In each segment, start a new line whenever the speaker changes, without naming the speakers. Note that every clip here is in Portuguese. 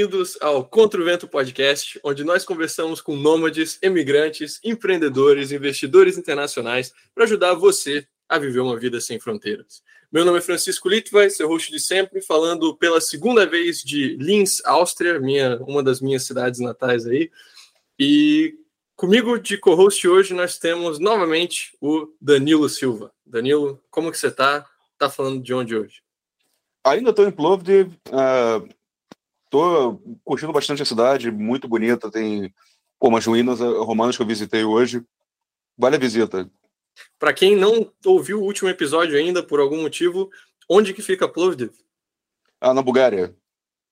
bem-vindos ao Contra o Vento Podcast, onde nós conversamos com nômades, emigrantes, empreendedores, investidores internacionais para ajudar você a viver uma vida sem fronteiras. Meu nome é Francisco Litvai, seu host de sempre, falando pela segunda vez de Linz, Áustria, minha, uma das minhas cidades natais aí. E comigo de co-host hoje nós temos novamente o Danilo Silva. Danilo, como que você está? Tá falando de onde hoje?
Ainda estou em Plovdiv, uh Tô curtindo bastante a cidade, muito bonita. Tem pô, umas ruínas romanas que eu visitei hoje. Vale a visita.
Para quem não ouviu o último episódio ainda, por algum motivo, onde que fica Plovdiv?
Ah, na Bulgária.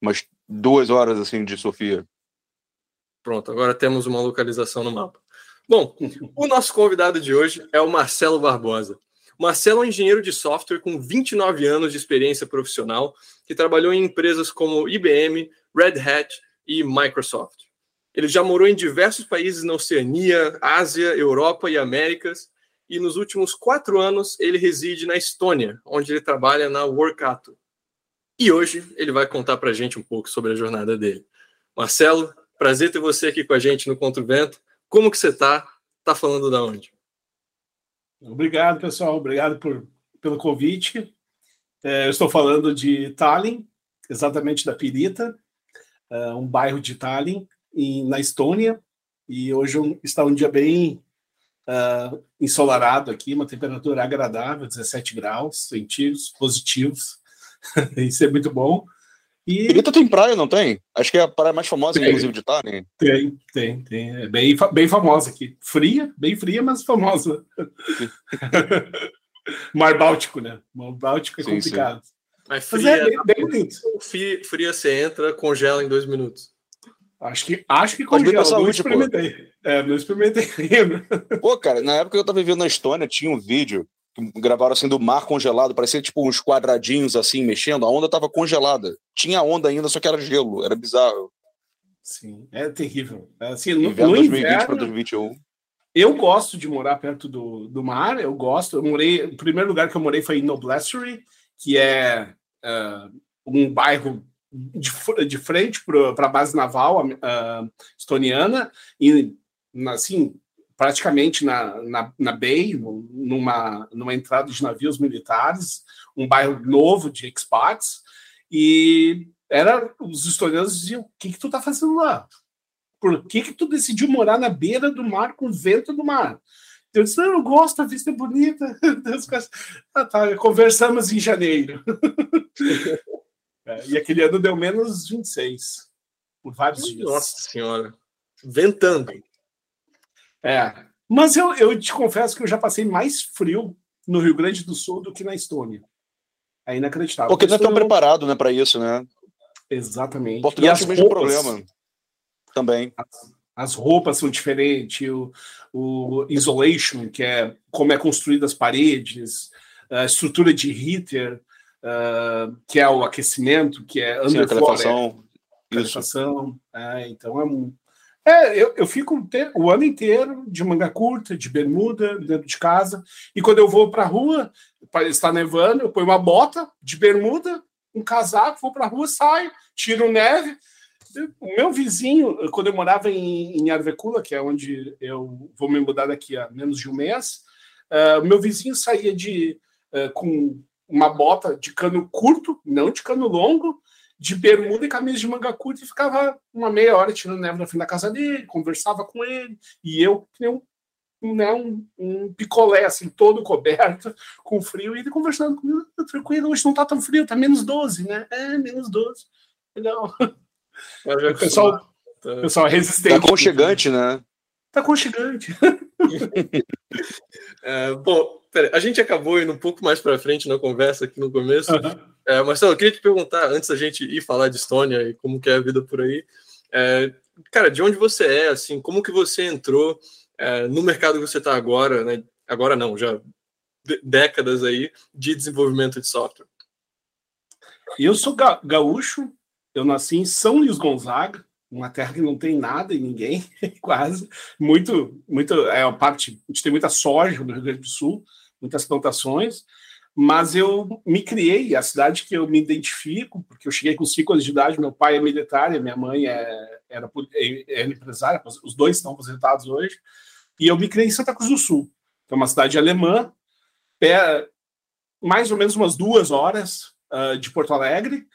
Umas duas horas, assim, de Sofia.
Pronto, agora temos uma localização no mapa. Bom, o nosso convidado de hoje é o Marcelo Barbosa. Marcelo é um engenheiro de software com 29 anos de experiência profissional, que trabalhou em empresas como IBM, Red Hat e Microsoft. Ele já morou em diversos países na Oceania, Ásia, Europa e Américas, e nos últimos quatro anos ele reside na Estônia, onde ele trabalha na Workato. E hoje ele vai contar para a gente um pouco sobre a jornada dele. Marcelo, prazer ter você aqui com a gente no Contra o Vento. Como que você está? Está falando da onde?
Obrigado, pessoal. Obrigado por, pelo convite. É, eu estou falando de Tallinn, exatamente da Pirita, é, um bairro de Tallinn, em, na Estônia. E hoje está um dia bem uh, ensolarado aqui, uma temperatura agradável, 17 graus, centígrados positivos. Isso é muito bom.
E... Pirita tem praia, não tem? Acho que é a praia mais famosa, tem, inclusive, de Tallinn.
Tem, tem, tem. É bem, bem famosa aqui. Fria, bem fria, mas famosa. Mar Báltico, né? Mar Báltico é sim, complicado. Sim.
Mas fria, mas é bem, bem bonito. Fria, você entra, congela em dois minutos.
Acho que, acho que congela. Não experimentei. É, não experimentei ainda.
Pô, cara, na época que eu tava vivendo na Estônia, tinha um vídeo gravaram assim do mar congelado, parecia tipo uns quadradinhos assim mexendo, a onda estava congelada. Tinha onda ainda, só que era gelo, era bizarro.
Sim, é terrível. Assim, no,
inverno, no 2020 para 2021.
Eu gosto de morar perto do, do mar, eu gosto. Eu morei, o primeiro lugar que eu morei foi em Noblestery, que é uh, um bairro de, de frente para a base naval uh, estoniana, e assim, praticamente na, na, na Bay, numa, numa entrada de navios militares, um bairro novo de expats, e era os historiadores diziam: o que, que tu tá fazendo lá? Por que, que tu decidiu morar na beira do mar com o vento do mar? Eu disse: não, eu gosto, a vista é bonita. ah, tá, conversamos em janeiro. é, e aquele ano deu menos 26, por vários
Nossa
dias.
Nossa Senhora, ventando.
É. Mas eu, eu te confesso que eu já passei mais frio no Rio Grande do Sul do que na Estônia. É inacreditável.
Porque não é tão preparado né, para isso, né?
Exatamente.
Portugal tem o mesmo problema também.
As, as, roupas são diferentes, o, o isolation, que é como é construída as paredes, a estrutura de heater, uh, que é o aquecimento, que é
underfloor, Sim, a calefação.
É, calefação. É, então é um, é, eu, eu fico o ano inteiro de manga curta, de bermuda, dentro de casa. E quando eu vou para a rua, está nevando, eu ponho uma bota de bermuda, um casaco, vou para a rua, saio, tiro neve. O meu vizinho, quando eu morava em, em Arvecula, que é onde eu vou me mudar daqui a menos de um mês, uh, o meu vizinho saía de uh, com uma bota de cano curto, não de cano longo, de bermuda e camisa de manga curta e ficava uma meia hora tirando neve na frente da casa dele, conversava com ele, e eu, que nem um, né, um, um, picolé, assim, todo coberto, com frio, e ele conversando comigo, tranquilo, hoje não tá tão frio, tá menos 12, né? É, menos 12. Legal. O pessoal, tá... pessoal é resistente.
Tá aconchegante, né?
Tá aconchegante.
é, bom, pera, a gente acabou indo um pouco mais para frente na conversa aqui no começo. Uhum. É, Marcelo, eu queria te perguntar, antes da gente ir falar de Estônia e como que é a vida por aí, é, cara, de onde você é, assim, como que você entrou é, no mercado que você está agora, né? Agora não, já décadas aí de desenvolvimento de software.
Eu sou ga gaúcho, eu nasci em São Luís Gonzaga, uma terra que não tem nada e ninguém, quase. Muito, muito, é parte, a gente tem muita soja no Rio Grande do Sul, muitas plantações. Mas eu me criei, a cidade que eu me identifico, porque eu cheguei com 5 anos de idade, meu pai é militar minha mãe é, era, é, é empresária, os dois estão aposentados hoje, e eu me criei em Santa Cruz do Sul, que é uma cidade alemã, mais ou menos umas duas horas uh, de Porto Alegre,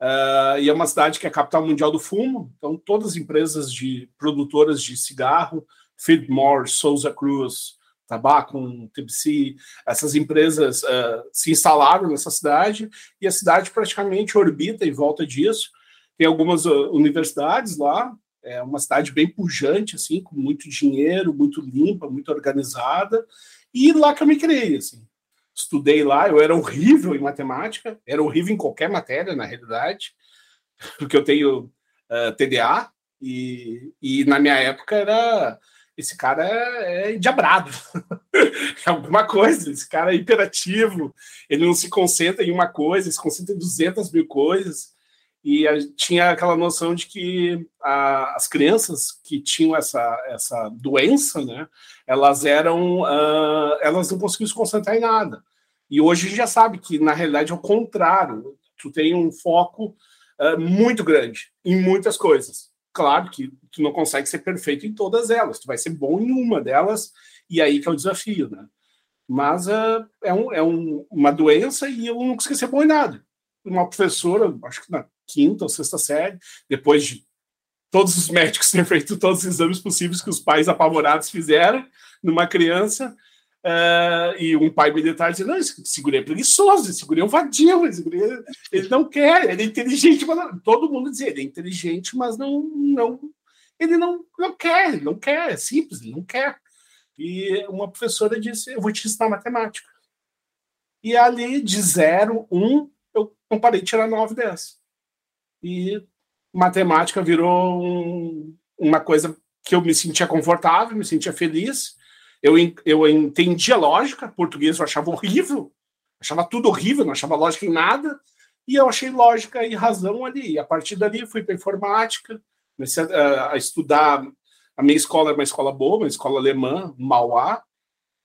uh, e é uma cidade que é a capital mundial do fumo, então todas as empresas de produtoras de cigarro, Philip Souza Cruz, Tabaco, TBC, essas empresas uh, se instalaram nessa cidade e a cidade praticamente orbita em volta disso. Tem algumas uh, universidades lá, é uma cidade bem pujante, assim, com muito dinheiro, muito limpa, muito organizada, e lá que eu me criei, assim. Estudei lá, eu era horrível em matemática, era horrível em qualquer matéria, na realidade, porque eu tenho uh, ah, TDA, e, e na minha época era esse cara é, é diabrado. é alguma coisa. Esse cara é hiperativo. Ele não se concentra em uma coisa, se concentra em 200 mil coisas. E a, tinha aquela noção de que a, as crianças que tinham essa, essa doença, né, elas eram, uh, elas não conseguiam se concentrar em nada. E hoje a gente já sabe que na realidade é o contrário. Tu tem um foco uh, muito grande em muitas coisas claro que tu não consegue ser perfeito em todas elas, tu vai ser bom em uma delas, e aí que é o desafio, né? Mas uh, é, um, é um, uma doença e eu não consegui ser bom em nada. Uma professora, acho que na quinta ou sexta série, depois de todos os médicos terem feito todos os exames possíveis que os pais apavorados fizeram numa criança, Uh, e um pai militar dizendo: Não, esse segurei é preguiçoso, esse segurei é um vadio, esse é... ele não quer, ele é inteligente, mas não... todo mundo dizia: ele é inteligente, mas não, não ele não, não quer, ele não quer, é simples, ele não quer. E uma professora disse: Eu vou te ensinar matemática. E ali, de zero, um, eu não parei de tirar 9, 10. E matemática virou um, uma coisa que eu me sentia confortável, me sentia feliz eu, eu entendia lógica, português eu achava horrível, achava tudo horrível, não achava lógica em nada, e eu achei lógica e razão ali. E a partir dali fui para informática, comecei a, a, estudar. A minha escola era uma escola boa, uma escola alemã, Mauá,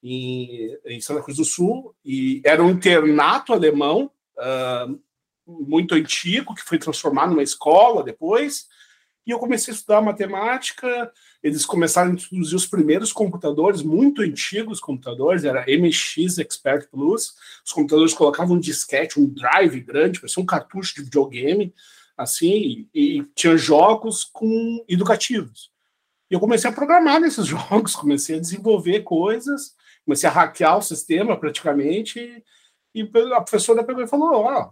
em, em Santa Cruz do Sul, e era um internato alemão uh, muito antigo, que foi transformado numa escola depois, e eu comecei a estudar matemática, eles começaram a introduzir os primeiros computadores, muito antigos computadores, era MX Expert Plus. Os computadores colocavam um disquete, um drive grande, parecia um cartucho de videogame, assim, e, e tinha jogos com educativos. E eu comecei a programar nesses jogos, comecei a desenvolver coisas, comecei a hackear o sistema praticamente, e a professora pegou e falou: Ó, oh,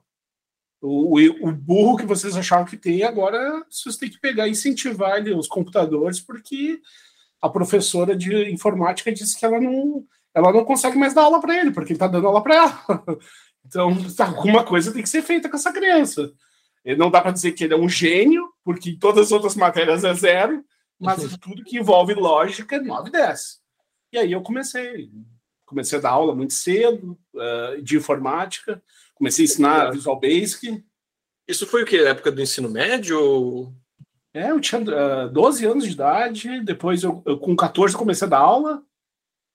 o, o, burro que vocês achavam que tem, agora vocês têm que pegar e incentivar ali, os computadores, porque a professora de informática disse que ela não, ela não consegue mais dar aula para ele, porque ele está dando aula para ela. Então, alguma coisa tem que ser feita com essa criança. Ele não dá para dizer que ele é um gênio, porque em todas as outras matérias é zero, mas uhum. tudo que envolve lógica é 9 10. E aí eu comecei. Comecei a dar aula muito cedo uh, de informática. Comecei a ensinar Visual Basic.
Isso foi o que? Época do ensino médio?
É, eu tinha uh, 12 anos de idade, depois eu, eu, com 14 comecei a dar aula,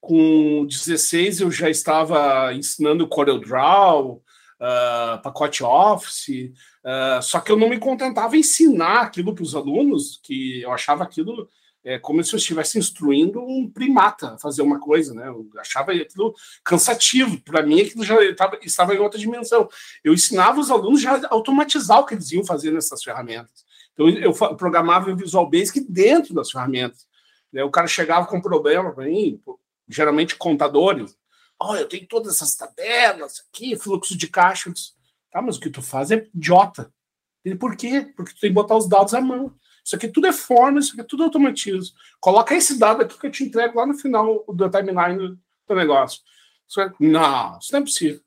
com 16 eu já estava ensinando CorelDRAW, uh, pacote Office, uh, só que eu não me contentava em ensinar aquilo para os alunos, que eu achava aquilo é como se eu estivesse instruindo um primata a fazer uma coisa, né? Eu achava aquilo cansativo. Para mim, aquilo já estava, estava em outra dimensão. Eu ensinava os alunos já a automatizar o que eles iam fazer nessas ferramentas. Então, eu programava o Visual Basic dentro das ferramentas. O cara chegava com um problema para mim, geralmente contadores. Oh, eu tenho todas essas tabelas aqui, fluxo de caixa. Disse, tá, mas o que tu faz é idiota. Ele, por quê? Porque tu tem que botar os dados à mão. Isso aqui tudo é forma, isso aqui tudo é automatismo. Coloca esse dado aqui que eu te entrego lá no final do timeline do negócio. É, não, isso não é possível.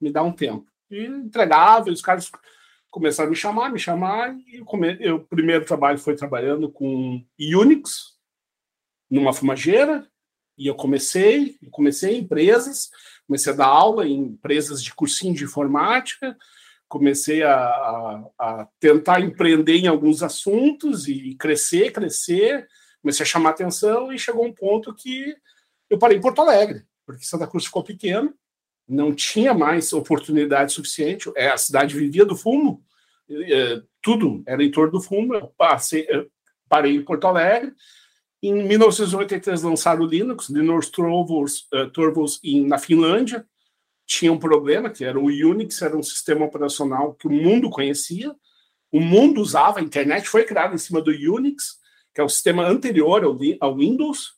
Me dá um tempo. E entregava, e os caras começaram a me chamar, me chamar, e eu o primeiro trabalho foi trabalhando com Unix, numa fumageira, e eu comecei, comecei em empresas, comecei a dar aula em empresas de cursinho de informática, comecei a, a, a, tentar empreender em alguns assuntos e crescer, crescer, comecei a chamar atenção e chegou um ponto que eu parei em Porto Alegre, porque Santa Cruz ficou pequeno, não tinha mais oportunidade suficiente. É, a cidade vivia do fumo, tudo era em torno do fumo. Eu passei, eu parei em Porto Alegre. Em 1983 lançaram o Linux, Linux Torvalds, uh, Torvalds na Finlândia. Tinha um problema, que era o Unix, era um sistema operacional que o mundo conhecia. O mundo usava, a internet foi criada em cima do Unix, que é o sistema anterior ao, ao Windows,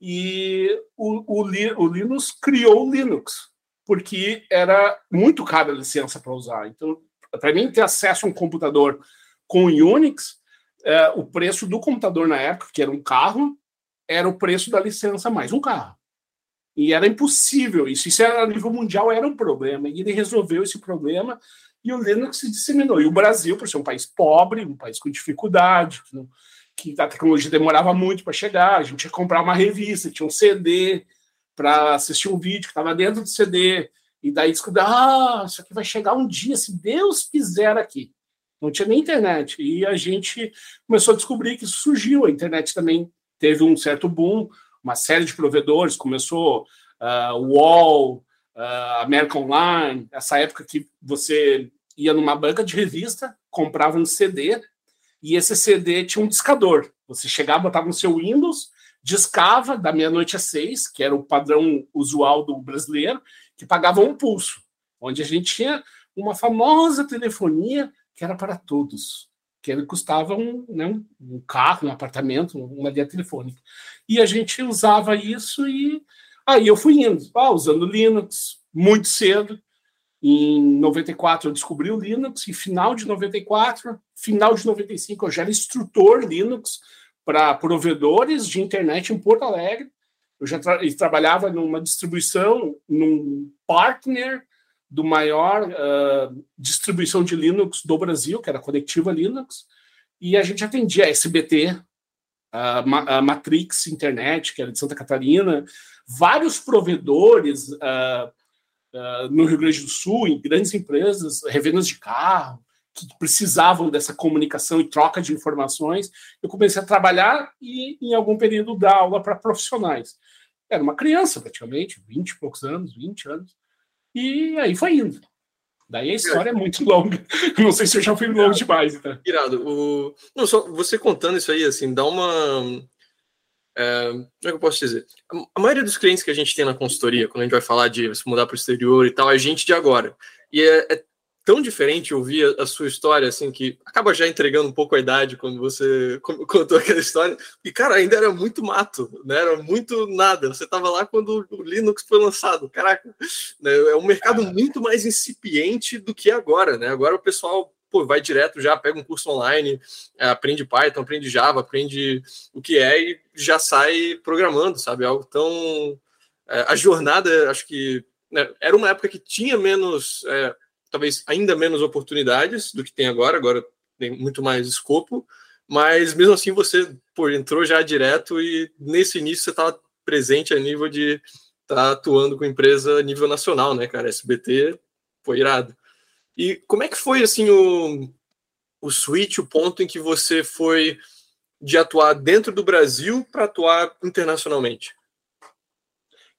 e o, o, o Linux criou o Linux, porque era muito cara a licença para usar. Então, para mim, ter acesso a um computador com Unix, é, o preço do computador na época, que era um carro, era o preço da licença mais um carro. E era impossível isso. Isso era, a nível mundial era um problema. E ele resolveu esse problema e o Linux se disseminou. E o Brasil, por ser um país pobre, um país com dificuldade, que, a tecnologia demorava muito para chegar, a gente tinha que comprar uma revista, tinha um CD para assistir um vídeo que estava dentro do CD. E daí descobrir, ah, isso aqui vai chegar um dia, se Deus quiser aqui. Não tinha nem internet. E a gente começou a descobrir que isso surgiu. A internet também teve um certo boom, uma série de provedores, começou uh, UOL, uh, América Online, essa época que você ia numa banca de revista, comprava um CD, e esse CD tinha um discador. Você chegava, botava no seu Windows, discava da meia-noite às seis, que era o padrão usual do brasileiro, que pagava um pulso, onde a gente tinha uma famosa telefonia que era para todos, que ele custava um, né, um carro, um apartamento, uma linha telefônica. E a gente usava isso e Aí eu fui indo, ah, usando Linux muito cedo. Em 94 eu descobri o Linux, e final de 94, final de 95 eu já era instrutor Linux para provedores de internet em Porto Alegre. Eu já tra trabalhava numa distribuição, num partner do maior uh, distribuição de Linux do Brasil, que era a Conectiva Linux, e a gente atendia a SBT, a, a Matrix Internet, que era de Santa Catarina, vários provedores uh, uh, no Rio Grande do Sul, em grandes empresas, revendas de carro, que precisavam dessa comunicação e troca de informações. Eu comecei a trabalhar e, em algum período, dar aula para profissionais. Era uma criança, praticamente, 20 e poucos anos, 20 anos. E aí foi indo. Daí a história é muito longa. Não sei se eu já fui longo demais. Tá?
Irado. O... Não, só você contando isso aí, assim, dá uma é, como é que eu posso dizer? A maioria dos clientes que a gente tem na consultoria, quando a gente vai falar de se mudar para o exterior e tal, é gente de agora. E é, é tão diferente ouvir a, a, sua história, assim, que acaba já entregando um pouco a idade quando você contou aquela história. E, cara, ainda era muito mato, né? Era muito nada. Você estava lá quando o Linux foi lançado. Caraca, né? é um mercado muito mais incipiente do que agora, né? Agora o pessoal pô, vai direto já, pega um curso online, é, aprende Python, aprende Java, aprende o que é e já sai programando, sabe? Algo tão. É, a jornada, acho que né, era uma época que tinha menos, é, talvez ainda menos oportunidades do que tem agora, agora tem muito mais escopo, mas mesmo assim você pô, entrou já direto e nesse início você estava presente a nível de estar tá atuando com empresa a nível nacional, né, cara? SBT foi irado. E como é que foi assim o, o switch, o ponto em que você foi de atuar dentro do Brasil para atuar internacionalmente?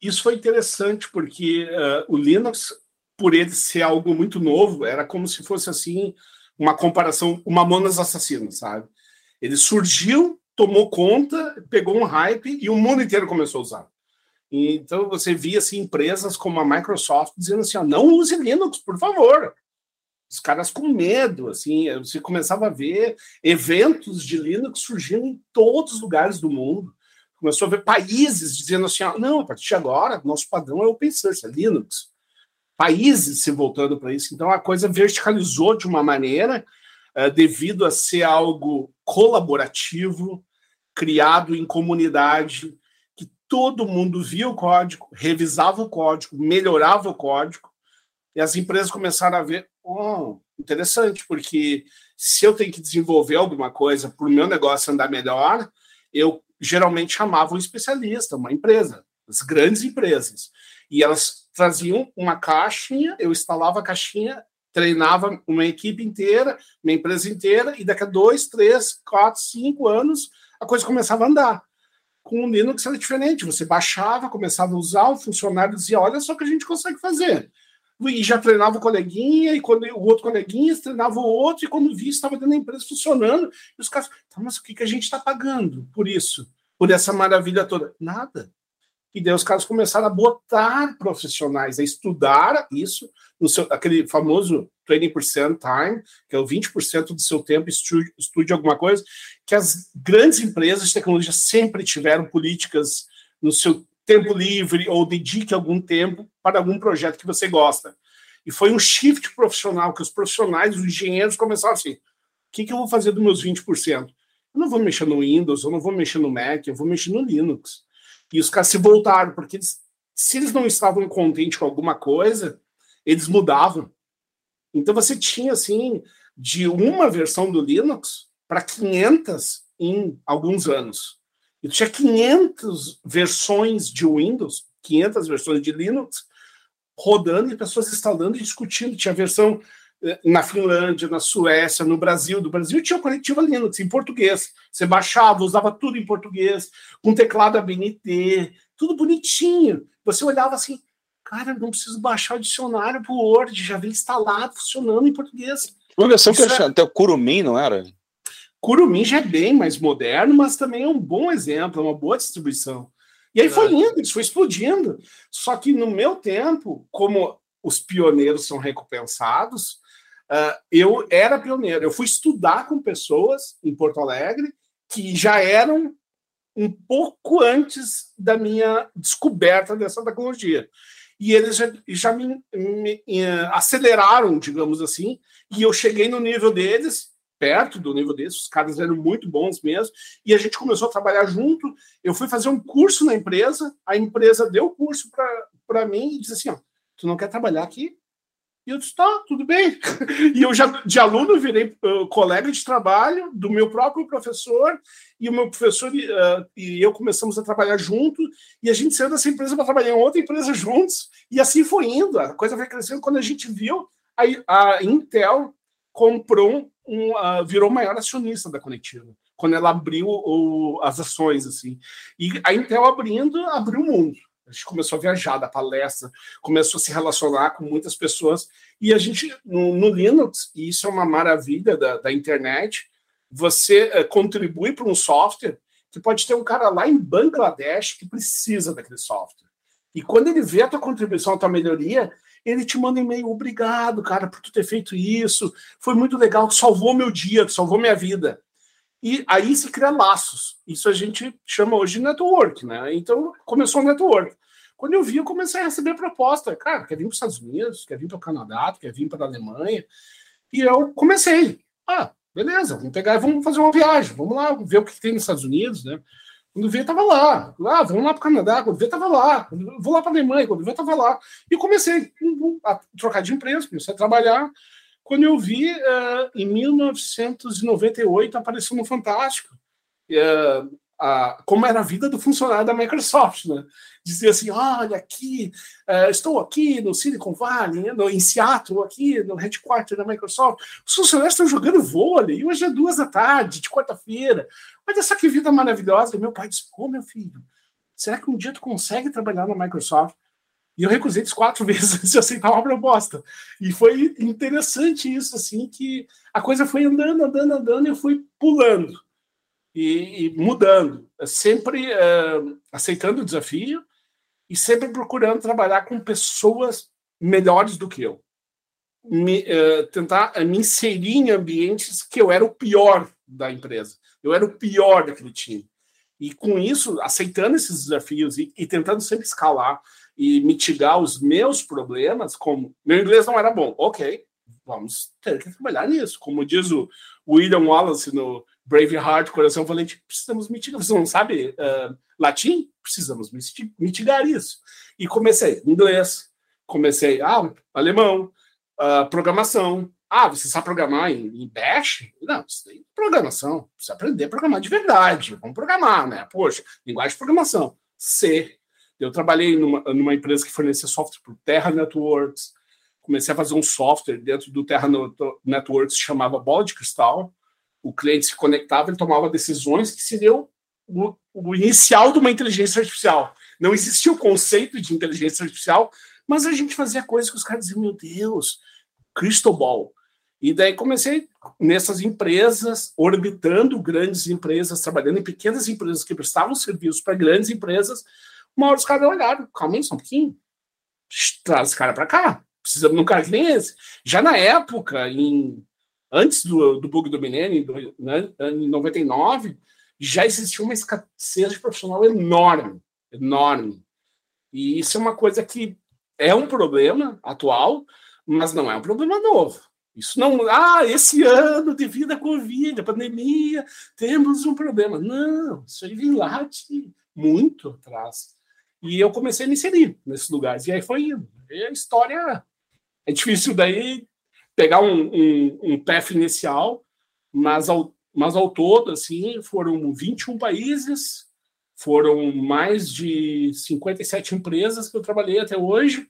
Isso foi interessante porque uh, o Linux, por ele ser algo muito novo, era como se fosse assim uma comparação, uma Mamonas Assassinas, sabe? Ele surgiu, tomou conta, pegou um hype e o mundo inteiro começou a usar. Então você via assim, empresas como a Microsoft dizendo assim: não use Linux, por favor os caras com medo, assim, você começava a ver eventos de Linux surgindo em todos os lugares do mundo. Começou a ver países dizendo assim, não, a partir de agora, nosso padrão é open source, é Linux. Países se voltando para isso. Então a coisa verticalizou de uma maneira uh, devido a ser algo colaborativo, criado em comunidade, que todo mundo via o código, revisava o código, melhorava o código, e as empresas começaram a ver, oh, interessante, porque se eu tenho que desenvolver alguma coisa para o meu negócio andar melhor, eu geralmente chamava um especialista, uma empresa, as grandes empresas. E elas traziam uma caixinha, eu instalava a caixinha, treinava uma equipe inteira, uma empresa inteira, e daqui a dois, três, quatro, cinco anos, a coisa começava a andar. Com o Linux era diferente. Você baixava, começava a usar, o funcionário dizia: Olha só o que a gente consegue fazer. E já treinava o coleguinha, e quando o outro coleguinha treinava o outro, e quando vi, estava dentro da empresa funcionando. E os caras, tá, mas o que, que a gente está pagando por isso? Por essa maravilha toda? Nada. E daí os caras começaram a botar profissionais a estudar isso, no seu, aquele famoso 20% time, que é o 20% do seu tempo estude, estude alguma coisa, que as grandes empresas de tecnologia sempre tiveram políticas no seu tempo livre ou dedique algum tempo para algum projeto que você gosta. E foi um shift profissional que os profissionais, os engenheiros começaram assim: o que, que eu vou fazer dos meus 20%? Eu não vou mexer no Windows, eu não vou mexer no Mac, eu vou mexer no Linux. E os caras se voltaram, porque eles, se eles não estavam contentes com alguma coisa, eles mudavam. Então você tinha, assim, de uma versão do Linux para 500 em alguns anos. E tinha 500 versões de Windows, 500 versões de Linux, rodando e pessoas instalando e discutindo. Tinha versão na Finlândia, na Suécia, no Brasil. Do Brasil tinha o coletivo Linux em português. Você baixava, usava tudo em português, com teclado ABNT, tudo bonitinho. Você olhava assim, cara, não preciso baixar o dicionário para o Word, já vem instalado, funcionando em português.
Uma versão Isso que é... até o Kurumin, não era?
Kurumin já é bem mais moderno, mas também é um bom exemplo, é uma boa distribuição. E aí foi indo, isso foi explodindo. Só que no meu tempo, como os pioneiros são recompensados, uh, eu era pioneiro. Eu fui estudar com pessoas em Porto Alegre que já eram um pouco antes da minha descoberta dessa tecnologia. E eles já, já me, me, me aceleraram, digamos assim, e eu cheguei no nível deles perto do nível desses, os caras eram muito bons mesmo, e a gente começou a trabalhar junto. Eu fui fazer um curso na empresa, a empresa deu o curso para mim e disse assim: ó, tu não quer trabalhar aqui? E eu disse, tá, tudo bem. E eu já, de aluno, virei uh, colega de trabalho do meu próprio professor, e o meu professor uh, e eu começamos a trabalhar junto, e a gente saiu dessa empresa para trabalhar em outra empresa juntos, e assim foi indo, a coisa foi crescendo. Quando a gente viu, a, a Intel comprou um, uh, virou maior acionista da Conectiva, quando ela abriu o, as ações, assim. E a Intel abrindo, abriu o mundo. A gente começou a viajar da palestra, começou a se relacionar com muitas pessoas. E a gente, no, no Linux, e isso é uma maravilha da, da internet, você uh, contribui para um software que pode ter um cara lá em Bangladesh que precisa daquele software. E quando ele vê a tua contribuição, a tua melhoria, ele te manda e-mail, obrigado, cara, por tu ter feito isso, foi muito legal, salvou meu dia, salvou minha vida. E aí se cria laços. Isso a gente chama hoje de network, né? Então começou o network. Quando eu vi, eu comecei a receber proposta. Cara, quer vir para os Estados Unidos, quer vir para o Canadá, quer vir para a Alemanha. E eu comecei. Ah, beleza, vamos pegar e vamos fazer uma viagem. Vamos lá ver o que tem nos Estados Unidos, né? Quando vê, estava lá. Ah, vamos lá para o Canadá. Quando vê, estava lá. Vou lá para a Alemanha. Quando vê, estava lá. E comecei a trocar de empresa, comecei a trabalhar. Quando eu vi, uh, em 1998, apareceu no Fantástico. Uh, a, como era a vida do funcionário da Microsoft, né? Dizia assim, olha aqui, uh, estou aqui no Silicon Valley, no, em Seattle, aqui no headquarter da Microsoft, os funcionários estão jogando vôlei, e hoje é duas da tarde, de quarta-feira, olha só que vida maravilhosa, e meu pai disse, ô oh, meu filho, será que um dia tu consegue trabalhar na Microsoft? E eu recusei quatro vezes de aceitar uma proposta. E foi interessante isso, assim, que a coisa foi andando, andando, andando, e eu fui pulando e, e mudando, sempre uh, aceitando o desafio e sempre procurando trabalhar com pessoas melhores do que eu. Me, uh, tentar me inserir em ambientes que eu era o pior da empresa, eu era o pior daquele time. E com isso, aceitando esses desafios e, e tentando sempre escalar e mitigar os meus problemas, como meu inglês não era bom, ok, vamos ter que trabalhar nisso. Como diz o William Wallace no Braveheart, Coração Valente, precisamos mitigar. Você não sabe uh, latim? Precisamos mitigar isso. E comecei inglês, comecei ah, alemão, uh, programação. Ah, você sabe programar em, em Bash? Não, isso programação. Precisa aprender a programar de verdade. Vamos programar, né? Poxa, linguagem de programação. C. Eu trabalhei numa, numa empresa que fornecia software para o Terra Networks. Comecei a fazer um software dentro do Terra Networks que chamava Bola de Cristal o cliente se conectava, ele tomava decisões que seriam o, o inicial de uma inteligência artificial. Não existia o conceito de inteligência artificial, mas a gente fazia coisas que os caras diziam, meu Deus, crystal ball. E daí comecei nessas empresas, orbitando grandes empresas, trabalhando em pequenas empresas que prestavam serviços para grandes empresas. Uma hora os caras olharam, calma aí só um pouquinho, traz esse cara para cá, precisamos de um cara que nem esse. Já na época, em, antes do, do bug do milênio, né, em 99, já existia uma escassez de profissional enorme, enorme. E isso é uma coisa que é um problema atual, mas não é um problema novo. Isso não, ah, esse ano, devido à Covid, a pandemia, temos um problema. Não, isso aí vem lá de muito atrás. E eu comecei a me inserir nesses lugares. E aí foi indo. E a história é difícil daí pegar um, um, um path inicial, mas ao, mas ao todo, assim, foram 21 países, foram mais de 57 empresas que eu trabalhei até hoje.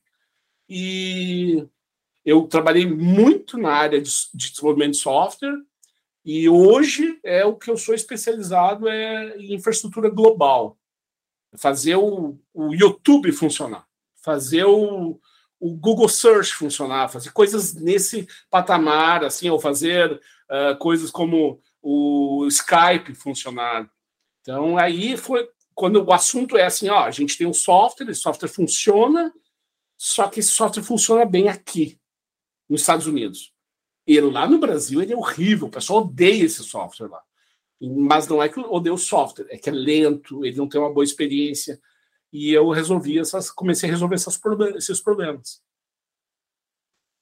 E eu trabalhei muito na área de, de desenvolvimento de software e hoje é o que eu sou especializado é em infraestrutura global. Fazer o, o YouTube funcionar, fazer o, o Google Search funcionar, fazer coisas nesse patamar, assim, ou fazer uh, coisas como o Skype funcionar. Então, aí foi quando o assunto é assim, ó, a gente tem um software, esse software funciona, só que esse software funciona bem aqui nos Estados Unidos. E lá no Brasil ele é horrível, o pessoal odeia esse software lá. Mas não é que odeia o software, é que é lento, ele não tem uma boa experiência. E eu resolvi essas, comecei a resolver essas esses problemas.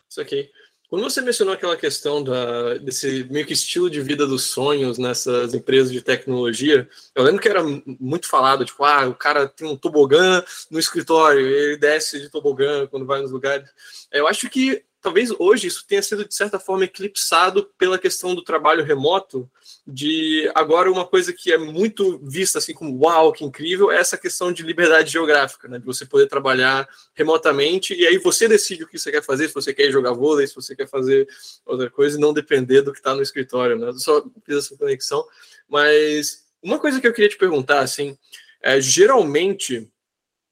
Isso aqui. Quando você mencionou aquela questão da, desse meio que estilo de vida dos sonhos nessas empresas de tecnologia, eu lembro que era muito falado, tipo, ah, o cara tem um tobogã no escritório, ele desce de tobogã quando vai nos lugares. Eu acho que talvez hoje isso tenha sido de certa forma eclipsado pela questão do trabalho remoto, de agora uma coisa que é muito vista assim como uau, que incrível, é essa questão de liberdade geográfica, né? De você poder trabalhar remotamente e aí você decide o que você quer fazer, se você quer jogar vôlei, se você quer fazer outra coisa e não depender do que está no escritório, né? Eu só fiz essa conexão, mas uma coisa que eu queria te perguntar assim, é, geralmente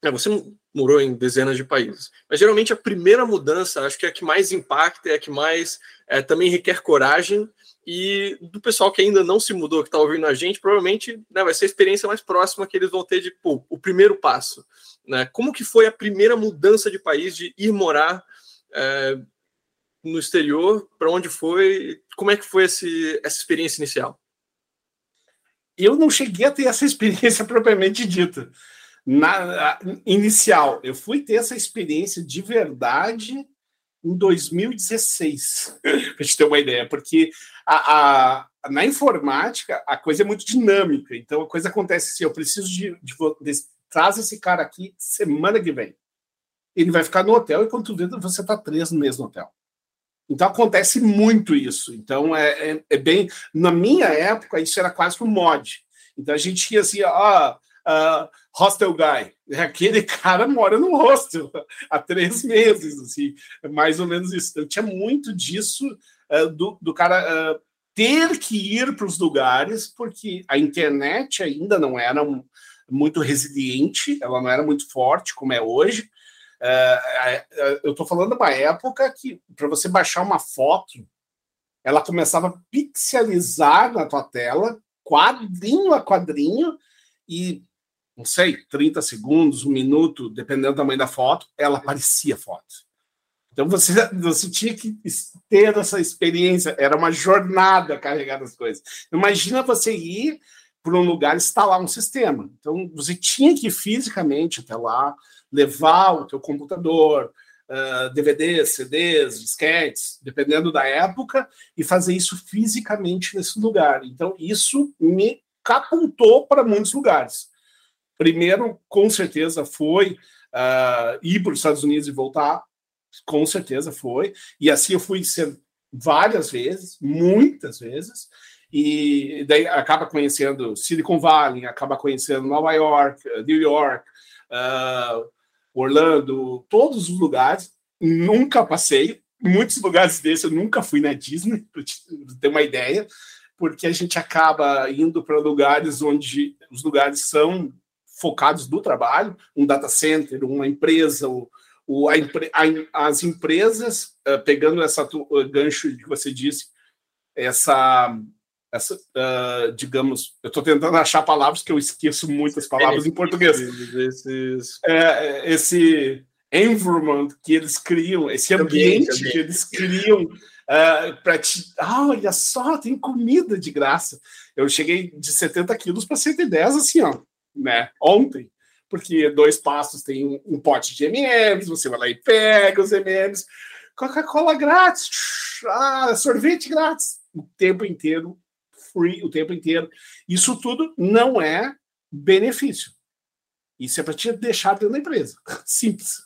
é, você morou em dezenas de países. Mas geralmente a primeira mudança, acho que é a que mais impacta, é a que mais é, também requer coragem. E do pessoal que ainda não se mudou, que está ouvindo a gente, provavelmente né, vai ser a experiência mais próxima que eles vão ter de pô, o primeiro passo. Né? Como que foi a primeira mudança de país, de ir morar é, no exterior? Para onde foi? Como é que foi esse, essa experiência inicial?
Eu não cheguei a ter essa experiência propriamente dita na inicial. Eu fui ter essa experiência de verdade em 2016, para gente ter uma ideia, porque a, a, na informática a coisa é muito dinâmica, então a coisa acontece assim: eu preciso de, de, de traz esse cara aqui semana que vem. Ele vai ficar no hotel e quando tu você está três no mesmo hotel. Então acontece muito isso. Então é, é, é, bem. Na minha época, isso era quase um mod. Então a gente ia assim, ó, uh, hostel guy. Aquele cara mora no hostel há três meses, assim, mais ou menos isso. Então, tinha muito disso uh, do, do, cara uh, ter que ir para os lugares, porque a internet ainda não era muito resiliente, ela não era muito forte como é hoje. Uh, eu estou falando de uma época que, para você baixar uma foto, ela começava a pixelizar na tua tela, quadrinho a quadrinho, e não sei, 30 segundos, um minuto, dependendo do tamanho da foto, ela aparecia foto. Então você, você tinha que ter essa experiência, era uma jornada carregar as coisas. Imagina você ir para um lugar instalar um sistema. Então você tinha que ir fisicamente até lá, levar o teu computador, uh, DVDs, CDs, disquetes, dependendo da época, e fazer isso fisicamente nesse lugar. Então isso me catapultou para muitos lugares. Primeiro, com certeza, foi uh, ir para os Estados Unidos e voltar. Com certeza foi. E assim eu fui várias vezes, muitas vezes. E daí acaba conhecendo Silicon Valley, acaba conhecendo Nova York, New York, uh, Orlando, todos os lugares. Nunca passei. Muitos lugares desses eu nunca fui na Disney, para ter uma ideia porque a gente acaba indo para lugares onde os lugares são focados no trabalho, um data center, uma empresa, o, o, a, a, as empresas, uh, pegando essa uh, gancho que você disse, essa, essa uh, digamos, eu estou tentando achar palavras que eu esqueço muitas palavras em português. Esses... É, esse environment que eles criam, esse ambiente, ambiente. que eles criam uh, para te. Ah, olha só, tem comida de graça. Eu cheguei de 70 quilos para 110, assim, ó, né? Ontem. Porque dois passos tem um, um pote de MMs, você vai lá e pega os MMs, Coca-Cola grátis, ah, sorvete grátis, o tempo inteiro, free, o tempo inteiro. Isso tudo não é benefício. Isso é para te deixar dentro da empresa. Simples.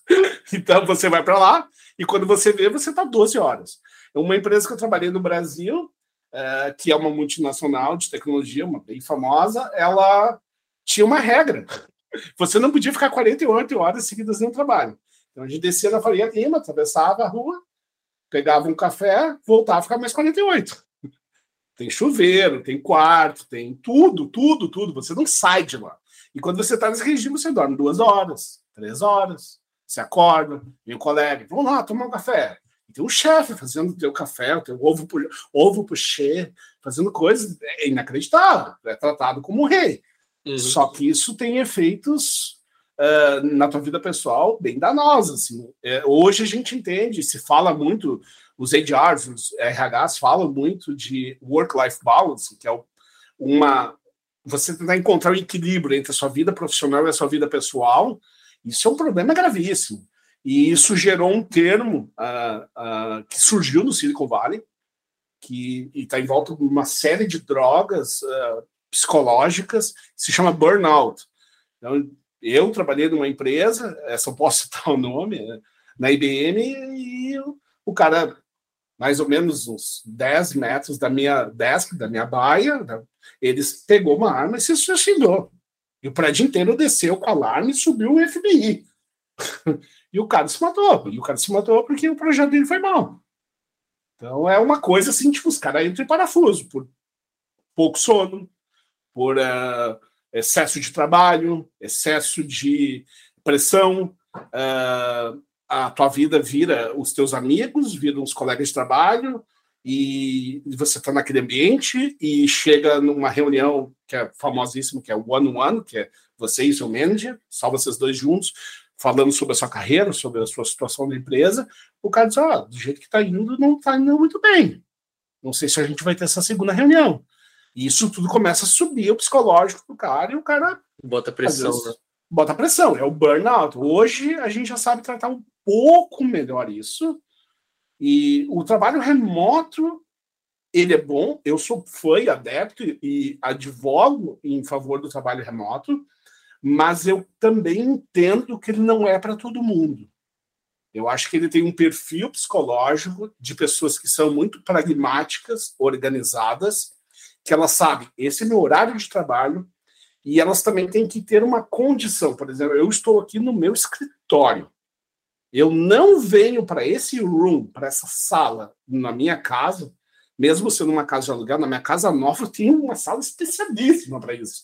Então você vai para lá e quando você vê, você está 12 horas. Uma empresa que eu trabalhei no Brasil, é, que é uma multinacional de tecnologia, uma bem famosa, ela tinha uma regra. Você não podia ficar 48 horas seguidas no trabalho. Então a gente descia na Faria Lima, atravessava a rua, pegava um café, voltava a ficar mais 48. Tem chuveiro, tem quarto, tem tudo, tudo, tudo. Você não sai de lá. E quando você está nesse regime, você dorme duas horas, três horas, você acorda, vem o colega, vamos lá tomar um café. E tem um chefe fazendo o teu café, o teu ovo, ovo puxê, fazendo coisas é inacreditável. É tratado como um rei. Uhum. Só que isso tem efeitos uh, na tua vida pessoal bem danosos. Assim. É, hoje a gente entende, se fala muito, os HRs, os RHs falam muito de work-life balance, que é uma, você tentar encontrar o um equilíbrio entre a sua vida profissional e a sua vida pessoal, isso é um problema gravíssimo. E isso gerou um termo uh, uh, que surgiu no Silicon Valley, que está em volta de uma série de drogas uh, psicológicas, se chama burnout. Então, eu trabalhei numa empresa, essa eu posso citar o nome, né, na IBM, e o cara, mais ou menos uns 10 metros da minha desk, da minha baia, eles pegou uma arma e se suicidou. E o prédio inteiro desceu com alarme e subiu o FBI. e o cara se matou. E o cara se matou porque o projeto dele foi mal. Então é uma coisa assim, tipo, os caras entram em parafuso por pouco sono, por uh, excesso de trabalho, excesso de pressão. Uh, a tua vida vira os teus amigos, viram os colegas de trabalho, e você está naquele ambiente e chega numa reunião que é famosíssima, que é o one-on-one, que é você e seu manager, só vocês dois juntos, falando sobre a sua carreira, sobre a sua situação na empresa, o cara diz, oh, do jeito que está indo, não está indo muito bem. Não sei se a gente vai ter essa segunda reunião. E isso tudo começa a subir o psicológico do cara e o cara...
Bota pressão, vezes, né?
Bota pressão, é o burnout. Hoje a gente já sabe tratar um pouco melhor isso, e o trabalho remoto, ele é bom, eu sou fã e adepto e advogo em favor do trabalho remoto, mas eu também entendo que ele não é para todo mundo. Eu acho que ele tem um perfil psicológico de pessoas que são muito pragmáticas, organizadas, que elas sabem, esse é meu horário de trabalho, e elas também têm que ter uma condição. Por exemplo, eu estou aqui no meu escritório. Eu não venho para esse room, para essa sala na minha casa, mesmo sendo uma casa de aluguel, na minha casa nova tenho uma sala especialíssima para isso.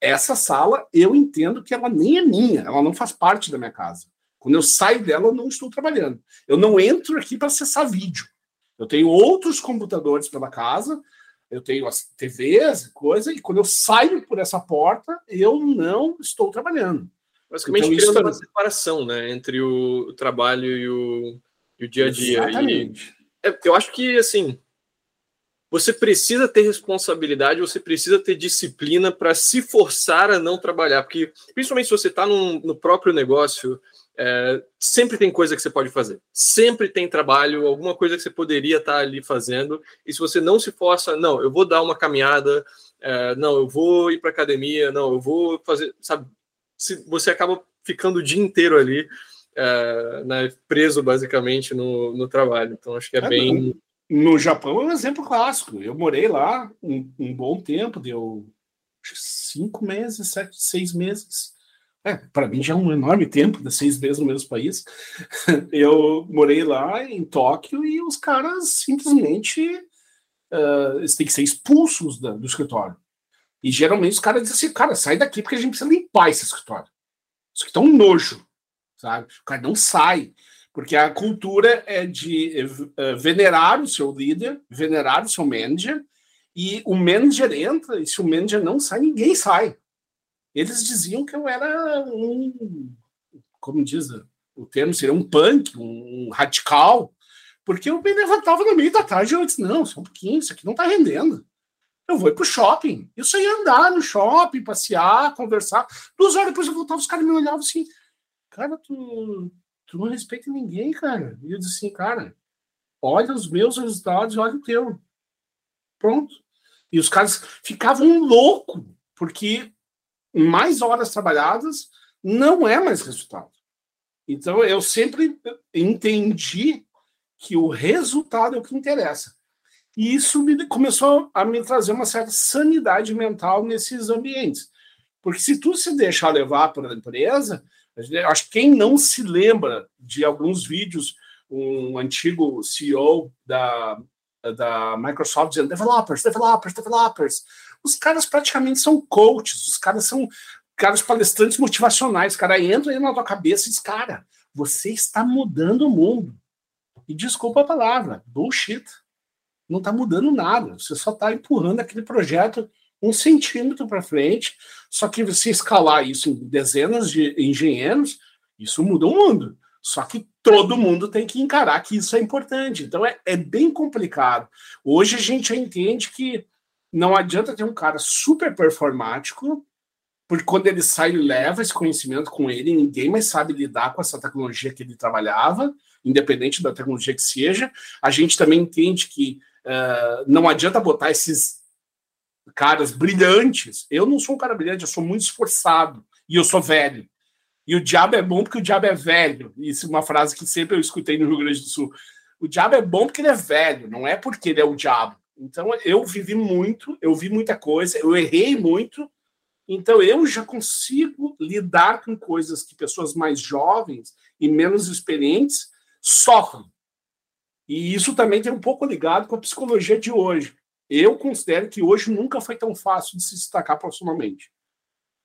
Essa sala, eu entendo que ela nem é minha, ela não faz parte da minha casa. Quando eu saio dela, eu não estou trabalhando. Eu não entro aqui para acessar vídeo. Eu tenho outros computadores pela casa, eu tenho as TVs, coisa, e quando eu saio por essa porta, eu não estou trabalhando.
Basicamente então, criando uma separação né, entre o trabalho e o, e o dia a dia.
Exatamente.
E, é, eu acho que, assim, você precisa ter responsabilidade, você precisa ter disciplina para se forçar a não trabalhar. Porque, principalmente se você está no próprio negócio, é, sempre tem coisa que você pode fazer. Sempre tem trabalho, alguma coisa que você poderia estar tá ali fazendo. E se você não se força, não, eu vou dar uma caminhada, é, não, eu vou ir para academia, não, eu vou fazer, sabe? se você acaba ficando o dia inteiro ali, é, né, preso basicamente no, no trabalho. Então acho que é, é bem.
No, no Japão é um exemplo clássico. Eu morei lá um, um bom tempo, deu cinco meses, sete, seis meses. É, para mim já é um enorme tempo, de seis meses no mesmo país. Eu morei lá em Tóquio e os caras simplesmente uh, têm que ser expulsos da, do escritório. E geralmente os caras dizem assim, cara, sai daqui porque a gente precisa limpar esse escritório. Isso aqui tá um nojo, sabe? O cara não sai. Porque a cultura é de uh, venerar o seu líder, venerar o seu manager, e o manager entra, e se o manager não sai, ninguém sai. Eles diziam que eu era um, como diz o termo, seria um punk, um radical, porque eu me levantava no meio da tarde e eu disse, não, só um pouquinho, isso aqui não está rendendo. Eu vou para o shopping. Só ia andar no shopping, passear, conversar. Duas horas depois eu voltava, os caras me olhavam assim, cara, tu, tu não respeita ninguém, cara. E eu disse assim, cara, olha os meus resultados e olha o teu. Pronto. E os caras ficavam loucos, porque mais horas trabalhadas não é mais resultado. Então, eu sempre entendi que o resultado é o que interessa. E isso me, começou a me trazer uma certa sanidade mental nesses ambientes. Porque se tu se deixar levar pela empresa, acho que quem não se lembra de alguns vídeos, um antigo CEO da, da Microsoft dizendo developers, developers, developers. Os caras praticamente são coaches, os caras são caras palestrantes motivacionais. O cara entra aí na tua cabeça e diz, cara, você está mudando o mundo. E desculpa a palavra, bullshit. Não está mudando nada. Você só está empurrando aquele projeto um centímetro para frente. Só que você escalar isso em dezenas de engenheiros, isso muda o mundo. Só que todo mundo tem que encarar que isso é importante. Então é, é bem complicado. Hoje a gente entende que não adianta ter um cara super performático, porque quando ele sai, leva esse conhecimento com ele, ninguém mais sabe lidar com essa tecnologia que ele trabalhava, independente da tecnologia que seja. A gente também entende que uh, não adianta botar esses caras brilhantes. Eu não sou um cara brilhante, eu sou muito esforçado e eu sou velho. E o diabo é bom porque o diabo é velho. Isso é uma frase que sempre eu escutei no Rio Grande do Sul. O diabo é bom porque ele é velho, não é porque ele é o diabo. Então eu vivi muito, eu vi muita coisa, eu errei muito. Então eu já consigo lidar com coisas que pessoas mais jovens e menos experientes sofrem. E isso também tem um pouco ligado com a psicologia de hoje. Eu considero que hoje nunca foi tão fácil de se destacar profissionalmente.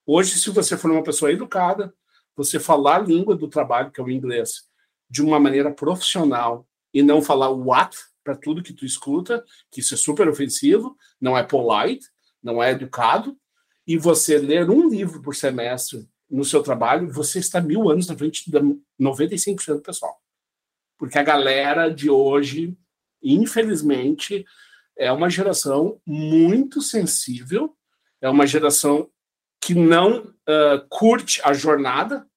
Hoje, se você for uma pessoa educada, você falar a língua do trabalho, que é o inglês, de uma maneira profissional e não falar what para tudo que tu escuta, que isso é super ofensivo, não é polite, não é educado, e você ler um livro por semestre no seu trabalho, você está mil anos na frente de 95% do pessoal. Porque a galera de hoje, infelizmente, é uma geração muito sensível, é uma geração que não uh, curte a jornada,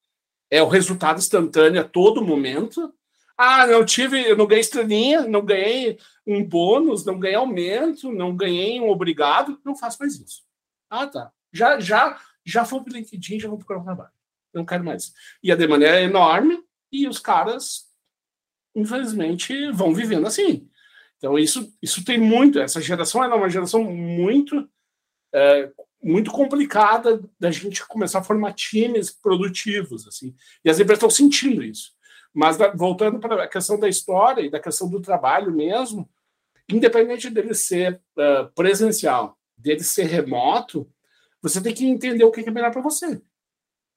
é o resultado instantâneo a todo momento. Ah, não tive, não ganhei estrelinha, não ganhei um bônus, não ganhei aumento, não ganhei um obrigado, não faço mais isso. Ah, tá. Já, já, já fui o LinkedIn, já vou procurar um trabalho. Não quero mais. E a demanda é enorme e os caras, infelizmente, vão vivendo assim. Então, isso, isso tem muito. Essa geração é uma geração muito é, muito complicada da gente começar a formar times produtivos, assim. E as empresas estão sentindo isso. Mas voltando para a questão da história e da questão do trabalho mesmo, independente dele ser uh, presencial, dele ser remoto, você tem que entender o que é melhor para você.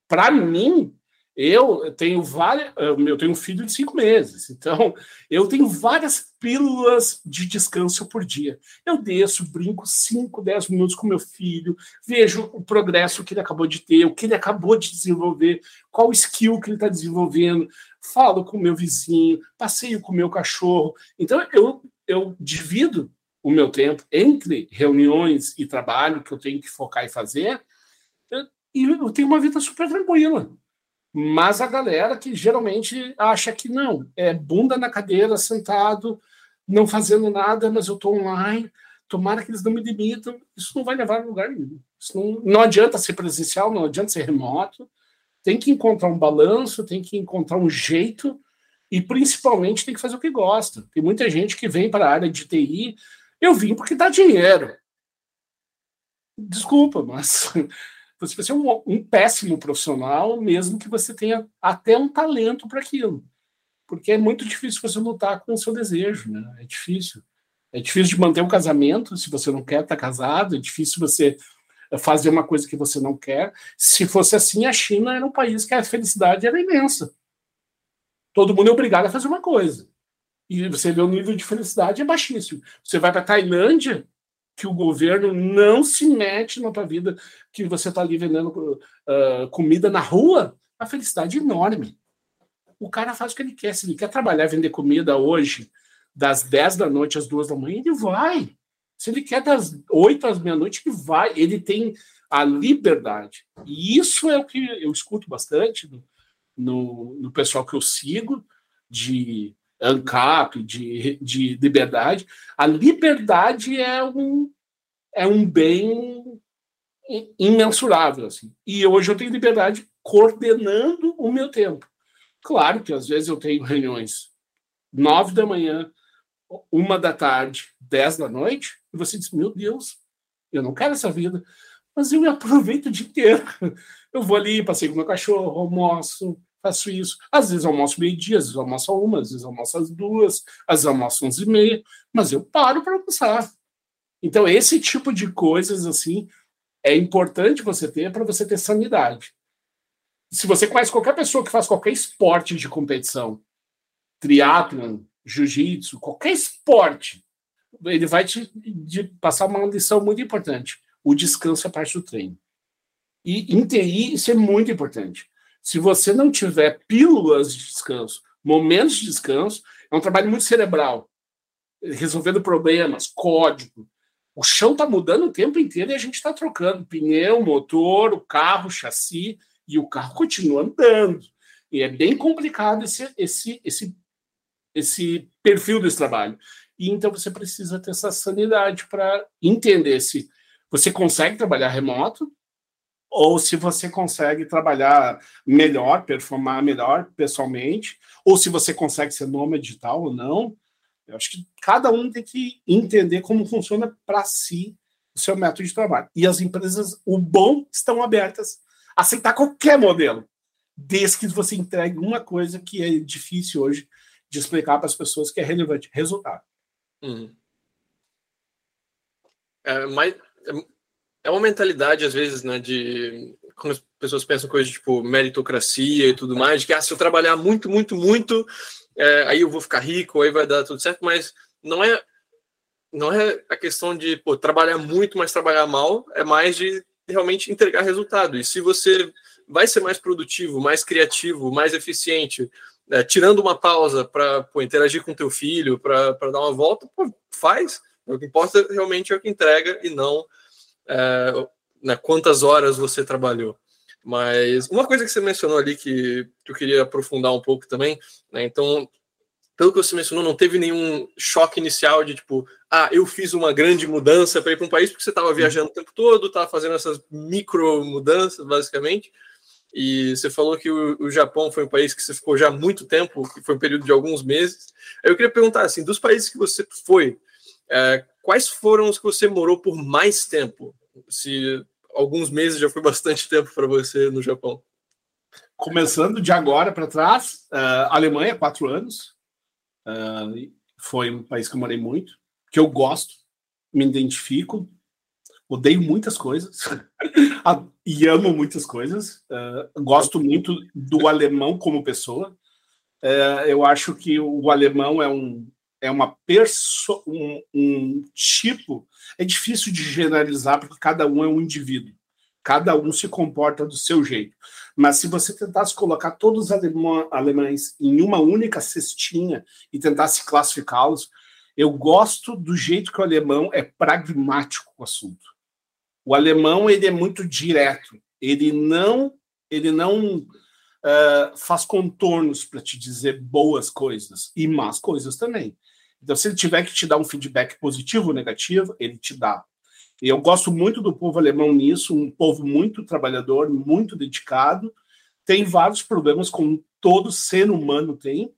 Para mim, eu tenho várias. Eu tenho um filho de cinco meses, então eu tenho várias pílulas de descanso por dia. Eu desço, brinco 5, 10 minutos com meu filho, vejo o progresso que ele acabou de ter, o que ele acabou de desenvolver, qual skill que ele está desenvolvendo, falo com meu vizinho, passeio com meu cachorro. Então eu, eu divido o meu tempo entre reuniões e trabalho que eu tenho que focar e fazer, e eu tenho uma vida super tranquila. Mas a galera que geralmente acha que não, é bunda na cadeira, sentado, não fazendo nada, mas eu estou online, tomara que eles não me demitam. Isso não vai levar a lugar nenhum. Isso não, não adianta ser presencial, não adianta ser remoto. Tem que encontrar um balanço, tem que encontrar um jeito e principalmente tem que fazer o que gosta. Tem muita gente que vem para a área de TI. Eu vim porque dá dinheiro. Desculpa, mas você vai ser um, um péssimo profissional, mesmo que você tenha até um talento para aquilo. Porque é muito difícil você lutar com o seu desejo, né? É difícil. É difícil de manter um casamento se você não quer estar casado, é difícil você fazer uma coisa que você não quer. Se fosse assim, a China era um país que a felicidade era imensa. Todo mundo é obrigado a fazer uma coisa. E você vê o nível de felicidade é baixíssimo. Você vai para a Tailândia, que o governo não se mete na tua vida, que você está ali vendendo uh, comida na rua, a felicidade é enorme. O cara faz o que ele quer. Se ele quer trabalhar vender comida hoje, das 10 da noite às 2 da manhã, ele vai. Se ele quer das 8 às meia-noite, ele vai. Ele tem a liberdade. E isso é o que eu escuto bastante no, no, no pessoal que eu sigo, de ANCAP, de, de liberdade. A liberdade é um, é um bem imensurável. Assim. E hoje eu tenho liberdade coordenando o meu tempo. Claro que às vezes eu tenho reuniões nove da manhã, uma da tarde, dez da noite, e você diz: Meu Deus, eu não quero essa vida, mas eu me aproveito o dia inteiro. Eu vou ali, passei com meu cachorro, almoço, faço isso. Às vezes almoço meio-dia, às vezes almoço uma, às vezes almoço às duas, às vezes almoço onze e meia, mas eu paro para almoçar. Então, esse tipo de coisas, assim, é importante você ter para você ter sanidade. Se você conhece qualquer pessoa que faz qualquer esporte de competição, triatlon, jiu-jitsu, qualquer esporte, ele vai te passar uma lição muito importante. O descanso é parte do treino. E em TI, isso é muito importante. Se você não tiver pílulas de descanso, momentos de descanso, é um trabalho muito cerebral, resolvendo problemas, código. O chão está mudando o tempo inteiro e a gente está trocando pneu, motor, o carro, chassi, e o carro continua andando. E é bem complicado esse, esse, esse, esse perfil desse trabalho. E então você precisa ter essa sanidade para entender se você consegue trabalhar remoto ou se você consegue trabalhar melhor, performar melhor pessoalmente, ou se você consegue ser nômade digital ou não. Eu acho que cada um tem que entender como funciona para si o seu método de trabalho. E as empresas, o bom, estão abertas a aceitar qualquer modelo, desde que você entregue uma coisa que é difícil hoje de explicar para as pessoas que é relevante, resultado. Uhum.
É, mas é uma mentalidade, às vezes, né, de quando as pessoas pensam coisas tipo meritocracia e tudo mais, de que ah, se eu trabalhar muito, muito, muito, é, aí eu vou ficar rico, aí vai dar tudo certo, mas não é não é a questão de pô, trabalhar muito, mas trabalhar mal, é mais de realmente entregar resultado. E se você vai ser mais produtivo, mais criativo, mais eficiente, é, tirando uma pausa para interagir com teu filho, para dar uma volta, pô, faz. O que importa realmente é o que entrega e não é, né, quantas horas você trabalhou. Mas uma coisa que você mencionou ali que, eu queria aprofundar um pouco também, né, então, pelo que você mencionou, não teve nenhum choque inicial de tipo, ah, eu fiz uma grande mudança para ir para um país porque você estava viajando o tempo todo, estava fazendo essas micro mudanças, basicamente. E você falou que o, o, Japão foi um país que você ficou já há muito tempo, que foi um período de alguns meses. Eu queria perguntar assim, dos países que você foi, é, quais foram os que você morou por mais tempo? Se alguns meses já foi bastante tempo para você no Japão.
Começando de agora para trás, uh, Alemanha, quatro anos. Uh, foi um país que eu morei muito, que eu gosto, me identifico, odeio muitas coisas e amo muitas coisas. Uh, gosto muito do alemão como pessoa. Eu acho que o alemão é um, é uma perso um, um, tipo. É difícil de generalizar porque cada um é um indivíduo. Cada um se comporta do seu jeito. Mas se você tentasse colocar todos os alemã, alemães em uma única cestinha e tentasse classificá-los, eu gosto do jeito que o alemão é pragmático com o assunto. O alemão ele é muito direto. Ele não ele não uh, faz contornos para te dizer boas coisas e más coisas também. Então, se ele tiver que te dar um feedback positivo ou negativo, ele te dá. E eu gosto muito do povo alemão nisso, um povo muito trabalhador, muito dedicado. Tem vários problemas, como todo ser humano tem,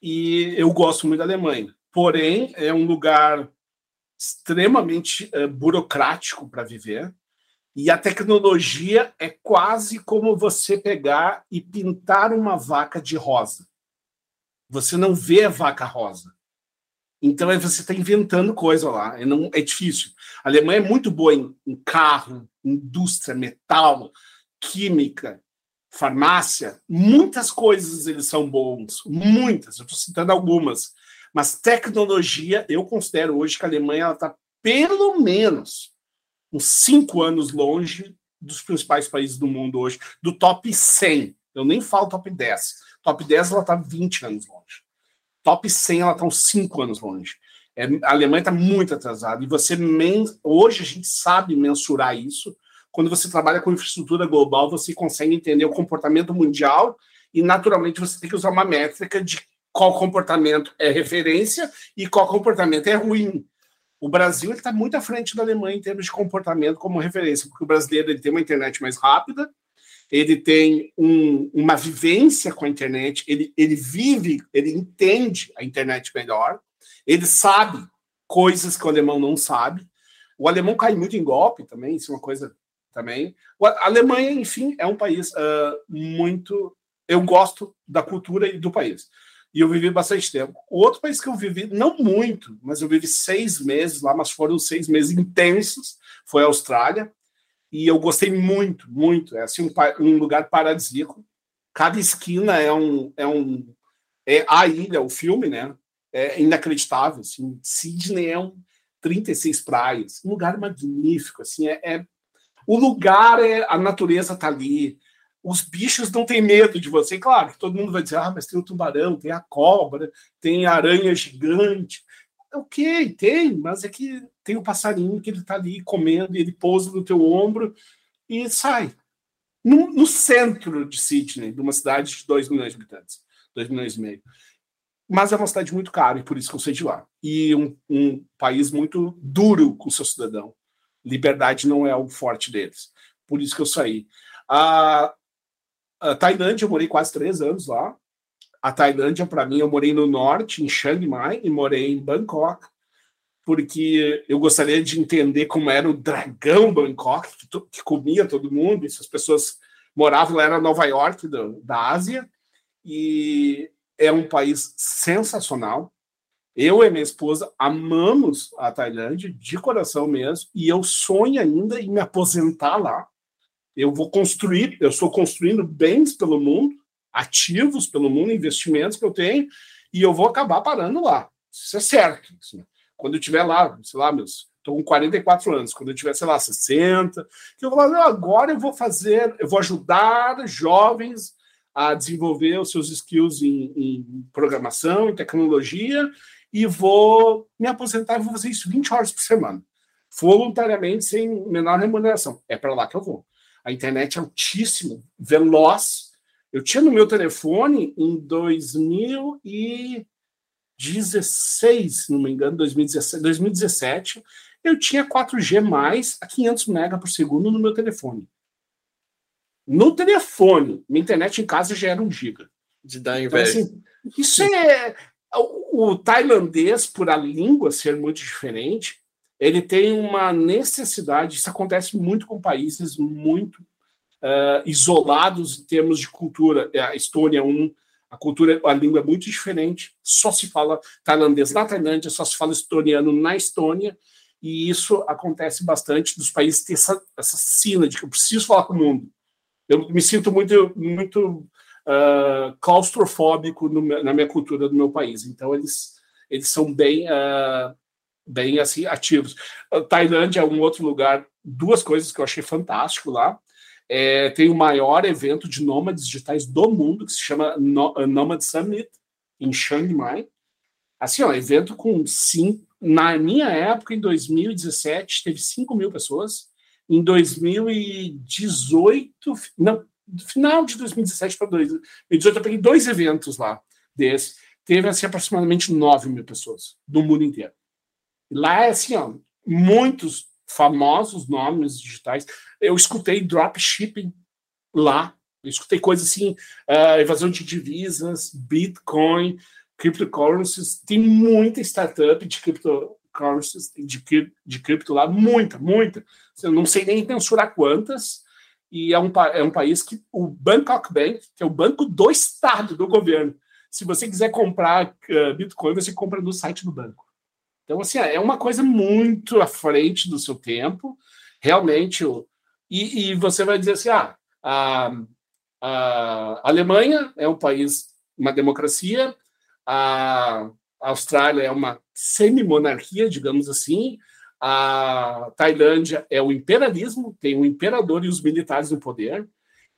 e eu gosto muito da Alemanha. Porém, é um lugar extremamente uh, burocrático para viver. E a tecnologia é quase como você pegar e pintar uma vaca de rosa. Você não vê a vaca rosa. Então é, você está inventando coisa lá. É, não, é difícil. A Alemanha é muito boa em, em carro, indústria, metal, química, farmácia. Muitas coisas eles são bons. Muitas. Eu estou citando algumas. Mas tecnologia, eu considero hoje que a Alemanha está pelo menos uns cinco anos longe dos principais países do mundo hoje, do top 100. Eu nem falo top 10. Top 10 ela está 20 anos longe. Top 100 ela está uns 5 anos longe. É, a Alemanha está muito atrasada. E você men hoje a gente sabe mensurar isso. Quando você trabalha com infraestrutura global, você consegue entender o comportamento mundial e naturalmente você tem que usar uma métrica de qual comportamento é referência e qual comportamento é ruim. O Brasil está muito à frente da Alemanha em termos de comportamento como referência, porque o brasileiro ele tem uma internet mais rápida, ele tem um, uma vivência com a internet, ele, ele vive, ele entende a internet melhor, ele sabe coisas que o alemão não sabe. O alemão cai muito em golpe também, isso é uma coisa também. A Alemanha, enfim, é um país uh, muito. Eu gosto da cultura e do país. E eu vivi bastante tempo. O outro país que eu vivi, não muito, mas eu vivi seis meses lá, mas foram seis meses intensos, foi a Austrália. E eu gostei muito, muito. É assim, um, um lugar paradisíaco. Cada esquina é um. É um é a ilha, o filme, né? É inacreditável. Assim. Sydney é um 36 praias, um lugar magnífico. Assim, é, é o lugar é a natureza tá ali. Os bichos não têm medo de você. Claro que todo mundo vai dizer, ah, mas tem o tubarão, tem a cobra, tem a aranha gigante. Ok, tem, mas é que tem o passarinho que ele está ali comendo e ele pousa no teu ombro e sai. No, no, centro de Sydney, de uma cidade de 2 milhões de habitantes, 2 milhões e meio. Mas é uma cidade muito cara e por isso que eu sei de lá. E um, um país muito duro com seu cidadão. Liberdade não é o forte deles. Por isso que eu saí. A, a Tailândia, eu morei quase três anos lá. A Tailândia, para mim, eu morei no norte, em Chiang Mai, e morei em Bangkok porque eu gostaria de entender como era o dragão Bangkok, que, que comia todo mundo, essas pessoas moravam lá, era Nova York do, da Ásia, e é um país sensacional. Eu e minha esposa amamos a Tailândia de coração mesmo, e eu sonho ainda em me aposentar lá. Eu vou construir, eu estou construindo bens pelo mundo, ativos pelo mundo, investimentos que eu tenho, e eu vou acabar parando lá. Isso é certo. Assim. Quando eu tiver lá, sei lá, meus. Estou com 44 anos, quando eu tiver, sei lá, 60, que eu vou falar, agora eu vou fazer, eu vou ajudar jovens a desenvolver os seus skills em, em programação, em tecnologia, e vou me aposentar e vou fazer isso 20 horas por semana, voluntariamente, sem menor remuneração. É para lá que eu vou. A internet é altíssima, veloz. Eu tinha no meu telefone em 2000 e 16, se não me engano, 2017, 2017, eu tinha 4G mais a 500 mega por segundo no meu telefone. No telefone, minha internet em casa já era 1 giga.
De dar então, inveja. Então, assim,
isso é o, o tailandês, por a língua ser muito diferente, ele tem uma necessidade. Isso acontece muito com países muito uh, isolados em termos de cultura. A Estônia é um, a cultura, a língua é muito diferente. Só se fala tailandês na Tailândia, só se fala estoniano na Estônia. E isso acontece bastante dos países ter essa, essa sina de que eu preciso falar com o mundo. Eu me sinto muito, muito uh, claustrofóbico no, na minha cultura do meu país. Então, eles, eles são bem, uh, bem assim, ativos. A Tailândia é um outro lugar, duas coisas que eu achei fantástico lá. É, tem o maior evento de nômades digitais do mundo, que se chama no Nomad Summit, em Chiang Mai. Assim, ó, evento com cinco. Na minha época, em 2017, teve 5 mil pessoas. Em 2018, não, final de 2017 para 2018, eu peguei dois eventos lá desse. Teve assim, aproximadamente 9 mil pessoas do mundo inteiro. Lá é assim, ó, muitos famosos nomes digitais. Eu escutei dropshipping lá, eu escutei coisas assim, uh, evasão de divisas, Bitcoin, cryptocurrencies. Tem muita startup de cryptocurrencies, de, de cripto lá, muita, muita. Eu não sei nem mensurar quantas. E é um, é um país que o Bangkok Bank, que é o banco do Estado, do governo, se você quiser comprar uh, Bitcoin, você compra no site do banco. Então, assim, é uma coisa muito à frente do seu tempo, realmente. E, e você vai dizer assim: ah, a, a Alemanha é um país, uma democracia, a Austrália é uma semi-monarquia, digamos assim, a Tailândia é o imperialismo, tem o imperador e os militares no poder,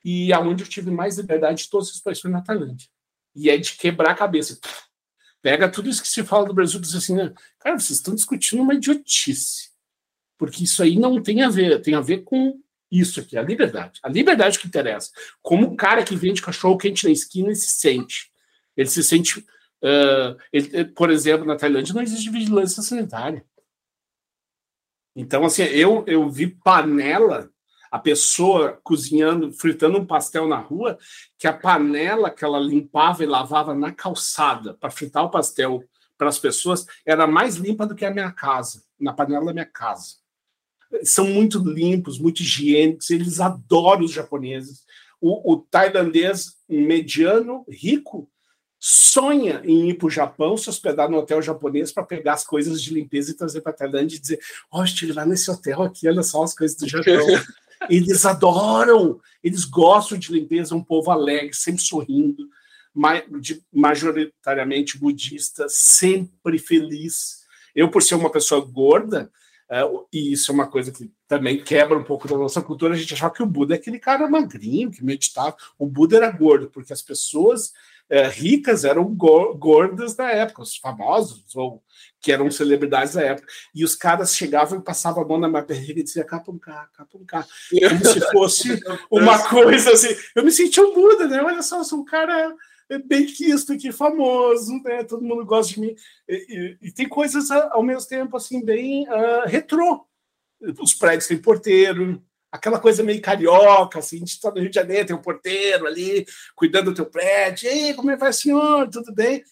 e aonde eu tive mais liberdade de todos esses países foi na Tailândia. E é de quebrar a cabeça. Pega tudo isso que se fala do Brasil e diz assim, né? cara, vocês estão discutindo uma idiotice. Porque isso aí não tem a ver, tem a ver com isso aqui, a liberdade. A liberdade que interessa. Como o cara que vende cachorro quente na esquina ele se sente. Ele se sente. Uh, ele, por exemplo, na Tailândia não existe vigilância sanitária. Então, assim, eu, eu vi panela, a pessoa cozinhando, fritando um pastel na rua, que a panela que ela limpava e lavava na calçada para fritar o pastel para as pessoas era mais limpa do que a minha casa, na panela da minha casa. São muito limpos, muito higiênicos, eles adoram os japoneses. O, o tailandês mediano, rico, sonha em ir para o Japão, se hospedar no hotel japonês para pegar as coisas de limpeza e trazer para a Tailândia e dizer: Ó, oh, estive lá nesse hotel aqui, olha só as coisas do Japão. eles adoram, eles gostam de limpeza, é um povo alegre, sempre sorrindo, majoritariamente budista, sempre feliz. Eu, por ser uma pessoa gorda, Uh, e isso é uma coisa que também quebra um pouco da nossa cultura. A gente achava que o Buda é aquele cara magrinho que meditava. O Buda era gordo, porque as pessoas é, ricas eram gordas da época, os famosos, ou que eram celebridades da época. E os caras chegavam e passavam a mão na minha barriga e diziam capunká, capunká. Como se fosse uma coisa assim. Eu me senti um Buda, né? Olha só, eu sou um cara bem quisto aqui, famoso, né? Todo mundo gosta de mim. E, e, e tem coisas ao mesmo tempo assim, bem uh, retrô. Os prédios têm porteiro, aquela coisa meio carioca, assim, de no Rio de Janeiro, tem um porteiro ali cuidando do teu prédio. Ei, como é que vai, senhor? Tudo bem?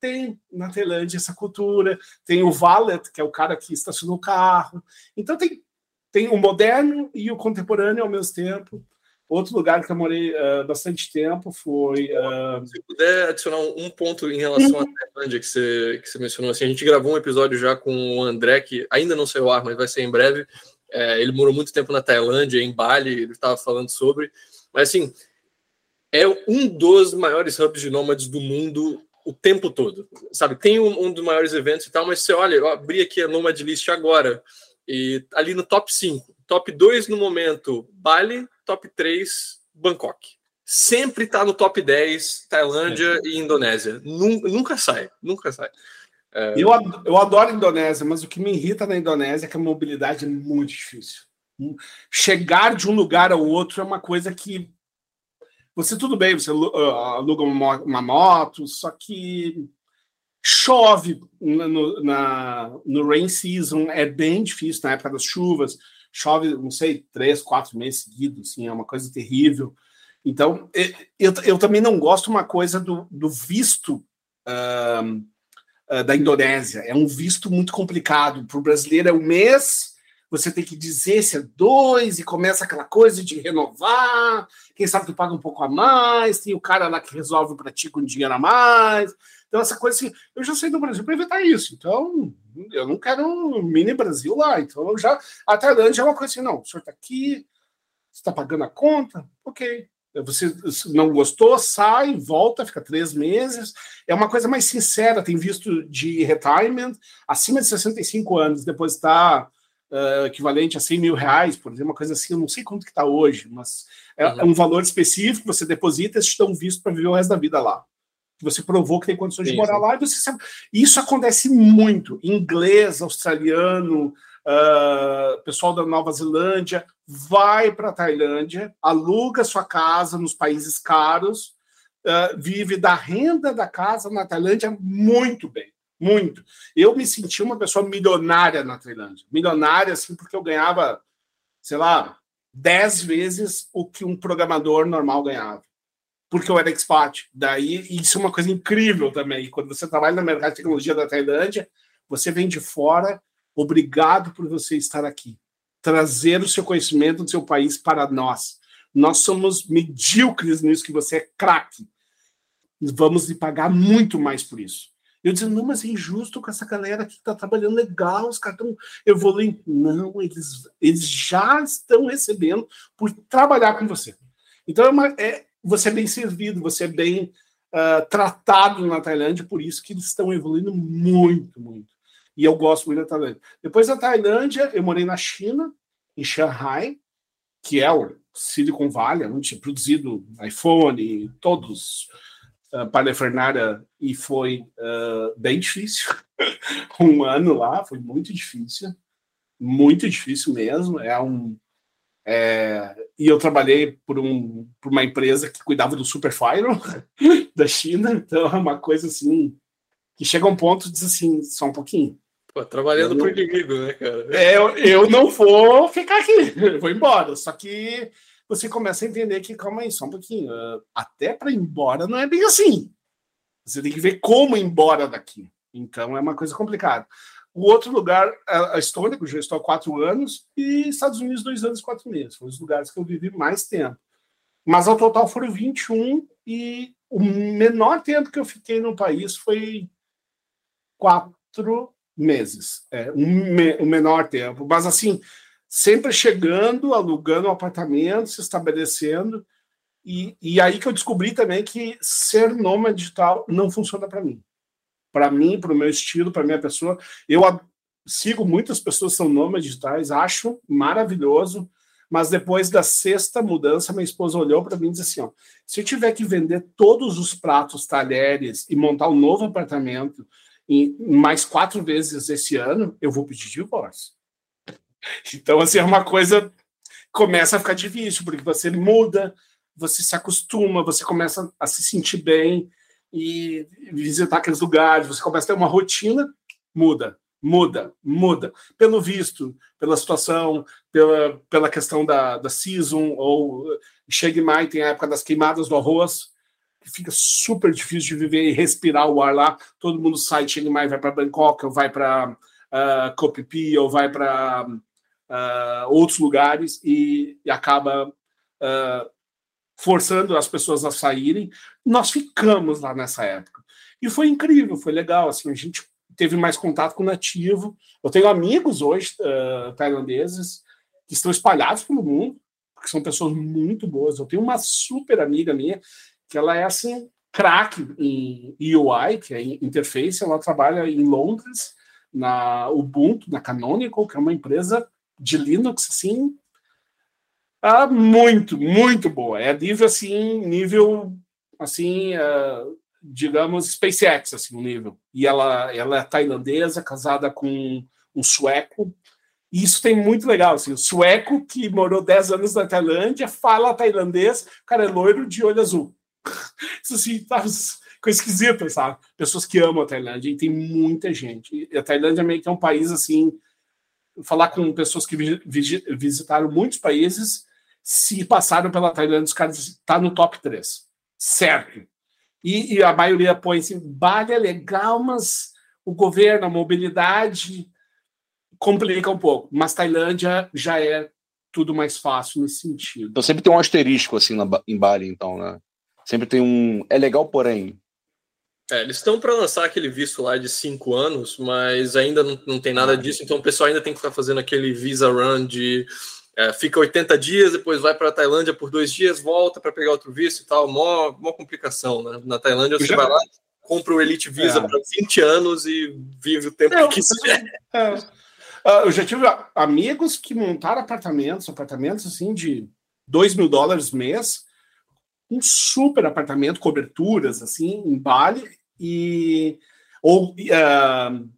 Tem na Tailândia essa cultura, tem o valet, que é o cara que estacionou o carro. Então tem, tem o moderno e o contemporâneo ao mesmo tempo. Outro lugar que eu morei uh, bastante tempo foi. Uh...
Se puder adicionar um ponto em relação à Tailândia que você, que você mencionou, assim, a gente gravou um episódio já com o André, que ainda não saiu ar, mas vai ser em breve, é, ele morou muito tempo na Tailândia, em Bali, ele estava falando sobre. Mas, assim, é um dos maiores hubs de nômades do mundo o tempo todo. Sabe, tem um, um dos maiores eventos e tal, mas você olha, eu abri aqui a Nomad List agora, e ali no top 5. Top 2 no momento, Bali, top 3, Bangkok. Sempre está no top 10, Tailândia é. e Indonésia. Nunca, nunca sai, nunca sai.
É... Eu, eu adoro a Indonésia, mas o que me irrita na Indonésia é que a mobilidade é muito difícil. Chegar de um lugar ao outro é uma coisa que. Você, tudo bem, você aluga uma moto, só que chove no, na, no rain season, é bem difícil na época das chuvas. Chove, não sei, três, quatro meses seguidos, assim, é uma coisa terrível. Então, eu, eu também não gosto uma coisa do, do visto. Uh, uh, da Indonésia. É um visto muito complicado. Para o brasileiro é um mês, você tem que dizer se é dois, e começa aquela coisa de renovar. Quem sabe tu paga um pouco a mais, tem o cara lá que resolve para ti com dinheiro a mais. Então, essa coisa assim, eu já sei do Brasil para evitar isso. Então, eu não quero um mini Brasil lá. Então, eu já. A Tailândia é uma coisa assim, não, o senhor está aqui, está pagando a conta? Ok. Você não gostou, sai, volta, fica três meses. É uma coisa mais sincera. Tem visto de retirement acima de 65 anos, depois está uh, equivalente a 100 mil reais, por exemplo, uma coisa assim. Eu não sei quanto que está hoje, mas é, uhum. é, um valor específico. Você deposita e te dão visto para viver o resto da vida lá. Você provou que tem condições sim, de morar lá e você sabe. Isso acontece muito. Inglês, australiano, uh, pessoal da Nova Zelândia, vai para a Tailândia, aluga sua casa nos países caros, uh, vive da renda da casa na Tailândia muito bem, muito. Eu me senti uma pessoa milionária na Tailândia, milionária assim porque eu ganhava, sei lá, dez vezes o que um programador normal ganhava porque eu era expat. Daí, isso é uma coisa incrível também. Quando você trabalha no mercado de tecnologia da Tailândia, você vem de fora Obrigado por você estar aqui. Trazer o seu conhecimento do seu país para nós. Nós somos medíocres nisso que você é craque. Vamos lhe pagar muito mais por isso. Eu dizendo, não, mas é injusto com essa galera que está trabalhando legal, os caras estão evoluindo. Não, eles, eles já estão recebendo por trabalhar com você. Então, é, uma, é você é bem servido, você é bem uh, tratado na Tailândia, por isso que eles estão evoluindo muito, muito. E eu gosto muito da Tailândia. Depois da Tailândia, eu morei na China, em Shanghai, que é o Silicon Valley, onde tinha produzido iPhone, todos uh, parafernália, e foi uh, bem difícil. um ano lá foi muito difícil, muito difícil mesmo. É um é, e eu trabalhei por, um, por uma empresa que cuidava do Superfire da China, então é uma coisa assim que chega a um ponto e diz assim, só um pouquinho.
Pô, trabalhando por inimigo, né, cara?
É, eu, eu não vou ficar aqui, vou embora. Só que você começa a entender que, calma aí, só um pouquinho. Uh, até para ir embora não é bem assim. Você tem que ver como ir embora daqui. Então é uma coisa complicada. O outro lugar, a Estônia, que eu já estou há quatro anos, e Estados Unidos, dois anos e quatro meses. Foram os lugares que eu vivi mais tempo. Mas ao total foram 21, e o menor tempo que eu fiquei no país foi quatro meses. É, um, me, um menor tempo. Mas assim, sempre chegando, alugando um apartamento, se estabelecendo. E, e aí que eu descobri também que ser nômade digital não funciona para mim. Para mim, para o meu estilo, para minha pessoa, eu sigo muitas pessoas que são nômades digitais, acho maravilhoso, mas depois da sexta mudança, minha esposa olhou para mim e disse assim: ó, se eu tiver que vender todos os pratos, talheres e montar um novo apartamento em mais quatro vezes esse ano, eu vou pedir divórcio. Então, assim, é uma coisa começa a ficar difícil, porque você muda, você se acostuma, você começa a se sentir bem e visitar aqueles lugares, você começa a ter uma rotina, muda, muda, muda. Pelo visto, pela situação, pela, pela questão da, da season, ou chega em maio, tem a época das queimadas do arroz, fica super difícil de viver e respirar o ar lá. Todo mundo sai de Chiang Mai, vai para Bangkok, ou vai para uh, ah, Koh Phi ou vai para uh, outros lugares e, e acaba uh, forçando as pessoas a saírem. Nós ficamos lá nessa época. E foi incrível, foi legal. Assim, a gente teve mais contato com o nativo. Eu tenho amigos hoje tailandeses que estão espalhados pelo mundo, porque são pessoas muito boas. Eu tenho uma super amiga minha que ela é assim craque em UI, que é interface, ela trabalha em Londres, na Ubuntu, na Canonical, que é uma empresa de Linux assim ah, muito, muito boa. É nível assim, nível assim, uh, digamos SpaceX assim, o nível. E ela ela é tailandesa, casada com um sueco. E isso tem muito legal, assim, o sueco que morou 10 anos na Tailândia, fala tailandês, cara é loiro de olho azul. Assim, tá coisa esquisita, sabe? Pessoas que amam a Tailândia, e tem muita gente. E a Tailândia meio que é um país assim. Falar com pessoas que visitaram muitos países, se passaram pela Tailândia, os caras estão tá no top 3. Certo. E, e a maioria põe assim: Bali é legal, mas o governo, a mobilidade complica um pouco. Mas Tailândia já é tudo mais fácil nesse sentido.
Então sempre tem um asterisco assim na, em Bali, então, né? Sempre tem um. É legal, porém.
É, eles estão para lançar aquele visto lá de cinco anos, mas ainda não, não tem nada ah. disso, então o pessoal ainda tem que ficar fazendo aquele visa run de é, fica 80 dias, depois vai para a Tailândia por dois dias, volta para pegar outro visto e tal. Mó, mó complicação, né? Na Tailândia você já... vai lá, compra o Elite Visa é. para 20 anos e vive o tempo
é,
que quiser.
É. Uh, eu já tive amigos que montaram apartamentos, apartamentos assim de 2 mil dólares mês, um super apartamento, coberturas, assim, em Bali, e ou uh,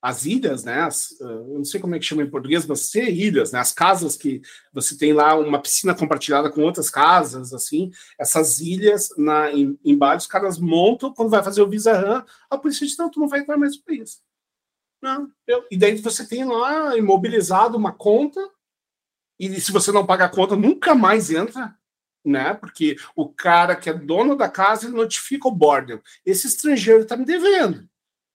as ilhas, né? As, uh, eu não sei como é que chama em português, mas ser ilhas, né? As casas que você tem lá uma piscina compartilhada com outras casas, assim, essas ilhas na, em, em Bali, os caras montam, quando vai fazer o Visa RAM, a polícia diz, não, tu não vai entrar mais no país. Não, eu, e daí você tem lá imobilizado uma conta, e se você não paga a conta, nunca mais entra né? Porque o cara que é dono da casa ele notifica o border. Esse estrangeiro está me devendo.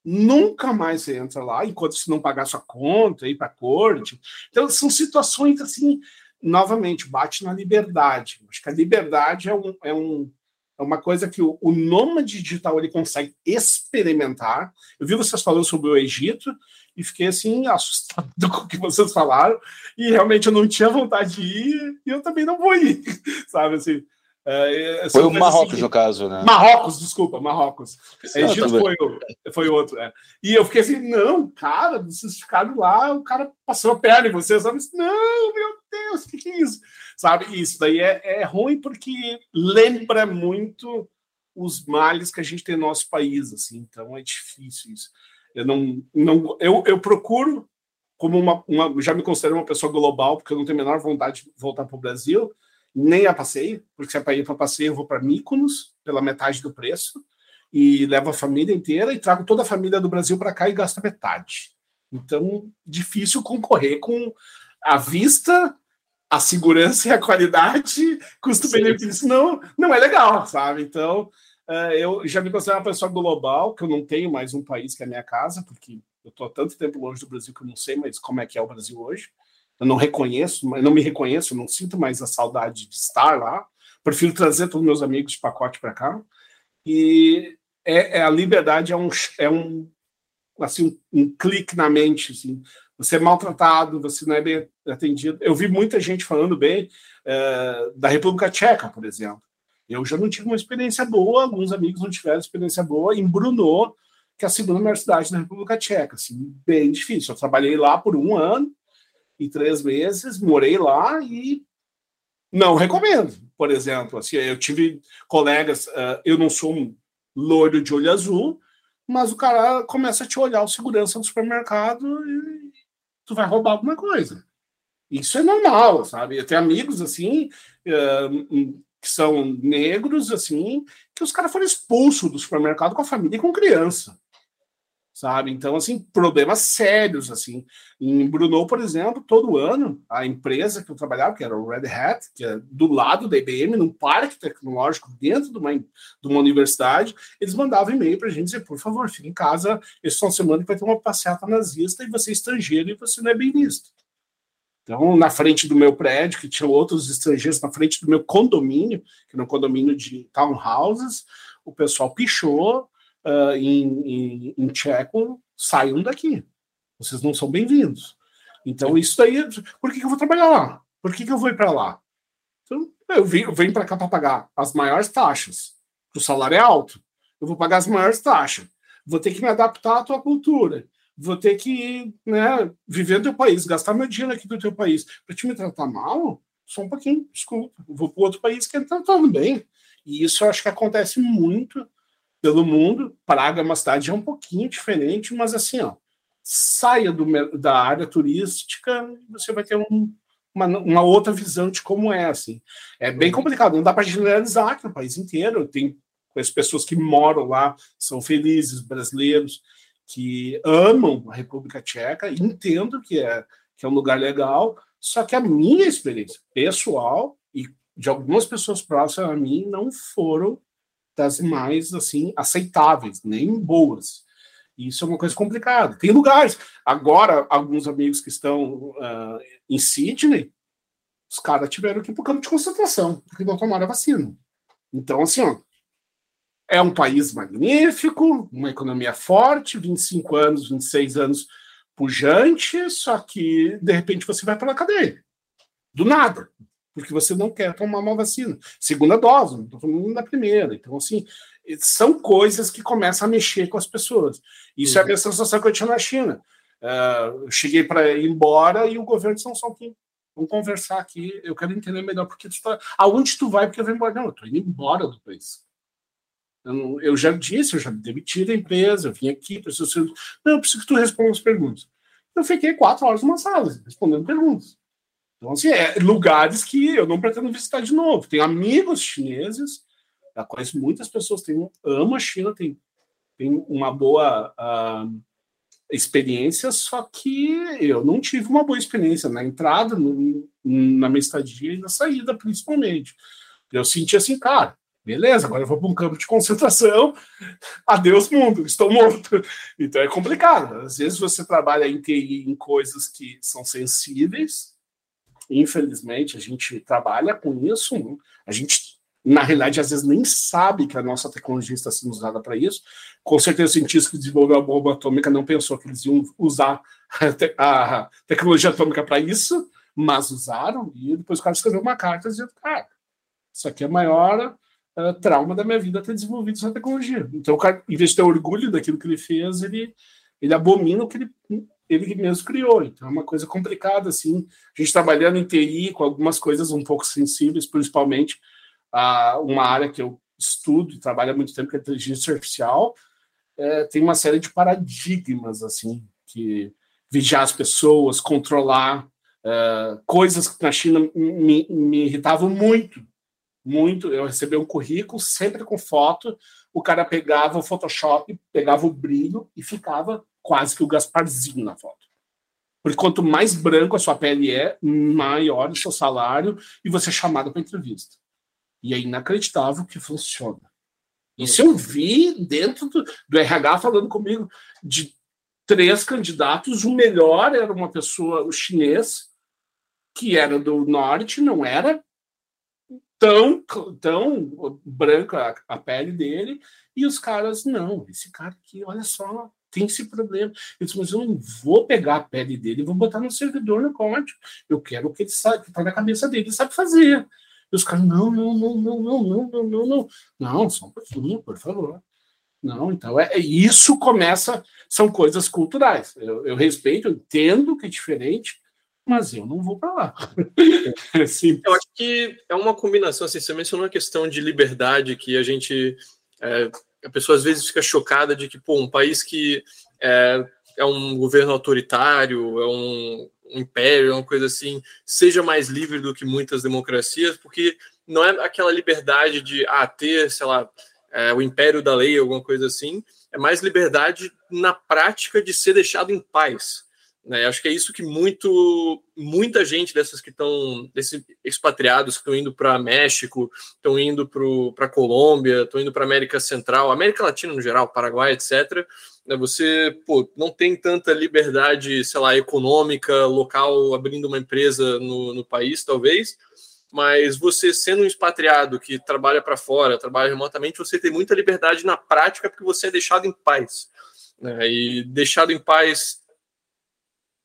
Nunca mais entra lá enquanto você não pagar sua conta, ir para corte. Então, são situações assim, novamente, bate na liberdade. Acho que a liberdade é um, é um, é uma coisa que o, o nômade digital ele consegue experimentar. Eu vi vocês falando sobre o Egito e fiquei assim assustado com o que vocês falaram e realmente eu não tinha vontade de ir e eu também não vou ir, sabe assim.
É, é foi o Marrocos, assim, no caso, né?
Marrocos, desculpa, Marrocos. Egito foi, foi outro. É. E eu fiquei assim, não, cara, vocês ficaram lá, o cara passou a perna em vocês, sabe? Não, meu Deus, o que, que é isso? Sabe, isso daí é, é ruim porque lembra muito os males que a gente tem no nosso país, assim, então é difícil isso. Eu não, não eu, eu procuro, como uma, uma, já me considero uma pessoa global, porque eu não tenho a menor vontade de voltar para o Brasil, nem a passeio, porque se é para ir para passeio, eu vou para Mykonos pela metade do preço e levo a família inteira e trago toda a família do Brasil para cá e gasto metade. Então, difícil concorrer com a vista, a segurança e a qualidade, custo-benefício não, não é legal, sabe? Então, eu já me considero uma pessoa global, que eu não tenho mais um país que é a minha casa, porque eu estou há tanto tempo longe do Brasil que eu não sei mais como é que é o Brasil hoje eu não reconheço, eu não me reconheço, não sinto mais a saudade de estar lá. Prefiro trazer todos meus amigos de pacote para cá. E é, é, a liberdade é um, é um assim um, um clique na mente, assim. Você é maltratado, você não é bem atendido. Eu vi muita gente falando bem é, da República Tcheca, por exemplo. Eu já não tive uma experiência boa, alguns amigos não tiveram experiência boa em Brno, que é a segunda maior cidade da República Tcheca. Assim, bem difícil. Eu trabalhei lá por um ano, e três meses, morei lá e não recomendo. Por exemplo, assim, eu tive colegas, uh, eu não sou um loiro de olho azul, mas o cara começa a te olhar o segurança do supermercado e tu vai roubar alguma coisa. Isso é normal, sabe? Eu tenho amigos assim uh, que são negros assim, que os caras foram expulsos do supermercado com a família e com criança sabe? Então, assim, problemas sérios, assim. Em Brno, por exemplo, todo ano, a empresa que eu trabalhava, que era o Red Hat, que é do lado da IBM, num parque tecnológico dentro de uma, de uma universidade, eles mandavam e-mail para a gente dizer, por favor, fique em casa esse final de semana que vai ter uma passeata nazista e você é estrangeiro e você não é bem visto. Então, na frente do meu prédio, que tinha outros estrangeiros, na frente do meu condomínio, que era um condomínio de townhouses, o pessoal pichou, uh, em, em, em tcheco, saiam daqui. Vocês não são bem-vindos. Então, isso daí. Por que, que eu vou trabalhar lá? Por que, que eu vou ir para lá? Então, eu venho, venho para cá para pagar as maiores taxas. O salário é alto. Eu vou pagar as maiores taxas. Vou ter que me adaptar à tua cultura. Vou ter que né, viver no teu país, gastar meu dinheiro aqui do teu país. Para te me tratar mal, só um pouquinho, desculpa. vou para outro país que está tratando bem. E isso eu acho que acontece muito pelo mundo. Praga é uma cidade é um pouquinho diferente, mas assim, ó, saia do, da área turística, você vai ter um, uma, uma, outra visão de como é, assim. É bem complicado, não dá para generalizar que no país inteiro tem as pessoas que moram lá, são felizes, brasileiros, que amam a República Tcheca, entendo que é, que é um lugar legal, só que a minha experiência pessoal e de algumas pessoas próximas a mim não foram das mais assim aceitáveis, nem boas. Isso é uma coisa complicada. Tem lugares. Agora, alguns amigos que estão uh, em Sydney, os caras tiveram que ir para o campo de concentração, porque não tomaram a vacina. Então, assim, ó, é um país magnífico, uma economia forte, 25 anos, 26 anos pujante, só que, de repente, você vai para a cadeia. Do nada porque você não quer tomar uma vacina. Segunda dose, não estou falando da primeira. Então, assim, são coisas que começam a mexer com as pessoas. Isso uhum. é a minha sensação que eu tinha na China. Uh, eu cheguei para ir embora e o governo disse, não, só um vamos conversar aqui, eu quero entender melhor porque tu está... Aonde tu vai porque eu vou embora? Não, eu estou indo embora do país. Eu, eu, já disse, eu já me demiti da empresa, eu vim aqui, preciso... Não, eu preciso que tu responda as perguntas. Eu fiquei quatro horas numa sala, respondendo perguntas. Então, assim, é lugares que eu não pretendo visitar de novo. Tenho amigos chineses, eu conheço muitas pessoas, tenho, amo a China, tem, tem uma boa uh, experiência, só que eu não tive uma boa experiência na entrada, no, na minha estadia e na saída, principalmente. Eu senti assim, cara, beleza, agora eu vou para um campo de concentração, adeus mundo, estou morto. Então é complicado. Às vezes você trabalha em TI em coisas que são sensíveis, Infelizmente, a gente trabalha com isso. A gente na realidade, às vezes nem sabe que a nossa tecnologia está sendo usada para isso. Com certeza, o cientista que desenvolveu a bomba atômica não pensou que eles iam usar a, te a tecnologia atômica para isso, mas usaram, e depois o cara escreveu uma carta dizendo, cara, isso aqui é maior uh, trauma da minha vida ter desenvolvido essa tecnologia. Então, o cara, em vez de ter orgulho daquilo que ele fez, ele, ele abomina o que ele, ele mesmo criou. Então, é uma coisa complicada, assim. A gente trabalhando em TI com algumas coisas um pouco sensíveis, principalmente uh, uma área que eu estudo e trabalho há muito tempo, que é inteligência artificial, é, tem uma série de paradigmas, assim, que vigiar as pessoas, controlar uh, coisas que na China me, me irritavam muito, muito. Eu recebi um currículo sempre com foto, o cara pegava o Photoshop, pegava o brilho e ficava quase que o Gasparzinho na foto. Porque quanto mais branco a sua pele é, maior o seu salário e você é chamado para entrevista. E é inacreditável que funciona. Isso eu vi dentro do, do RH falando comigo de três candidatos, o melhor era uma pessoa, o chinês, que era do norte, não era tão, tão branca a, pele dele, e os caras, não, esse cara aqui, olha só, tem esse problema. Eu disse, mas eu não vou pegar a pele dele e vou botar no servidor no código. Eu quero o que ele sabe, que está na cabeça dele, ele sabe fazer. E os caras, não, não, não, não, não, não, não, não, não. Não, só um pouquinho, por favor. Não, então é, é isso começa, são coisas culturais. Eu, eu respeito, eu entendo que é diferente, mas eu não vou para lá.
é eu acho que é uma combinação, assim, você mencionou a questão de liberdade que a gente. É, a pessoa às vezes fica chocada de que, pô, um país que é, é um governo autoritário, é um, um império, é uma coisa assim, seja mais livre do que muitas democracias, porque não é aquela liberdade de ah, ter, sei lá, é, o império da lei, alguma coisa assim, é mais liberdade na prática de ser deixado em paz. Né? Acho que é isso que muito, muita gente dessas que estão, desses expatriados que estão indo para México, estão indo para Colômbia, estão indo para América Central, América Latina no geral, Paraguai, etc. Né? Você pô, não tem tanta liberdade, sei lá, econômica, local, abrindo uma empresa no, no país, talvez, mas você sendo um expatriado que trabalha para fora, trabalha remotamente, você tem muita liberdade na prática porque você é deixado em paz. Né? E deixado em paz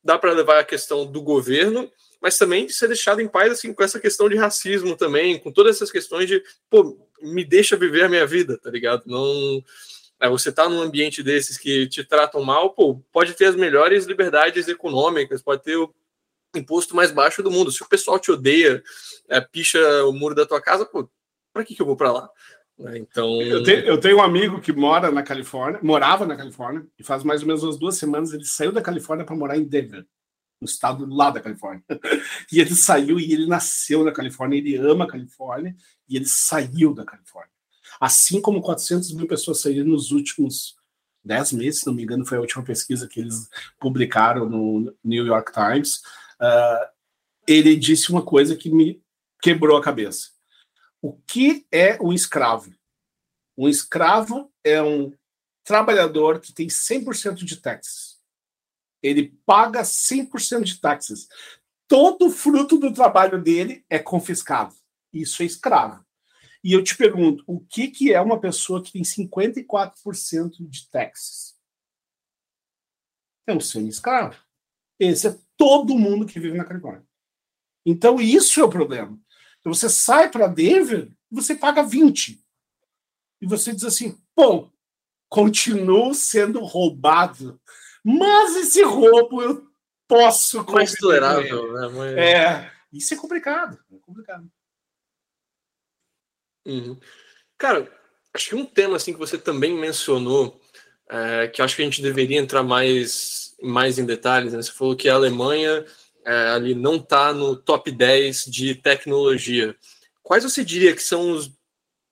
dá para levar a questão do governo, mas também de ser deixado em paz assim com essa questão de racismo também, com todas essas questões de, pô, me deixa viver a minha vida, tá ligado? Não é, você tá num ambiente desses que te tratam mal, pô, pode ter as melhores liberdades econômicas, pode ter o imposto mais baixo do mundo. Se o pessoal te odeia, é, picha o muro da tua casa, pô, para que, que eu vou para lá? É, então.
Eu tenho, eu tenho, um amigo que mora na Califórnia, morava na Califórnia, e faz mais ou menos umas duas semanas ele saiu da Califórnia para morar em Denver, no estado lá da Califórnia. e ele saiu e ele nasceu na Califórnia, ele ama a Califórnia, e ele saiu da Califórnia. Assim como 400 mil pessoas saíram nos últimos 10 meses, se não me engano, foi a última pesquisa que eles publicaram no New York Times. Uh, ele disse uma coisa que me quebrou a cabeça o que é um escravo? Um escravo é um trabalhador que tem 100% de taxas. Ele paga 100% de taxas. Todo fruto do trabalho dele é confiscado. Isso é escravo. E eu te pergunto, o que, que é uma pessoa que tem 54% de taxas? É um semi-escravo. Esse é todo mundo que vive na Califórnia. Então, isso é o problema. Então você sai para Denver, você paga 20. E você diz assim: pô, continuo sendo roubado, mas esse roubo eu posso.
Mais tolerável, né? Mas...
É, isso é complicado. É complicado.
Uhum. Cara, acho que um tema assim que você também mencionou, é, que acho que a gente deveria entrar mais, mais em detalhes, né? Você falou que a Alemanha é, ali não está no top 10 de tecnologia. Quais você diria que são os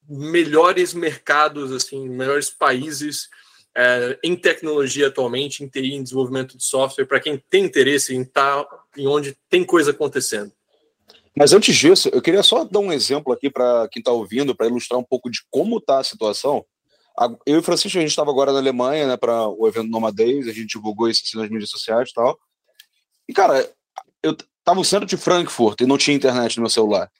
melhores mercados, assim, melhores países é, em tecnologia atualmente, em TI, em desenvolvimento de software, para quem tem interesse em estar tá, em onde tem coisa acontecendo?
Mas antes disso, eu queria só dar um exemplo aqui para quem está ouvindo, para ilustrar um pouco de como está a situação. Eu e o Francisco, a gente estava agora na Alemanha, né, para o evento Nomadez, a gente divulgou isso assim, nas mídias sociais e tal. E, cara, eu tava no centro de Frankfurt e não tinha internet no meu celular.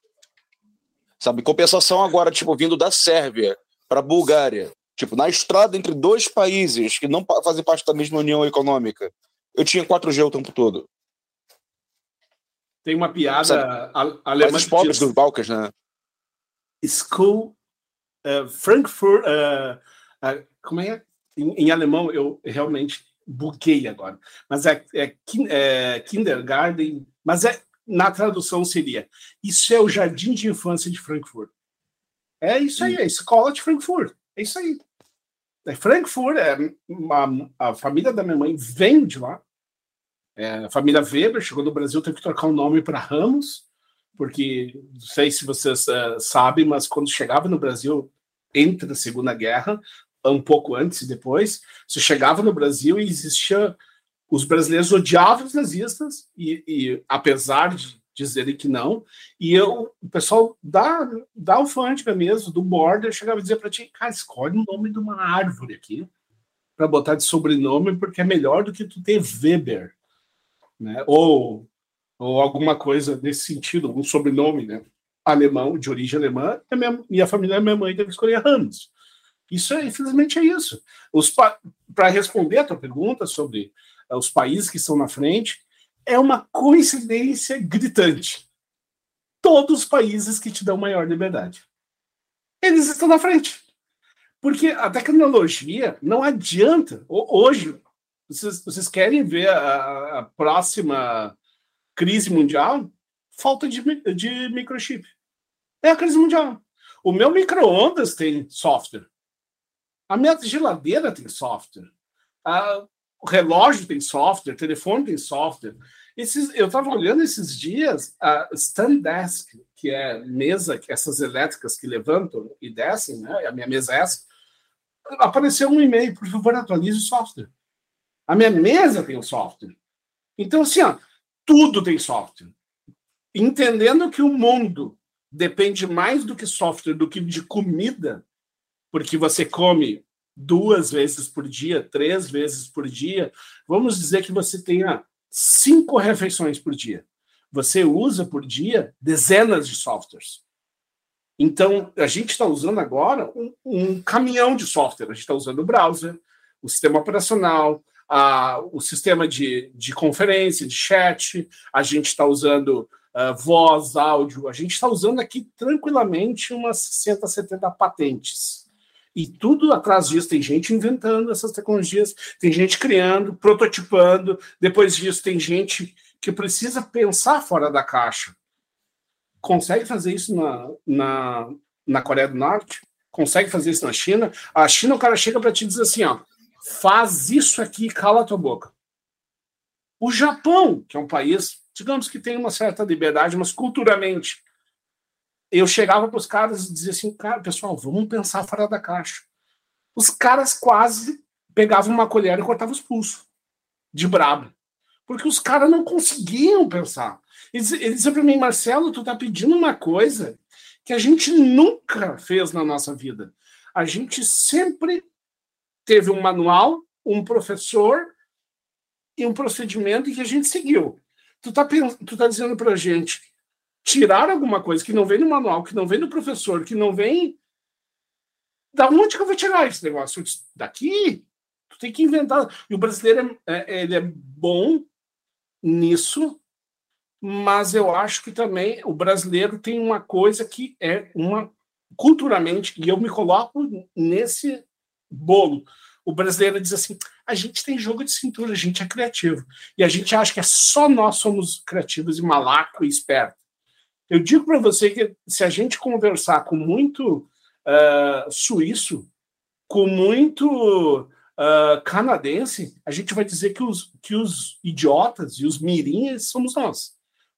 Sabe? Compensação agora, tipo, vindo da Sérvia para a Bulgária. Tipo, na estrada entre dois países que não fazem parte da mesma união econômica, eu tinha 4G o tempo todo.
Tem uma piada alemã.
Mas os pobres dos Balcãs, né?
School uh, Frankfurt. Uh, uh, como é? Em, em, alemão, eu realmente buguei agora. Mas é, é, é kindergarten. Mas é, na tradução seria: Isso é o jardim de infância de Frankfurt. É isso aí, é a escola de Frankfurt. É isso aí. É Frankfurt, é uma, a família da minha mãe vem de lá. É, a família Weber chegou no Brasil, teve que trocar o nome para Ramos, porque não sei se vocês uh, sabem, mas quando chegava no Brasil entre a Segunda Guerra, um pouco antes e depois, você chegava no Brasil e existia. Os brasileiros odiavam os nazistas, e, e apesar de dizerem que não, e eu, o pessoal da, da alfândega mesmo, do border, chegava a dizer para ti, cara, escolhe o nome de uma árvore aqui para botar de sobrenome, porque é melhor do que tu ter Weber, né? Ou, ou alguma coisa nesse sentido, algum sobrenome, né? Alemão, de origem alemã, e minha, minha família, minha mãe teve que escolher Ramos. Isso, é, infelizmente, é isso. Para responder a tua pergunta sobre uh, os países que estão na frente, é uma coincidência gritante. Todos os países que te dão maior liberdade. Eles estão na frente. Porque a tecnologia não adianta. Hoje, vocês, vocês querem ver a, a, próxima crise mundial? Falta de, de microchip. É a crise mundial. O meu micro-ondas tem software. A minha geladeira tem software. A, o relógio tem software, o telefone tem software. Esses, eu estava olhando esses dias a stand desk, que é mesa, essas elétricas que levantam e descem, né? A minha mesa é essa. Apareceu um e-mail, por favor, atualize o software. A minha mesa tem o software. Então, assim, ó, tudo tem software. Entendendo que o mundo depende mais do que software, do que de comida, porque você come duas vezes por dia, três vezes por dia, vamos dizer que você tenha cinco refeições por dia. Você usa por dia dezenas de softwares. Então, a gente está usando agora um, um, caminhão de software. A gente está usando o browser, o sistema operacional, a, o sistema de, de conferência, de chat, a gente está usando uh, voz, áudio, a gente está usando aqui tranquilamente umas 60, 70 patentes. E tudo atrás disso tem gente inventando essas tecnologias, tem gente criando, prototipando. Depois disso, tem gente que precisa pensar fora da caixa. Consegue fazer isso na, na, na Coreia do Norte? Consegue fazer isso na China? A China, o cara chega para te dizer assim: ó, faz isso aqui, cala a tua boca. O Japão, que é um país, digamos que tem uma certa liberdade, mas culturalmente eu chegava para os caras e dizia assim, cara, pessoal, vamos pensar fora da caixa. Os caras quase pegavam uma colher e cortavam os pulsos, de brabo. Porque os caras não conseguiam pensar. Eles, eles diziam para mim, Marcelo, tu tá pedindo uma coisa que a gente nunca fez na nossa vida. A gente sempre teve um manual, um professor e um procedimento que a gente seguiu. Tu tá, tu tá dizendo para a gente tirar alguma coisa que não vem no manual, que não vem no professor, que não vem. Da onde que eu vou tirar esse negócio? Daqui? Tu tem que inventar. E o brasileiro é, é, ele é bom nisso, mas eu acho que também o brasileiro tem uma coisa que é uma culturalmente, e eu me coloco nesse bolo. O brasileiro diz assim: a gente tem jogo de cintura, a gente é criativo. E a gente acha que é só nós somos criativos e malaco e esperto. Eu digo para você que se a gente conversar com muito uh, suíço, com muito uh, canadense, a gente vai dizer que os, que os idiotas e os mirinhas somos nós.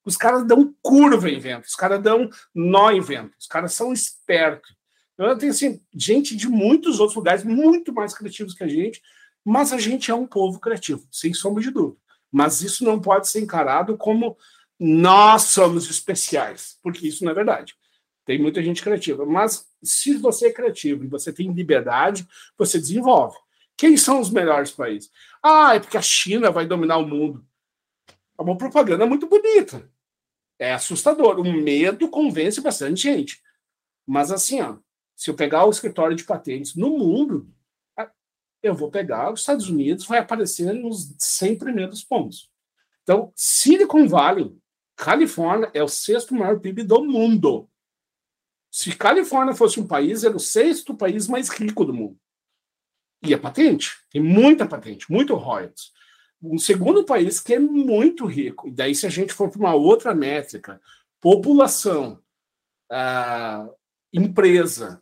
Os caras dão curva em vento, os caras dão nó em vento, os caras são espertos. Eu tenho assim, gente de muitos outros lugares muito mais criativos que a gente, mas a gente é um povo criativo, sem sombra de dúvida. Mas isso não pode ser encarado como nós somos especiais, porque isso não é verdade. Tem muita gente criativa, mas se você é criativo e você tem liberdade, você desenvolve. Quem são os melhores países? Ah, é porque a China vai dominar o mundo. É uma propaganda muito bonita. É assustador. O medo convence bastante gente. Mas assim, ó, se eu pegar o escritório de patentes no mundo, eu vou pegar os Estados Unidos, vai aparecer nos 100 primeiros pontos. Então, Silicon Valley, Califórnia, é o sexto maior PIB do mundo. Se Califórnia fosse um país, era o sexto país mais rico do mundo. E é patente, tem muita patente, muito royalties. Um segundo país que é muito rico, e daí se a gente for para uma outra métrica, população, uh, empresa,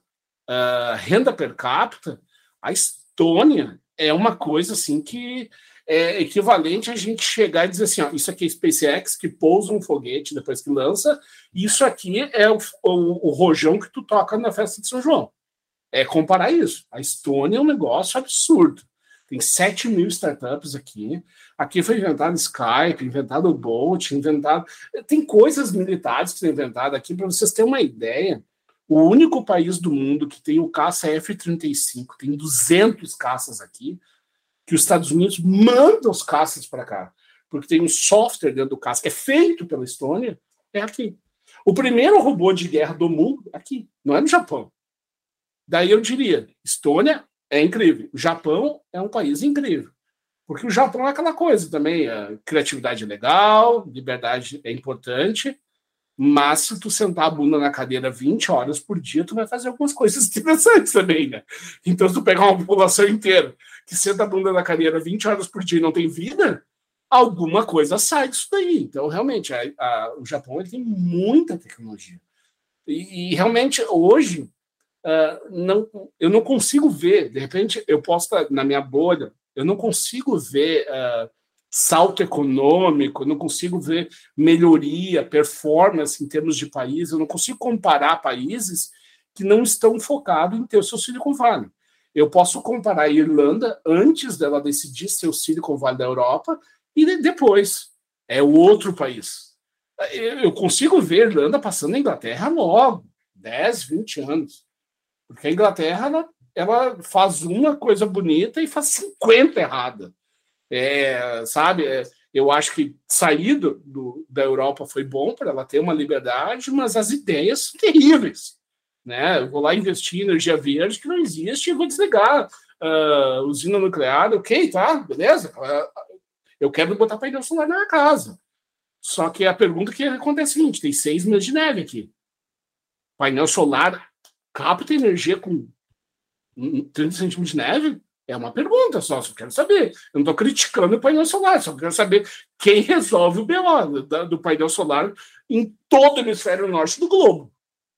uh, renda per capita, a Estônia é uma coisa assim que é equivalente a gente chegar e dizer assim, ó, isso aqui é SpaceX que pousa um foguete depois que lança, isso aqui é o, o, o rojão que tu toca na festa de São João. É comparar isso. A Estônia é um negócio absurdo. Tem 7 mil startups aqui. Aqui foi inventado Skype, inventado o Bolt, inventado. Tem coisas militares que são inventadas aqui, para vocês terem uma ideia. O único país do mundo que tem o caça F-35, tem 200 caças aqui, que os Estados Unidos mandam os caças para cá, porque tem um software dentro do caça que é feito pela Estônia, é aqui. O primeiro robô de guerra do mundo, aqui, não é no Japão. Daí eu diria, Estônia é incrível, o Japão é um país incrível. Porque o Japão é aquela coisa também, criatividade é legal, liberdade é importante, mas se tu sentar a bunda na cadeira 20 horas por dia, tu vai fazer algumas coisas interessantes também, né? Então, se tu pegar uma população inteira que senta a bunda na cadeira 20 horas por dia e não tem vida, alguma coisa sai disso daí. Então, realmente, a, a, o Japão ele tem muita tecnologia. E, e realmente, hoje, uh, não, eu não consigo ver, de repente, eu posso estar na minha bolha, eu não consigo ver uh, salto econômico, não consigo ver melhoria, performance em termos de país, eu não consigo comparar países que não estão focados em ter o seu Silicon Valley. Eu posso comparar a Irlanda antes dela decidir ser o Silicon Valley da Europa e depois. É o outro país. Eu consigo ver a Irlanda passando a Inglaterra logo, 10, 20 anos. Porque a Inglaterra ela, ela faz uma coisa bonita e faz 50 errada. É, sabe? É, eu acho que sair do, da Europa foi bom para ela ter uma liberdade, mas as ideias são terríveis. Né? Eu vou lá investir em energia verde que não existe e vou desligar uh, usina nuclear, ok, tá, beleza. Uh, eu quero botar painel solar na minha casa. Só que a pergunta que acontece é a seguinte: tem seis meses de neve aqui. Painel solar capta energia com 30 centímetros de neve? É uma pergunta só, só quero saber. Eu não estou criticando o painel solar, só quero saber quem resolve o BO do, do painel solar em todo o hemisfério norte do globo.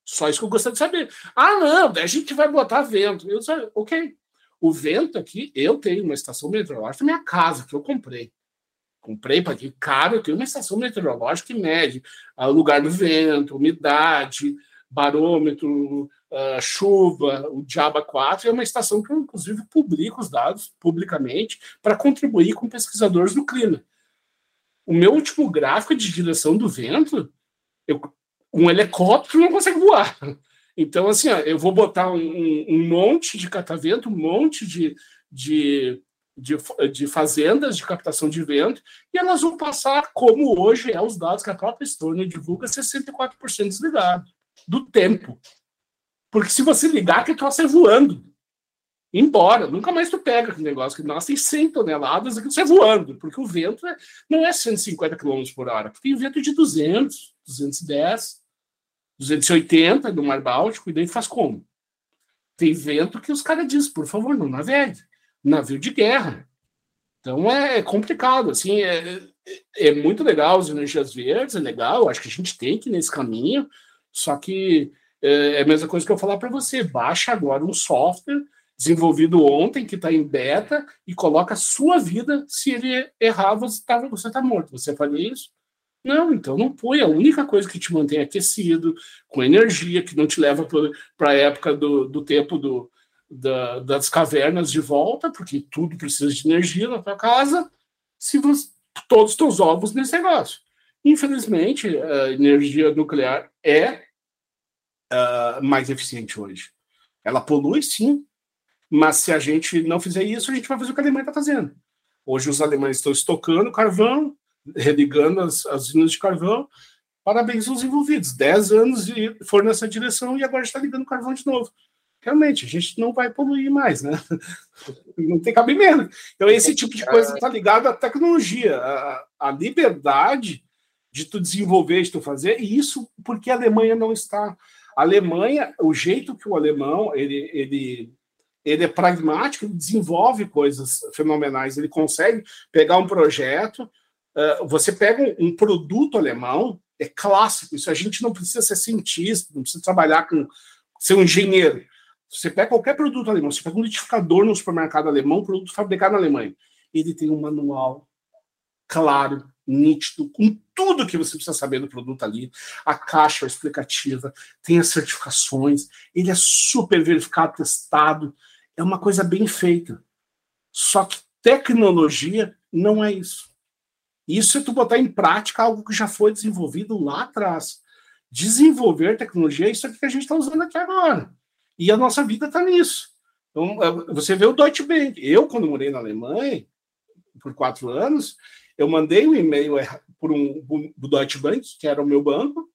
Só isso que eu gostaria de saber. Ah, não, a gente vai botar vento. Eu disse, ok. O vento aqui, eu tenho uma estação meteorológica na minha casa, que eu comprei. Comprei para que, cara, eu tenho uma estação meteorológica que mede o lugar do vento, umidade, barômetro, uh, chuva, o Diaba 4, é uma estação que eu, inclusive, publico os dados publicamente para contribuir com pesquisadores do clima. O meu último gráfico de direção do vento, eu, um helicóptero não consegue voar. Então, assim, ó, eu vou botar um, um, monte de catavento, um monte de, de, de, de, fazendas de captação de vento, e elas vão passar, como hoje é os dados que a própria Estônia divulga, 64% desligado do tempo. Porque se você ligar, que troço é voando. Embora, nunca mais tu pega aquele negócio, que nós tem 100 toneladas aqui, você é voando, porque o vento é, não é 150 km por hora, tem vento de 200, 210, 280 no Mar Báltico, e daí faz como? Tem vento que os caras dizem, por favor, não navegue. Navio de guerra. Então é, é complicado, assim, é, é, é muito legal as energias verdes, é legal, acho que a gente tem que ir nesse caminho, só que é, é a mesma coisa que eu falar para você. Baixa agora um software desenvolvido ontem, que está em beta, e coloca a sua vida. Se ele errar, você está você tá morto. Você faria isso? Não, então não põe. A única coisa que te mantém aquecido, com energia, que não te leva para a época do, do tempo do, da, das cavernas de volta, porque tudo precisa de energia na tua casa, se você, todos os teus ovos nesse negócio. Infelizmente, a energia nuclear é uh, mais eficiente hoje. Ela polui, sim, mas se a gente não fizer isso, a gente vai fazer o que a Alemanha está fazendo. Hoje os alemães estão estocando carvão, religando as, as de carvão, parabéns aos envolvidos. Dez anos e foram nessa direção e agora está ligando carvão de novo. Realmente, a gente não vai poluir mais, né? Não tem cabimento. Então, esse tipo de coisa está ligado à tecnologia, à, à liberdade de tu desenvolver, de tu fazer, e isso porque a Alemanha não está. A Alemanha, o jeito que o alemão ele, ele, ele é pragmático, ele desenvolve coisas fenomenais, ele consegue pegar um projeto, uh, você pega um, um, produto alemão, é clássico, isso a gente não precisa ser cientista, não precisa trabalhar com ser um engenheiro. Você pega qualquer produto alemão, você pega um liquidificador no supermercado alemão, produto fabricado na Alemanha, ele tem um manual claro, nítido, com tudo que você precisa saber do produto ali. A caixa explicativa, tem as certificações, ele é super verificado, testado. É uma coisa bem feita. Só que tecnologia não é isso. Isso é tu botar em prática algo que já foi desenvolvido lá atrás. Desenvolver tecnologia é isso aqui que a gente está usando aqui agora. E a nossa vida está nisso. Então, é, você vê o Deutsche Bank. Eu, quando morei na Alemanha, por quatro anos, eu mandei um e-mail por um do Deutsche Bank, que era o meu banco,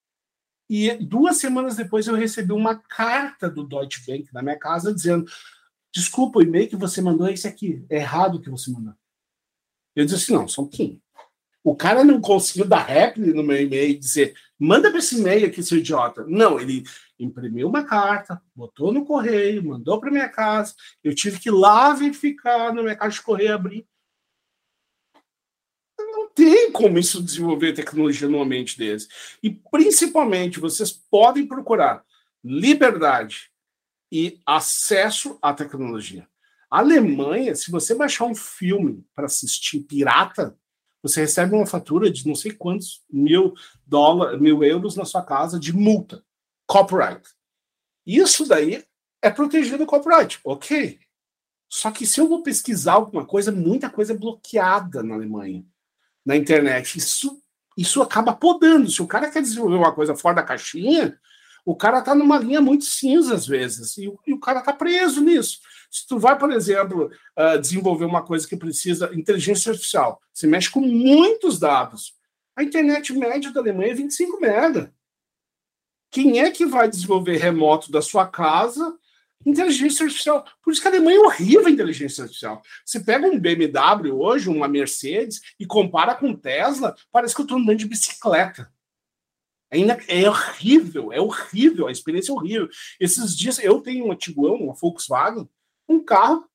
e duas semanas depois eu recebi uma carta do Deutsche Bank na minha casa dizendo: desculpa, o e-mail que você mandou é esse aqui, é errado o que você mandou. Eu disse assim: não, um pouquinho. O cara não conseguiu dar réplica no meu e-mail e dizer: manda para esse e-mail aqui, seu idiota. Não, ele imprimiu uma carta, botou no correio, mandou para minha casa. Eu tive que ir lá verificar na minha caixa de correio abrir tem como isso desenvolver tecnologia no ambiente desse. E, principalmente, vocês podem procurar liberdade e acesso à tecnologia. A Alemanha, se você baixar um filme para assistir pirata, você recebe uma fatura de não sei quantos mil dólares, mil euros na sua casa de multa, copyright. Isso daí é protegido do copyright, ok? Só que se eu vou pesquisar alguma coisa, muita coisa é bloqueada na Alemanha na internet. Isso, isso acaba podando. Se o cara quer desenvolver uma coisa fora da caixinha, o cara está numa linha muito cinza às vezes, e, e o cara está preso nisso. Se tu vai, por exemplo, uh, desenvolver uma coisa que precisa inteligência artificial, você mexe com muitos dados. A internet média da Alemanha é 25 mega. Quem é que vai desenvolver remoto da sua casa Inteligência artificial. Por isso que a Alemanha é horrível a inteligência artificial. Você pega um BMW hoje, uma Mercedes, e compara com Tesla, parece que eu estou andando de bicicleta. É, é, horrível, é horrível, a experiência é horrível. Esses dias eu tenho um Tiguan, uma Volkswagen, um carro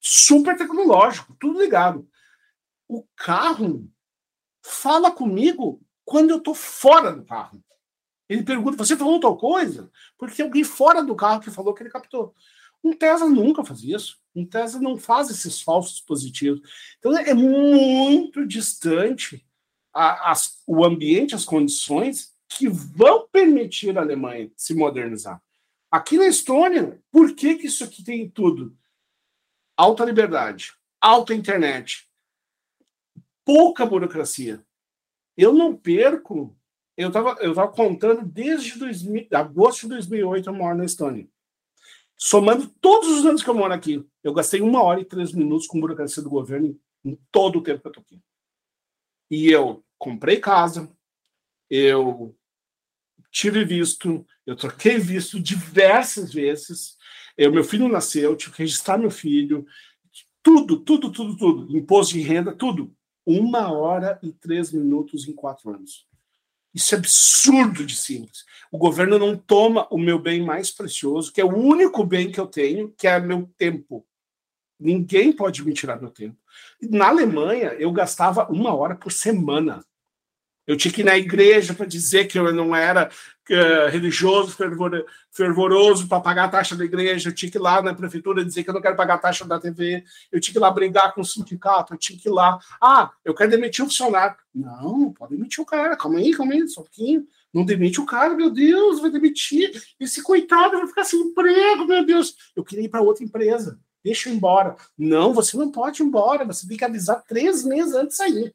super tecnológico, tudo ligado. O carro fala comigo quando eu estou fora do carro. Ele pergunta: você falou tal coisa? Porque alguém fora do carro que falou que ele captou. Um Tesla nunca faz isso. Um Tesla não faz esses falsos positivos. Então é muito distante a, o ambiente, as condições que vão permitir a Alemanha se modernizar. Aqui na Estônia, por que, que isso aqui tem tudo? Alta liberdade, alta internet, pouca burocracia. Eu não perco eu estava eu tava contando desde 2000, agosto de 2008 eu moro na Estônia. Somando todos os anos que eu moro aqui, eu gastei uma hora e três minutos com burocracia do governo em todo o tempo que eu estou aqui. E eu comprei casa, eu tive visto, eu troquei visto diversas vezes. Eu, meu filho nasceu, eu tive que registrar meu filho, tudo, tudo, tudo, tudo, imposto de renda, tudo. Uma hora e três minutos em quatro anos. Isso é absurdo de simples. O governo não toma o meu bem mais precioso, que é o único bem que eu tenho, que é meu tempo. Ninguém pode me tirar meu tempo. Na Alemanha, eu gastava uma hora por semana eu tinha que ir na igreja para dizer que eu não era uh, religioso, fervor, fervoroso para pagar a taxa da igreja. Eu tinha que ir lá na prefeitura dizer que eu não quero pagar a taxa da TV. Eu tinha que ir lá brigar com o sindicato. Eu tinha que ir lá. Ah, eu quero demitir o funcionário. Não, pode demitir o cara. Calma aí, calma aí, só um pouquinho. Não demite o cara, meu Deus, vai demitir. Esse coitado vai ficar sem emprego, meu Deus. Eu queria ir para outra empresa. Deixa eu ir embora. Não, você não pode ir embora. Você tem que avisar três meses antes de sair.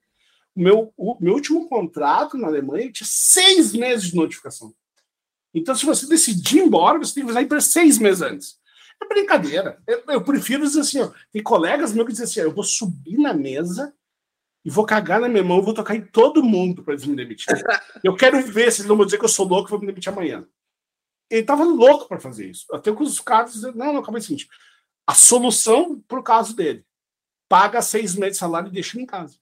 O meu, o meu último contrato na Alemanha tinha seis meses de notificação. Então, se você decidir ir embora, você tem que avisar para seis meses antes. É brincadeira. Eu, eu, prefiro dizer assim: ó, tem colegas meus que dizem assim: ó, eu vou subir na mesa e vou cagar na minha mão, vou tocar em todo mundo para eles me demitirem. Eu quero ver se eles não vão dizer que eu sou louco e vou me demitir amanhã. Ele estava louco para fazer isso. Até que os caras diziam, não, não, calma aí, seguinte. A solução para o caso dele, paga seis meses de salário e deixa ele em casa.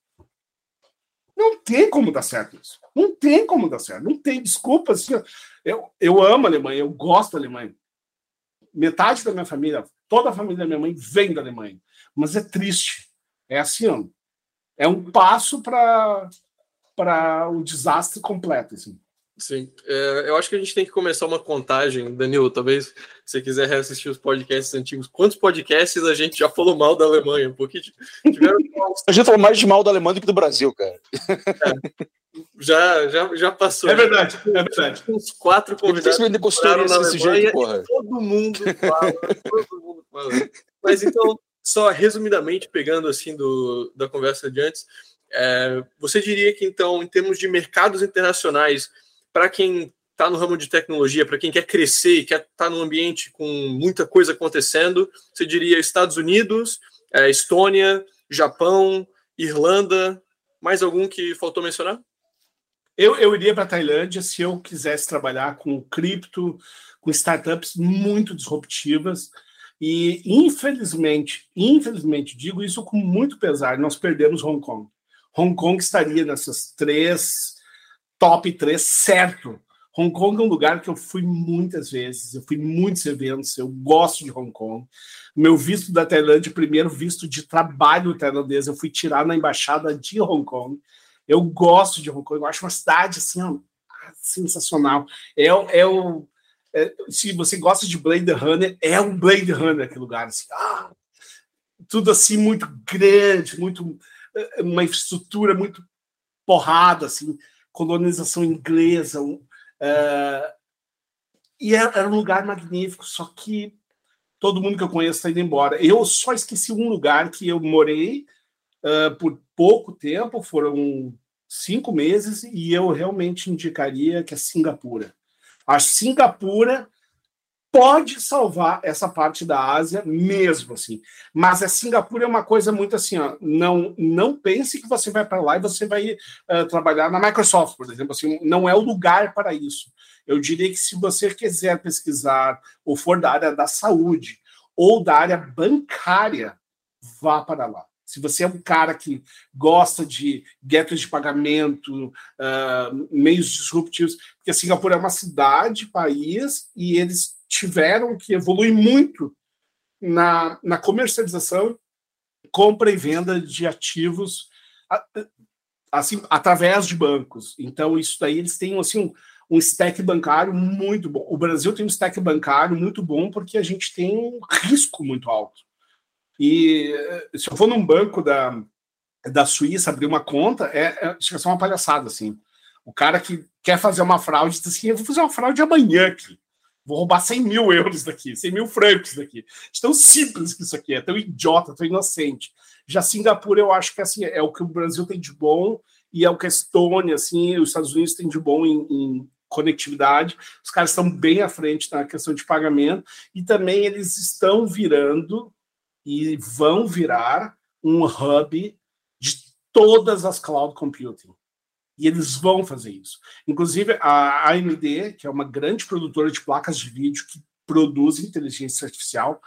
Não tem como dar certo isso. Não tem como dar certo. Não tem desculpa. Assim, eu, eu amo a Alemanha, eu gosto da Alemanha. Metade da minha família, toda a família da minha mãe vem da Alemanha. Mas é triste. É assim, ó. É um passo para o desastre completo. Assim.
Sim, é, eu acho que a gente tem que começar uma contagem, Danilo. Talvez se você quiser reassistir os podcasts antigos, quantos podcasts a gente já falou mal da Alemanha? Porque
tiveram. a gente falou mais de mal da Alemanha do que do Brasil, cara.
É, já, já, já passou.
É verdade, é verdade.
Uns quatro convidados.
Ele tem na desse jeito, porra.
Todo mundo fala, todo mundo fala. Mas então, só resumidamente, pegando assim do, da conversa de antes, é, você diria que então, em termos de mercados internacionais para quem está no ramo de tecnologia, para quem quer crescer quer estar tá num ambiente com muita coisa acontecendo, você diria Estados Unidos, é, Estônia, Japão, Irlanda, mais algum que faltou mencionar?
Eu, eu iria para a Tailândia se eu quisesse trabalhar com cripto, com startups muito disruptivas. E infelizmente, infelizmente, digo isso com muito pesar, nós perdemos Hong Kong. Hong Kong estaria nessas três top 3 certo. Hong Kong é um lugar que eu fui muitas vezes, eu fui muitos eventos, eu gosto de Hong Kong. Meu visto da Tailândia, primeiro visto de trabalho tailandês, eu fui tirar na embaixada de Hong Kong. Eu gosto de Hong Kong, eu acho uma cidade assim, ó, sensacional. É, é o. É, se você gosta de Blade Runner, é um Blade Runner aquele lugar. Assim, ah, tudo assim, muito grande, muito é, uma infraestrutura muito porrada, assim colonização inglesa. Uh, e era, era, um lugar magnífico, só que todo mundo que eu conheço está indo embora. Eu só esqueci um lugar que eu morei uh, por pouco tempo, foram cinco meses, e eu realmente indicaria que é Singapura. A Singapura pode salvar essa parte da Ásia mesmo assim. Mas a Singapura é uma coisa muito assim, ó, não não pense que você vai para lá e você vai uh, trabalhar na Microsoft, por exemplo, assim, não é o lugar para isso. Eu diria que se você quiser pesquisar ou for da área da saúde ou da área bancária, vá para lá. Se você é um cara que gosta de guetos de pagamento, uh, meios disruptivos, porque Singapura é uma cidade, país, e eles tiveram que evoluir muito na, na comercialização, compra e venda de ativos assim através de bancos. Então isso daí eles têm assim um, um stack bancário muito bom. O Brasil tem um stack bancário muito bom porque a gente tem um risco muito alto. E se eu for num banco da, da Suíça abrir uma conta, é, é chega uma palhaçada assim. O cara que quer fazer uma fraude diz assim: eu vou fazer uma fraude amanhã aqui. Vou roubar 100 mil euros daqui, 100 mil francos daqui. É tão simples que isso aqui é, tão idiota, tão inocente. Já Singapura, eu acho que assim, é o que o Brasil tem de bom e é o que a Estônia, assim, os Estados Unidos têm de bom em, em conectividade. Os caras estão bem à frente na questão de pagamento e também eles estão virando e vão virar um hub de todas as cloud computing. E eles vão fazer isso. Inclusive, a AMD, que é uma grande produtora de placas de vídeo que produz inteligência artificial,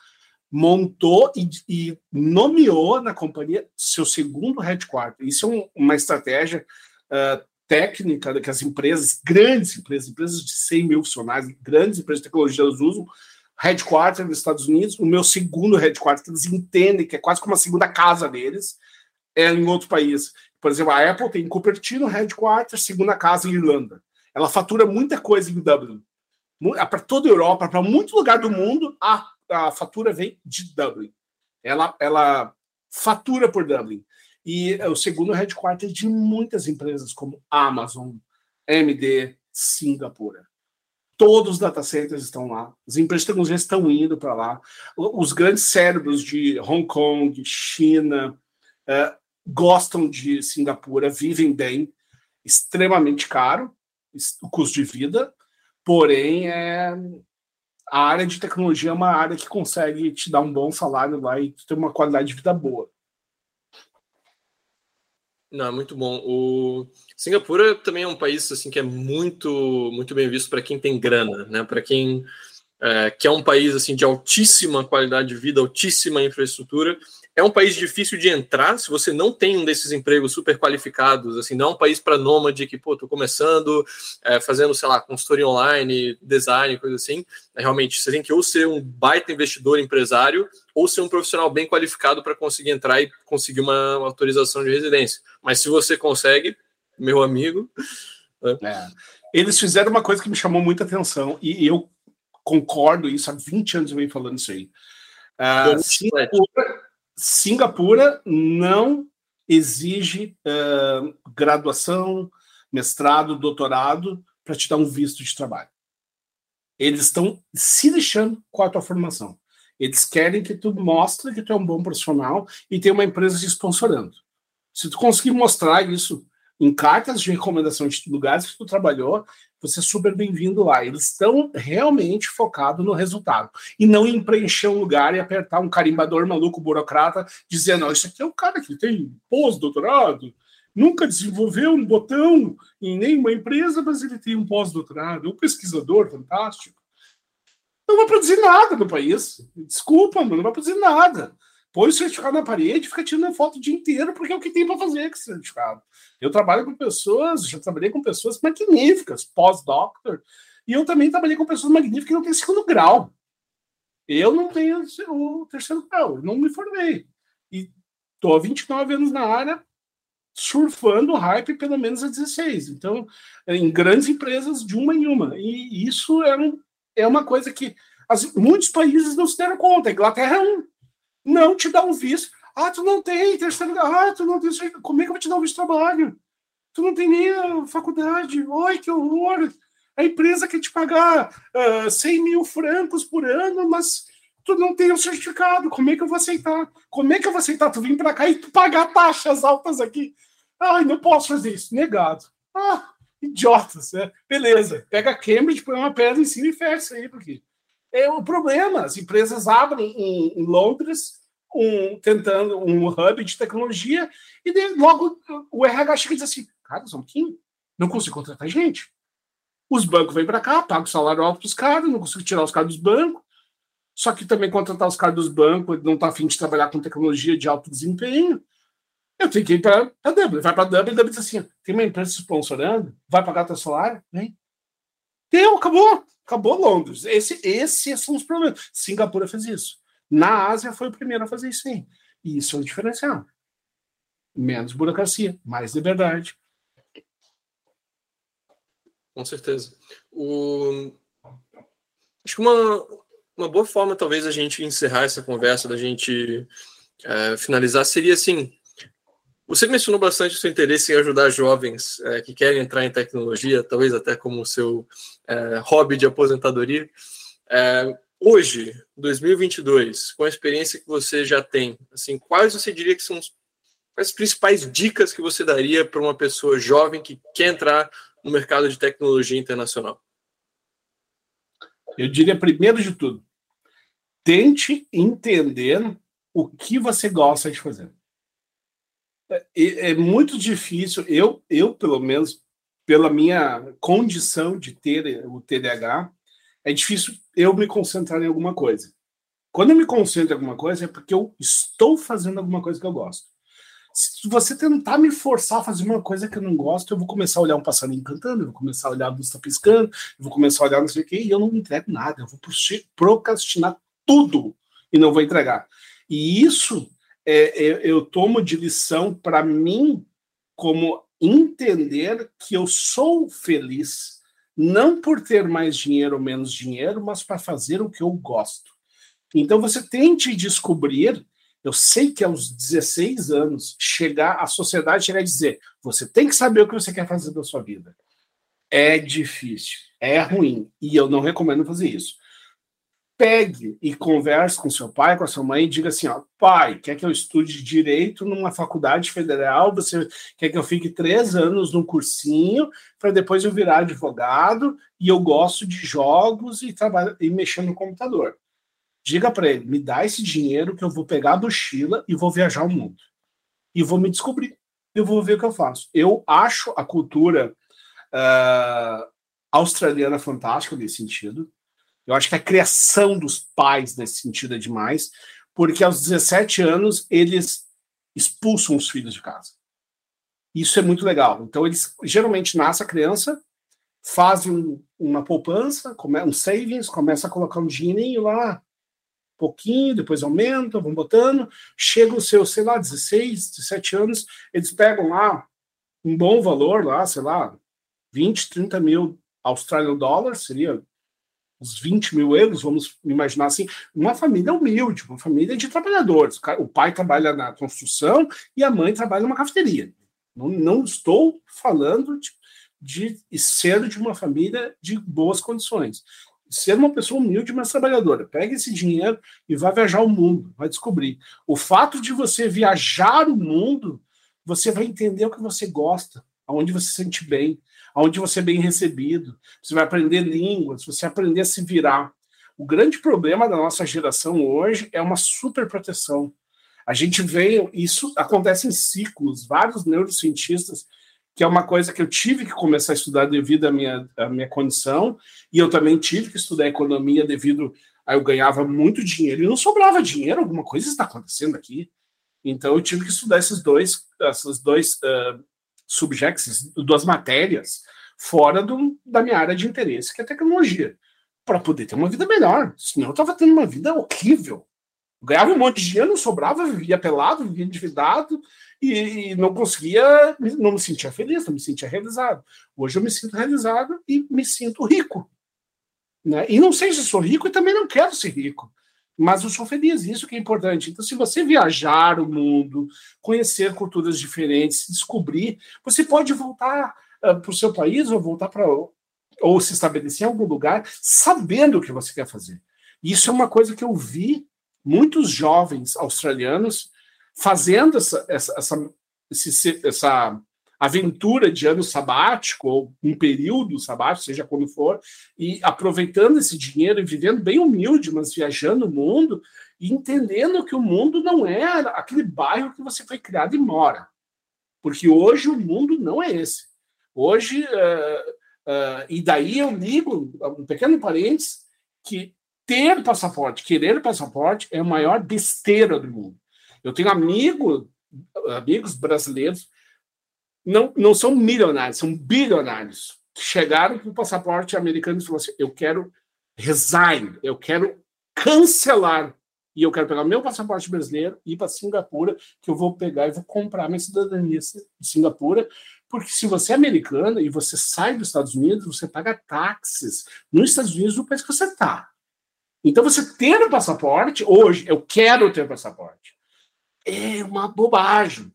montou e, e nomeou na companhia seu segundo headquarter. Isso é um, uma estratégia uh, técnica que as empresas, grandes empresas, empresas de 100 mil funcionários, grandes empresas de tecnologia, usam. Headquarter nos Estados Unidos, o meu segundo headquarter, eles entendem que é quase como a segunda casa deles, é em outro país. Por exemplo, a Apple tem Cupertino, headquarter, segunda casa em Irlanda. Ela fatura muita coisa em Dublin. É para toda a Europa, para muito lugar do mundo, a, a fatura vem de Dublin. Ela, ela fatura por Dublin. E é o segundo headquarter de muitas empresas, como Amazon, AMD, Singapura. Todos os data centers estão lá. As empresas de tecnologia estão indo para lá. Os grandes cérebros de Hong Kong, China, uh, gostam de Singapura, vivem bem, extremamente caro o custo de vida, porém é a área de tecnologia é uma área que consegue te dar um bom salário lá e ter uma qualidade de vida boa.
Não, é muito bom. O Singapura também é um país assim que é muito muito bem visto para quem tem grana, né? Para quem é, que é um país assim de altíssima qualidade de vida, altíssima infraestrutura é um país difícil de entrar se você não tem um desses empregos super qualificados. Assim, não é um país para nômade que, pô, tô começando, é, fazendo, sei lá, consultoria online, design, coisa assim. É, realmente, você tem que ou ser um baita investidor empresário ou ser um profissional bem qualificado para conseguir entrar e conseguir uma, autorização de residência. Mas se você consegue, meu amigo.
Né? É. Eles fizeram uma coisa que me chamou muita atenção e eu concordo isso há 20 anos eu venho falando isso aí. Uh, Singapura, Singapura não exige uh, graduação, mestrado, doutorado para te dar um visto de trabalho. Eles estão se lixando com a tua formação. Eles querem que tu mostre que tu é um bom profissional e tem uma empresa te sponsorando. Se tu conseguir mostrar isso em cartas de recomendação de lugares que tu trabalhou, você é super bem-vindo lá. Eles estão realmente focados no resultado. E não em preencher um lugar e apertar um carimbador maluco burocrata, dizendo: oh, isso aqui é um cara que tem pós-doutorado, nunca desenvolveu um botão em nenhuma empresa, mas ele tem um pós-doutorado, um pesquisador fantástico. Não vai produzir nada no país. Desculpa, não vai produzir nada põe o certificado na parede e fica tirando foto o dia inteiro, porque é o que tem para fazer com esse certificado. Eu trabalho com pessoas, já trabalhei com pessoas magníficas, pós-doctor, e eu também trabalhei com pessoas magníficas que não têm segundo grau. Eu não tenho o terceiro grau, não me formei. E estou há 29 anos na área, surfando hype pelo menos a 16. Então, em grandes empresas, de uma em uma. E isso é, um, é uma coisa que as, muitos países não se deram conta. A Inglaterra é um não te dá um visto. Ah, tu não tem terceiro Ah, tu não tem. Como é que eu vou te dar um visto de trabalho? Tu não tem nem a faculdade. Oi, que horror! A empresa quer te pagar uh, ah, 100 mil francos por ano, mas tu não tem o um certificado. Como é que eu vou aceitar? Como é que eu vou aceitar? Tu vir para cá e tu pagar taxas altas aqui. Ai, não posso fazer isso. Negado. Ah, idiotas. Né? Beleza. Pega a Cambridge, põe uma pedra em cima e fecha aí, porque é o problema. As empresas abrem em, em Londres um, tentando um hub de tecnologia e logo o RH chega e diz assim: cara, um não consigo contratar gente. Os bancos vêm para cá, pagam salário alto para os caras, não consigo tirar os caras dos bancos. Só que também contratar os caras dos bancos, não está afim de trabalhar com tecnologia de alto desempenho. Eu tenho que ir para a Dublin. Vai para a Dublin, Dublin diz assim: tem uma empresa sponsorando, vai pagar teu salário? Vem. Deu, acabou. Acabou Londres. Esse, esses são os problemas. Singapura fez isso. Na Ásia foi o primeiro a fazer isso sim. E isso é o diferencial. Menos burocracia, mais liberdade.
Com certeza. O... Acho que uma, uma boa forma, talvez, a gente encerrar essa conversa, da gente é, finalizar, seria assim: você mencionou bastante o seu interesse em ajudar jovens é, que querem entrar em tecnologia, talvez até como seu é, hobby de aposentadoria. É, hoje, 2022, com a experiência que você já tem, assim, quais você diria que são as principais dicas que você daria para uma pessoa jovem que quer entrar no mercado de tecnologia internacional?
Eu diria, primeiro de tudo, tente entender o que você gosta de fazer é, é muito difícil. Eu, eu, pelo menos, pela minha condição de ter o TDAH, é difícil eu me concentrar em alguma coisa. Quando eu me concentro em alguma coisa, é porque eu estou fazendo alguma coisa que eu gosto. Se você tentar me forçar a fazer uma coisa que eu não gosto, eu vou começar a olhar um passarinho cantando, eu vou começar a olhar a tá piscando, eu vou começar a olhar não sei o quê, e eu não entrego nada. Eu vou procrastinar tudo e não vou entregar. E isso é, eu, eu tomo de lição para mim como entender que eu sou feliz não por ter mais dinheiro ou menos dinheiro, mas para fazer o que eu gosto. Então você tente descobrir. Eu sei que aos 16 anos chegar a sociedade irá dizer: você tem que saber o que você quer fazer da sua vida. É difícil, é ruim e eu não recomendo fazer isso pegue e converse com seu pai, com a sua mãe e diga assim: ó, pai, quer que eu estude direito numa faculdade federal? Você quer que eu fique três anos num cursinho para depois eu virar advogado e eu gosto de jogos e e mexer no computador? Diga para ele: me dá esse dinheiro que eu vou pegar a mochila e vou viajar o mundo e vou me descobrir. eu vou ver o que eu faço. Eu acho a cultura uh, australiana fantástica nesse sentido. Eu acho que a criação dos pais nesse sentido é demais, porque aos 17 anos eles expulsam os filhos de casa. Isso é muito legal. Então, eles geralmente nasce a criança, fazem uma poupança, um savings, começa a colocar um dinheirinho lá, pouquinho, depois aumenta, vão botando, chega os seus, sei lá, 16, 17 anos, eles pegam lá um bom valor lá, sei lá, 20, 30 mil Australian dólares, seria uns 20 mil euros, vamos imaginar assim, uma família humilde, uma família de trabalhadores. O pai trabalha na construção e a mãe trabalha numa cafeteria. Não, não estou falando de, de ser de uma família de boas condições. Ser uma pessoa humilde, mas trabalhadora. Pega esse dinheiro e vai viajar o mundo, vai descobrir. O fato de você viajar o mundo, você vai entender o que você gosta, aonde você se sente bem, aonde você é bem recebido. Você vai aprender línguas, você aprender a se virar. O grande problema da nossa geração hoje é uma superproteção. A gente vê, isso acontece em ciclos, vários neurocientistas, que é uma coisa que eu tive que começar a estudar devido à minha, à minha condição, e eu também tive que estudar economia devido a eu ganhava muito dinheiro e não sobrava dinheiro, alguma coisa está acontecendo aqui. Então eu tive que estudar esses dois, esses dois uh, subjects, duas matérias, fora do, da minha área de interesse, que é tecnologia, para poder ter uma vida melhor. Senão eu estava tendo uma vida horrível ganhava um monte de dinheiro, sobrava, vivia pelado, vivia endividado e, e, não conseguia, não me sentia feliz, não me sentia realizado. Hoje eu me sinto realizado e me sinto rico. Né? E não sei se sou rico e também não quero ser rico, mas eu sou feliz, isso que é importante. Então, se você viajar o mundo, conhecer culturas diferentes, descobrir, você pode voltar uh, para o seu país ou voltar para ou se estabelecer em algum lugar sabendo o que você quer fazer. Isso é uma coisa que eu vi muitos jovens australianos fazendo essa, essa, essa, esse, essa aventura de ano sabático, ou um período sabático, seja quando for, e aproveitando esse dinheiro e vivendo bem humilde, mas viajando o mundo, e entendendo que o mundo não é aquele bairro que você foi criado e mora. Porque hoje o mundo não é esse. Hoje, uh, uh, e daí eu ligo, um pequeno parênteses, que ter passaporte, querer passaporte é a maior besteira do mundo. Eu tenho amigo, amigos brasileiros, não, não são milionários, são bilionários, que chegaram com o passaporte americano e falaram assim: eu quero resign, eu quero cancelar e eu quero pegar meu passaporte brasileiro e ir para Singapura, que eu vou pegar e vou comprar minha cidadania de Singapura, porque se você é americano e você sai dos Estados Unidos, você paga táxis nos Estados Unidos do país que você está. Então, você ter o passaporte, hoje, eu quero ter passaporte, é uma bobagem.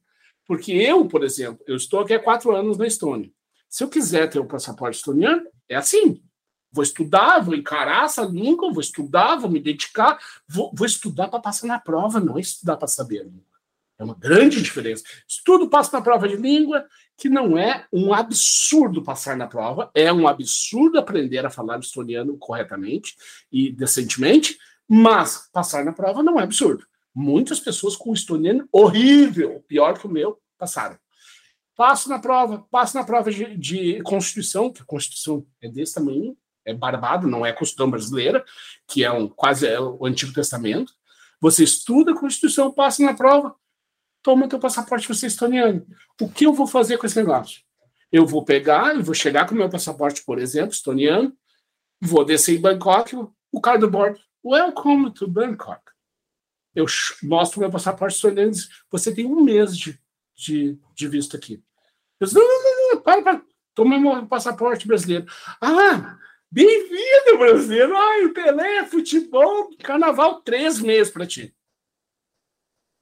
Porque eu, por exemplo, eu estou aqui há quatro anos na Estônia. Se eu quiser ter o um passaporte estoniano, é assim. Vou estudar, vou encarar essa língua, vou estudar, vou me dedicar, vou, vou estudar para passar na prova, não é estudar para saber a língua. É uma grande diferença. Estudo, passo na prova de língua, que não é um absurdo passar na prova, é um absurdo aprender a falar estoniano corretamente e decentemente, mas passar na prova não é absurdo. Muitas pessoas com estoniano horrível, pior que o meu, passaram. Passo na prova, passo na prova de, de Constituição, que a Constituição é desse tamanho, é barbado, não é a Constituição brasileira, que é um quase é o Antigo Testamento. Você estuda a Constituição, passa na prova, toma teu passaporte você é estoniano. O que eu vou fazer com esse negócio? Eu vou pegar e vou chegar com meu passaporte, por exemplo, estoniano, vou descer em Bangkok, o cara do bordo, welcome to Bangkok. Eu mostro meu passaporte e diz, você tem um mês de, de, de visto aqui. Eu diz, não, não, não, não, para, para, toma meu passaporte brasileiro. Ah, bem-vindo, brasileiro. Ai, Pelé, futebol, carnaval, três meses para ti.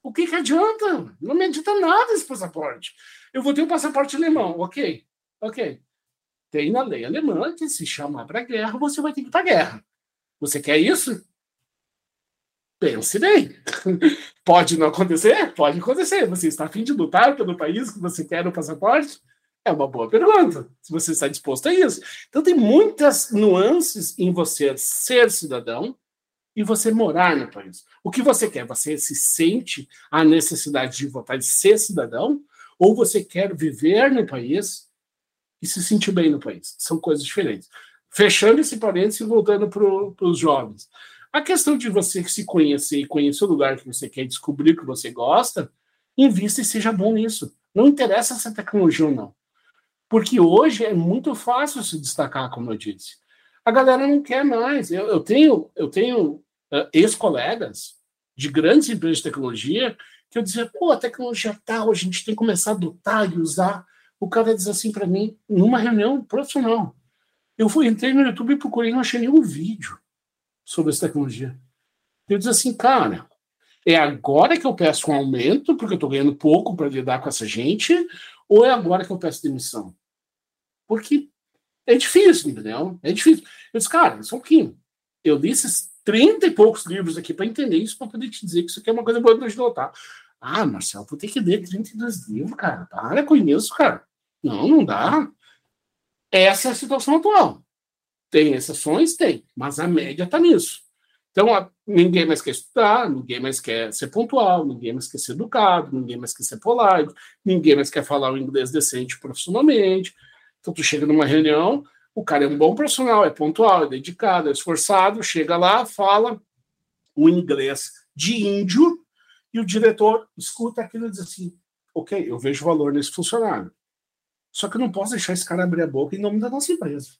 O que, que adianta? Não me adianta nada esse passaporte. Eu vou ter um passaporte alemão, ok? Ok. Tem na lei alemã que se chamar para guerra, você vai ter que ir para guerra. Você quer isso? Pense bem. Pode não acontecer? Pode acontecer. Você está a fim de lutar pelo país que você quer o passaporte? É uma boa pergunta. Se você está disposto a isso. Então, tem muitas nuances em você ser cidadão e você morar no país. O que você quer? Você se sente a necessidade de votar, de ser cidadão? ou você quer viver no país e se sentir bem no país. São coisas diferentes. Fechando esse parênteses e voltando para os jovens. A questão de você se conhecer e conhecer o lugar que você quer descobrir o que você gosta, invista e seja bom nisso. Não interessa essa tecnologia ou não. Porque hoje é muito fácil se destacar, como eu disse. A galera não quer mais. Eu, eu tenho, eu tenho uh, ex-colegas de grandes empresas de tecnologia que eu dizia, pô, a tecnologia tal, a gente tem que começar a adotar e usar. O cara diz assim para mim, numa reunião profissional. Eu fui, entrei no YouTube e procurei, não achei nenhum vídeo sobre essa tecnologia. Eu disse assim, cara, é agora que eu peço um aumento, porque eu estou ganhando pouco para lidar com essa gente, ou é agora que eu peço demissão? Porque é difícil, entendeu? É difícil. Eu disse, cara, só um pouquinho. Eu li esses 30 e poucos livros aqui para entender isso, para poder te dizer que isso aqui é uma coisa boa para notar. Ah, Marcelo, vou ter que ler 32 livros, cara. Para com isso, cara. Não, não dá. Essa é a situação atual. Tem exceções? Tem, mas a média está nisso. Então, a, ninguém mais quer estudar, ninguém mais quer ser pontual, ninguém mais quer ser educado, ninguém mais quer ser polite, ninguém mais quer falar o inglês decente profissionalmente. Então, tu chega numa reunião, o cara é um bom profissional, é pontual, é dedicado, é esforçado, chega lá, fala o inglês de índio, e o diretor escuta aquilo e diz assim: ok, eu vejo valor nesse funcionário. Só que eu não posso deixar esse cara abrir a boca em nome da nossa empresa.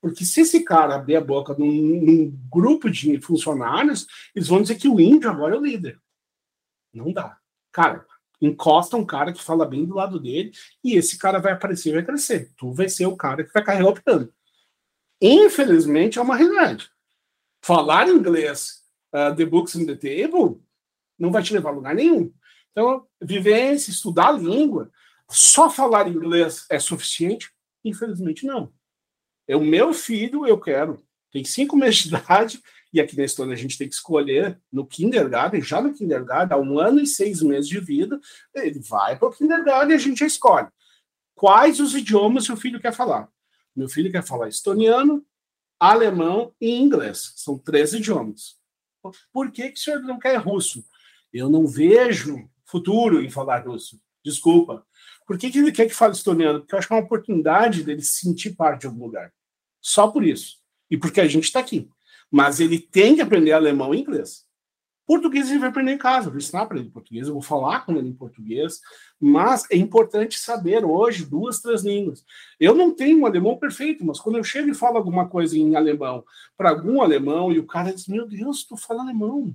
Porque se esse cara abrir a boca num, num, grupo de funcionários, eles vão dizer que o índio agora é o líder. Não dá. Cara, encosta um cara que fala bem do lado dele e esse cara vai aparecer e vai crescer. Tu vai ser o cara que vai carregar o piano. Infelizmente, é uma realidade. Falar inglês, uh, the books in the table, não vai te levar a lugar nenhum. Então, vivência, estudar a língua, só falar inglês é suficiente? Infelizmente, não. É o meu filho, eu quero. Tem cinco meses de idade, e aqui na história a gente tem que escolher no kindergarten, já no kindergarten, há um ano e seis meses de vida, ele vai para o kindergarten e a gente escolhe. Quais os idiomas seu filho quer falar? Meu filho quer falar estoniano, alemão e inglês. São três idiomas. Por que, que o senhor não quer russo? Eu não vejo futuro em falar russo. Desculpa. Por que, que ele quer que fale estoniano? Porque eu acho que é uma oportunidade dele se sentir parte de algum lugar. Só por isso. E porque a gente está aqui. Mas ele tem que aprender alemão e inglês. Português ele vai aprender em casa, eu vou ensinar para ele português, eu vou falar com ele em português, mas é importante saber hoje duas, três línguas. Eu não tenho um alemão perfeito, mas quando eu chego e falo alguma coisa em alemão para algum alemão e o cara diz: Meu Deus, tu fala alemão.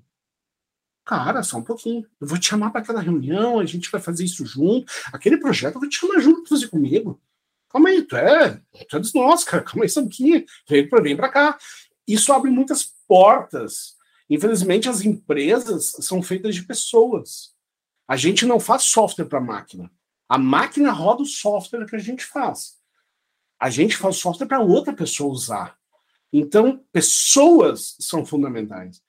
Cara, só um pouquinho. Eu vou te chamar para aquela reunião, a gente vai fazer isso junto. Aquele projeto eu vou te chamar junto para fazer comigo. Calma aí, tu é, tu é dos nossos, cara. Calma aí, sabe que vem para vem para cá. Isso abre muitas portas. Infelizmente, as empresas são feitas de pessoas. A gente não faz software para máquina. A máquina roda o software que a gente faz. A gente faz software para outra pessoa usar. Então, pessoas são fundamentais.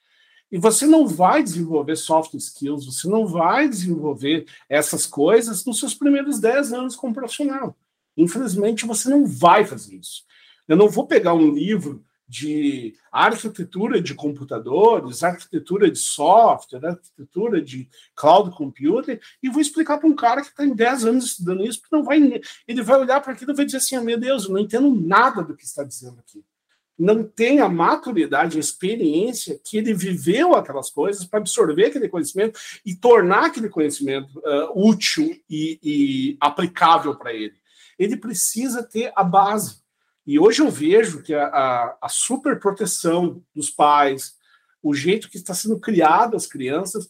E você não vai desenvolver soft skills, você não vai desenvolver essas coisas nos seus primeiros 10 anos como profissional. Infelizmente, você não vai fazer isso. Eu não vou pegar um livro de arquitetura de computadores, arquitetura de software, arquitetura de cloud computing, e vou explicar para um cara que está em 10 anos estudando isso, não vai, ele vai olhar para aquilo e vai dizer assim: oh, meu Deus, eu não entendo nada do que está dizendo aqui. Não tem a maturidade, a experiência que ele viveu aquelas coisas para absorver aquele conhecimento e tornar aquele conhecimento uh, útil e, e aplicável para ele ele precisa ter a base. E hoje eu vejo que a, a, a super proteção dos pais, o jeito que está sendo criado as crianças,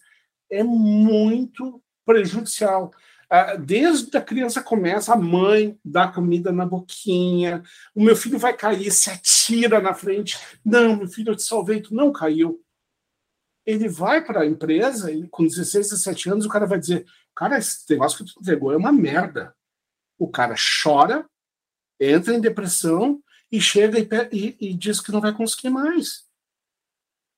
é muito prejudicial. Ah, desde a criança começa, a mãe dá comida na boquinha, o meu filho vai cair, se atira na frente. Não, meu filho, eu te salvei, tu não caiu. Ele vai para a empresa, ele, com 16, 17 anos, o cara vai dizer: Cara, esse negócio que tu entregou é uma merda o cara chora, entra em depressão e chega e, e, e diz que não vai conseguir mais.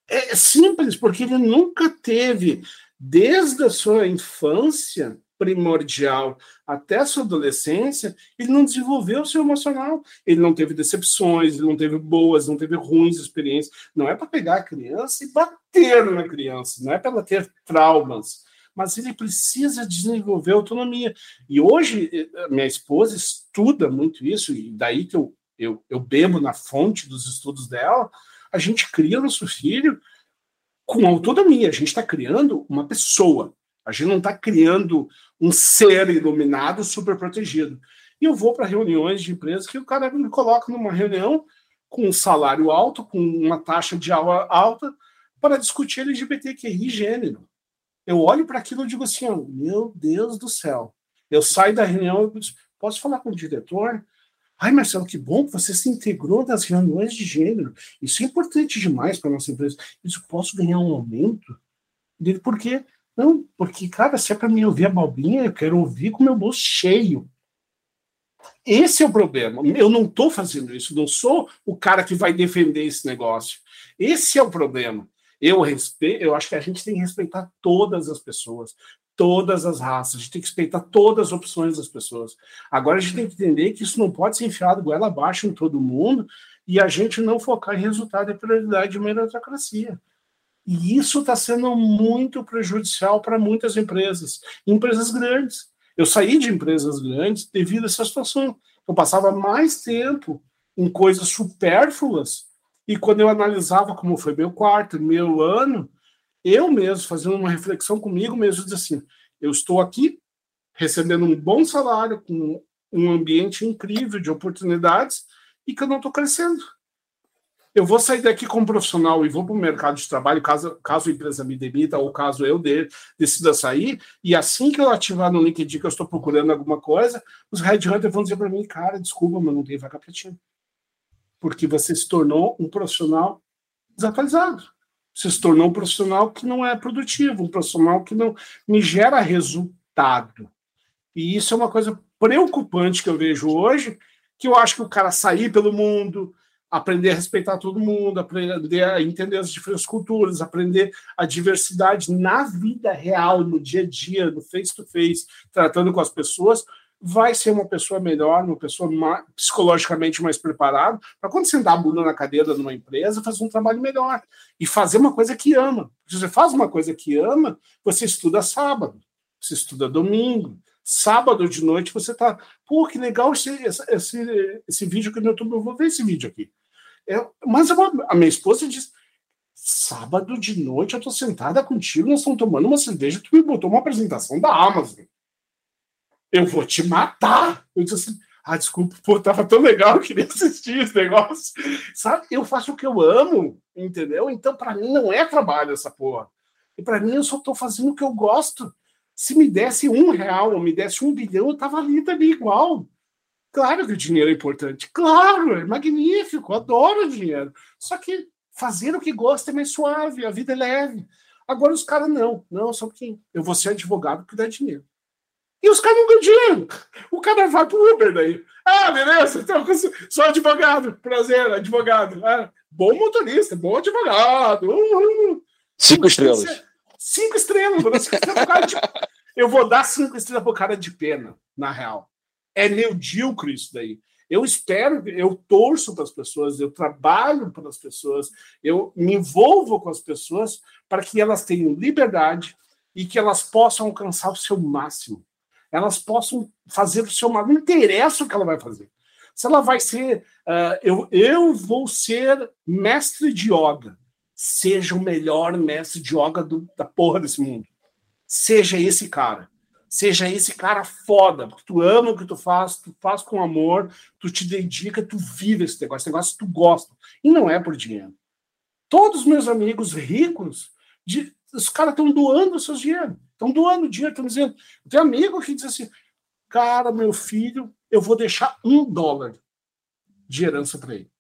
É simples, porque ele nunca teve, desde a sua infância primordial até sua adolescência, ele não desenvolveu o seu emocional. Ele não teve decepções, ele não teve boas, não teve ruins experiências. Não é para pegar a criança e bater na criança, não é para ela ter traumas mas ele precisa desenvolver autonomia. E hoje, eh, minha esposa estuda muito isso, e daí que eu, eu, eu bebo na fonte dos estudos dela, a gente cria nosso filho com autonomia, a gente está criando uma pessoa, a gente não está criando um ser iluminado super protegido. E eu vou para reuniões de empresas que o cara me coloca numa reunião com um salário alto, com uma taxa de aula alta, para discutir LGBTQI gênero. Eu olho para aquilo e digo assim: oh, meu Deus do céu. Eu saio da reunião e posso falar com o diretor? Ai, Marcelo, que bom que você se integrou nas reuniões de gênero. Isso é importante demais para a nossa empresa. Isso posso ganhar um aumento? Dele, por quê? Não, porque, cara, se é para mim ouvir a balbinha, eu quero ouvir com meu bolso cheio. Esse é o problema. Eu não estou fazendo isso, não sou o cara que vai defender esse negócio. Esse é o problema. Eu respeito, eu acho que a gente tem que respeitar todas as pessoas, todas as raças, a gente tem que respeitar todas as opções das pessoas. Agora a gente tem que entender que isso não pode ser enfiado goela abaixo em todo mundo e a gente não focar em resultado e prioridade de meritocracia. E isso está sendo muito prejudicial para muitas empresas, empresas grandes. Eu saí de empresas grandes devido a essa situação. Eu passava mais tempo em coisas supérfluas e quando eu analisava como foi meu quarto, meu ano, eu mesmo fazendo uma reflexão comigo mesmo, dizia assim: eu estou aqui recebendo um bom salário, com um ambiente incrível de oportunidades e que eu não estou crescendo. Eu vou sair daqui como profissional e vou para o mercado de trabalho, caso, caso a empresa me demita ou caso eu de, decida sair, e assim que eu ativar no LinkedIn que eu estou procurando alguma coisa, os headhunters vão dizer para mim, cara, desculpa, mas não tem vaca para ti. Porque você se tornou um profissional desatualizado. Você se tornou um profissional que não é produtivo, um profissional que não me gera resultado. E isso é uma coisa preocupante que eu vejo hoje, que eu acho que o cara sair pelo mundo, aprender a respeitar todo mundo, aprender a entender as diferentes culturas, aprender a diversidade na vida real, no dia a dia, no face to face, tratando com as pessoas, vai ser uma pessoa melhor, uma pessoa mais, psicologicamente mais preparada, para quando sentar a bunda na cadeira numa empresa, fazer um trabalho melhor e fazer uma coisa que ama. Se você faz uma coisa que ama, você estuda sábado, você estuda domingo, sábado de noite você tá, pô, que legal esse, esse, esse vídeo que no YouTube, eu vou ver esse vídeo aqui. É, mas a minha esposa diz: sábado de noite eu tô sentada contigo, nós estamos tomando uma cerveja, tu me botou uma apresentação da Amazon. Eu vou te matar. Eu disse assim: ah, desculpa, pô, tava tão legal, eu queria assistir esse negócio. Sabe, eu faço o que eu amo, entendeu? Então, para mim, não é trabalho essa porra. E para mim, eu só tô fazendo o que eu gosto. Se me desse um real ou me desse um bilhão, eu tava ali também igual. Claro que o dinheiro é importante. Claro, é magnífico, adoro dinheiro. Só que fazer o que gosta é mais suave, a vida é leve. Agora os caras não. Não, só que eu vou ser advogado porque dá dinheiro. E os caras não ganham dinheiro. O cara vai pro Uber daí. Ah, beleza, então, sou advogado. Prazer, advogado. Ah, bom motorista, bom advogado. Uhum.
Cinco estrelas.
Cinco estrelas. Eu vou dar cinco estrelas pro cara de pena, na real é medíocre isso daí. Eu espero, eu torço para as pessoas, eu trabalho para as pessoas, eu me envolvo com as pessoas para que elas tenham liberdade e que elas possam alcançar o seu máximo. Elas possam fazer o seu máximo. Não interessa o que ela vai fazer. Se ela vai ser, uh, eu, eu vou ser mestre de yoga. Seja o melhor mestre de yoga do, da porra desse mundo. Seja esse cara seja esse cara foda, porque tu ama o que tu faz, tu faz com amor, tu te dedica, tu vive esse negócio, esse negócio tu gosta. E não é por dinheiro. Todos os meus amigos ricos, de, os caras estão doando os seus dinheiro, estão doando dinheiro, estão dizendo. Tem amigo que diz assim, cara, meu filho, eu vou deixar um dólar de herança para ele.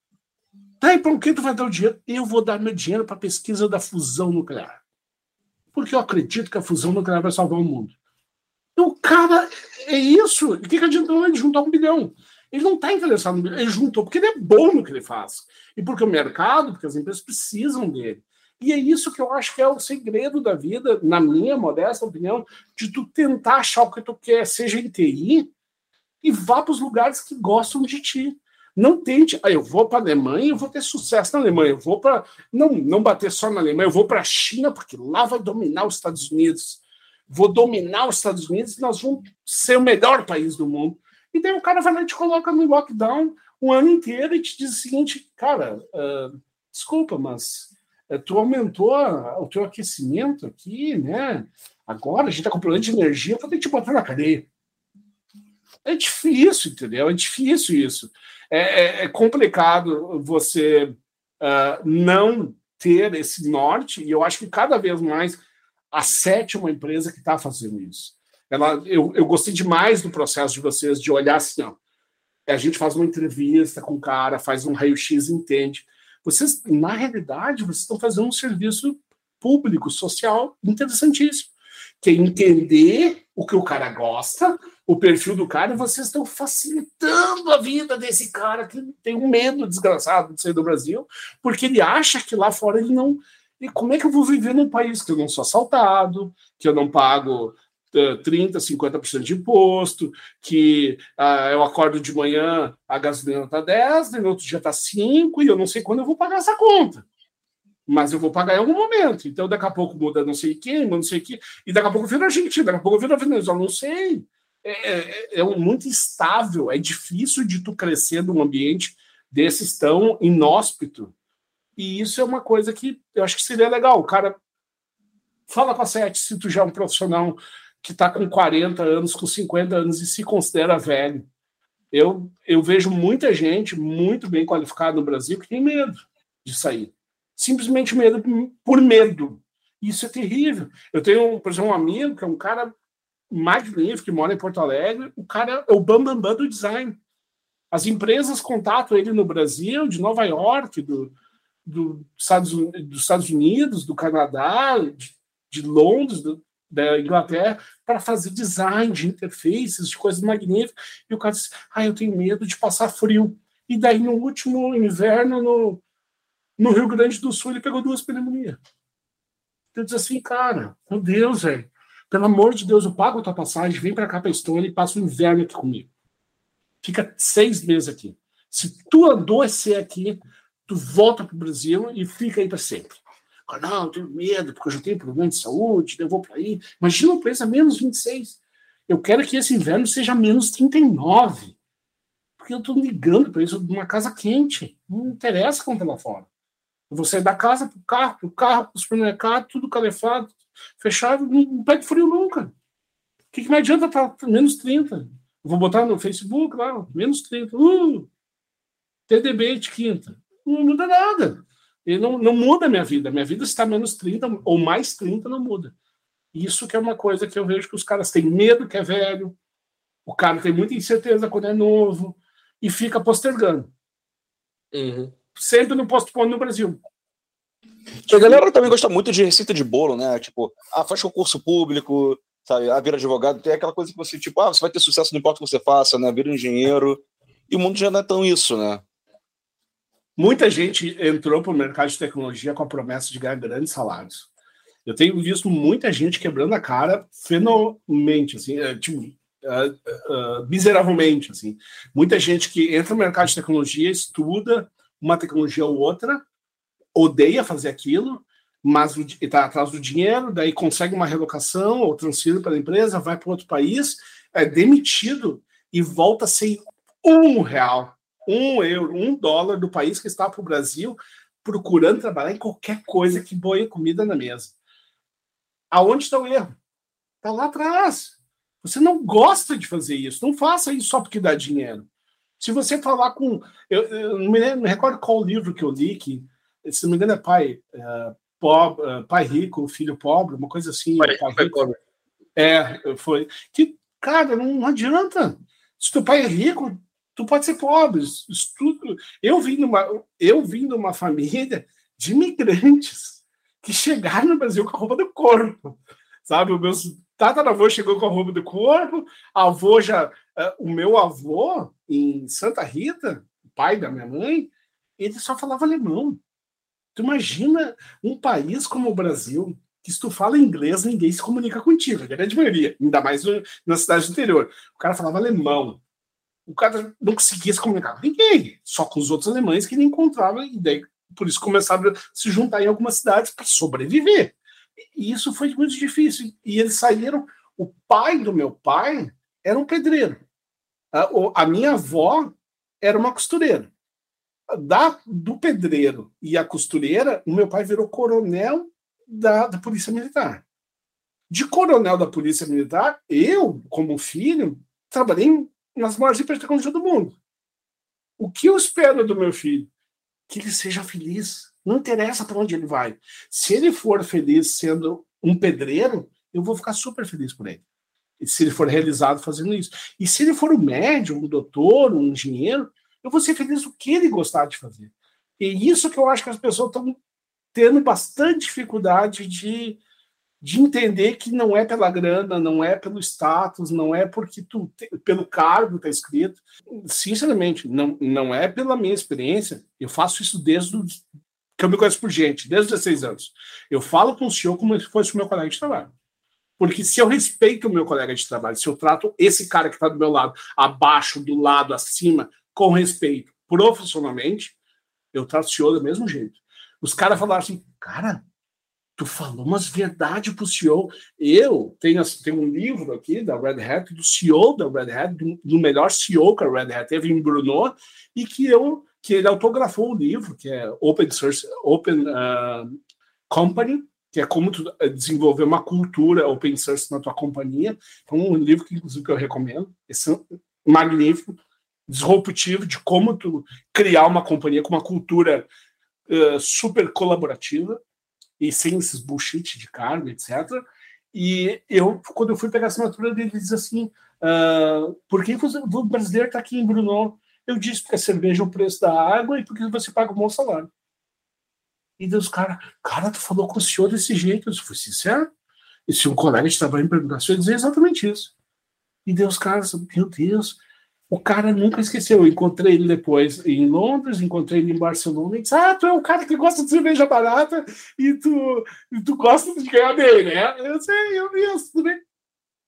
Tá, e para que tu vai dar o dinheiro? Eu vou dar meu dinheiro para pesquisa da fusão nuclear. Porque eu acredito que a fusão nuclear vai salvar o mundo. O cara, é isso. O que, que adiantou ele juntar um bilhão? Ele não está interessado no bilhão, ele juntou porque ele é bom no que ele faz. E porque o mercado, porque as empresas precisam dele. E é isso que eu acho que é o segredo da vida, na minha modesta opinião, de tu tentar achar o que tu quer, seja em TI, e vá para os lugares que gostam de ti. Não tente, ah, eu vou para a Alemanha, eu vou ter sucesso na Alemanha, eu vou para. Não, não bater só na Alemanha, eu vou para a China, porque lá vai dominar os Estados Unidos. vou dominar os Estados Unidos e nós vamos ser o melhor país do mundo. E daí o cara vai lá e te coloca no lockdown um ano inteiro e te diz o seguinte, cara, uh, desculpa, mas tu aumentou o teu aquecimento aqui, né? Agora a gente tá com problema de energia, vou ter que te botar na cadeia. É difícil, entendeu? É difícil isso. É, é, é complicado você uh, não ter esse norte, e eu acho que cada vez mais a sétima empresa que está fazendo isso. Ela, eu, eu gostei demais do processo de vocês de olhar assim, ó, a gente faz uma entrevista com o cara, faz um raio-x, entende. Vocês, na realidade, vocês estão fazendo um serviço público, social, interessantíssimo. Que é entender o que o cara gosta, o perfil do cara, e vocês estão facilitando a vida desse cara que tem um medo desgraçado de sair do Brasil, porque ele acha que lá fora ele não. E como é que eu vou viver num país que eu não sou assaltado, que eu não pago 30%, 50% de imposto, que uh, eu acordo de manhã, a gasolina está 10, no outro dia está 5, e eu não sei quando eu vou pagar essa conta. Mas eu vou pagar em algum momento. Então, daqui a pouco muda não sei quem, não sei o quê, e daqui a pouco vira Argentina, daqui a pouco vira Venezuela, não sei. É, é, é muito instável, é difícil de tu crescer num ambiente desses tão inóspito. E isso é uma coisa que eu acho que seria legal. O cara fala com a Sete se tu já é um profissional que está com 40 anos, com 50 anos e se considera velho. Eu, eu vejo muita gente muito bem qualificada no Brasil que tem medo de sair. Simplesmente medo por medo. Isso é terrível. Eu tenho, por exemplo, um amigo que é um cara magnífico, que mora em Porto Alegre. O cara é o bambambam bam, bam do design. As empresas contatam ele no Brasil, de Nova York, do, do Estados, dos Estados Unidos, do Canadá, de, de Londres, do, da Inglaterra para fazer design de interfaces, de coisas magníficas. E o cara disse: Ah, eu tenho medo de passar frio. E daí, no último inverno, no, no Rio Grande do Sul, ele pegou duas pneumonias. Eu disse assim, cara, meu Deus, velho, pelo amor de Deus, eu pago a tua passagem, vem para cá para Estônia e passa o inverno aqui comigo. Fica seis meses aqui. Se tu adoecer aqui, tu volta para o Brasil e fica aí para sempre não, eu tenho medo, porque eu já tenho problema de saúde, eu vou para aí. Imagina um preço a menos 26. Eu quero que esse inverno seja menos 39. Porque eu estou ligando para isso numa casa quente. Não interessa quanto é lá fora. Eu vou sair da casa para o carro, para o carro, para o supermercado, tudo calefado, fechado, não pega frio nunca. O que, que me adianta estar tá menos 30? Eu vou botar no Facebook lá, menos 30. Uh, TDB de quinta. Não muda nada. Ele não, não muda a minha vida. Minha vida está menos 30 ou mais 30 não muda. Isso que é uma coisa que eu vejo que os caras têm medo que é velho, o cara tem muita incerteza quando é novo e fica postergando. Uhum. Sempre no postpone no Brasil.
A galera também gosta muito de receita de bolo, né? Tipo, ah, faz concurso público, sabe? Ah, vira advogado. Tem aquela coisa que você, tipo, ah, você vai ter sucesso, não importa o que você faça, né? Vira engenheiro. E o mundo já não é tão isso, né?
Muita gente entrou para o mercado de tecnologia com a promessa de ganhar grandes salários. Eu tenho visto muita gente quebrando a cara fenomenalmente, assim, é, tipo, uh, uh, miseravelmente, assim. Muita gente que entra no mercado de tecnologia, estuda uma tecnologia ou outra, odeia fazer aquilo, mas está atrás do dinheiro, daí consegue uma relocação ou transfere para a empresa, vai para outro país, é demitido e volta sem um real um euro, um dólar do país que está para o Brasil procurando trabalhar em qualquer coisa que boie comida na mesa. Aonde está o erro? Está lá atrás. Você não gosta de fazer isso. Não faça isso só porque dá dinheiro. Se você falar com. Eu, eu não, me lembro, me recordo qual livro que eu li, que, se não me engano, é pai, é, pobre, é, pai rico, filho pobre, uma coisa assim. Pai, pai rico. Pobre. É, foi. Que, cara, não, não adianta. Se teu pai é rico, tu pode ser pobre. Estudo. Eu vim numa, eu vim numa família de imigrantes que chegaram no Brasil com a roupa do corpo, sabe? O meu tataravô chegou com a roupa do corpo, avô já, uh, o meu avô em Santa Rita, pai da minha mãe, ele só falava alemão. Tu imagina um país como o Brasil, que se tu fala inglês, ninguém se comunica contigo, a grande maioria, ainda mais na cidade do interior. O cara falava alemão, o cara não conseguia se comunicar com ninguém, só com os outros alemães que ele encontrava, e daí por isso começaram a se juntar em algumas cidades para sobreviver. E isso foi muito difícil. E eles saíram. O pai do meu pai era um pedreiro. A, a minha avó era uma costureira. Da, do pedreiro e a costureira, o meu pai virou coronel da, da Polícia Militar. De coronel da Polícia Militar, eu, como filho, trabalhei nas maiores empresas do mundo. O que eu espero do meu filho? Que ele seja feliz. Não interessa para onde ele vai. Se ele for feliz sendo um pedreiro, eu vou ficar super feliz por ele. E se ele for realizado fazendo isso. E se ele for um médium, um doutor, um engenheiro, eu vou ser feliz o que ele gostar de fazer. E isso que eu acho que as pessoas estão tendo bastante dificuldade de, de entender que não é pela grana, não é pelo status, não é porque tu pelo cargo está escrito. Sinceramente, não, não é pela minha experiência. Eu faço isso desde o, que eu me conheço por gente, desde os 16 anos. Eu falo com o senhor como se fosse o meu colega de trabalho. Porque se eu respeito o meu colega de trabalho, se eu trato esse cara que está do meu lado, abaixo, do lado, acima, com respeito, profissionalmente, eu trato o senhor do mesmo jeito. Os caras falaram assim, cara, tu falou umas verdades pro CEO. Eu tenho, tenho um livro aqui da Red Hat, do CEO da Red Hat, do, do melhor CEO que a Red Hat teve em Brno, e que eu que ele autografou o livro, que é Open Source, Open uh, Company, que é como tu desenvolver uma cultura open source na tua companhia. Então, um livro que, inclusive, que eu recomendo. Esse é magnífico disruptivo de como tu criar uma companhia com uma cultura uh, super colaborativa e sem esses bullshit de cargo, etc. E eu, quando eu fui pegar a assinatura dele, ele diz assim: uh, por que o brasileiro está aqui em Brno? Eu disse porque a cerveja é o preço da água e porque você paga um bom salário. E Deus, cara, cara, tu falou com o senhor desse jeito. Eu fui sincero. E se um colega de trabalho me perguntasse, eu ia dizer exatamente isso. E Deus, cara, meu Deus, o cara nunca esqueceu. Eu encontrei ele depois em Londres, encontrei ele em Barcelona e disse: Ah, tu é o cara que gosta de cerveja barata e tu, e tu gosta de ganhar bem, né? Eu sei, eu vi isso, tudo bem.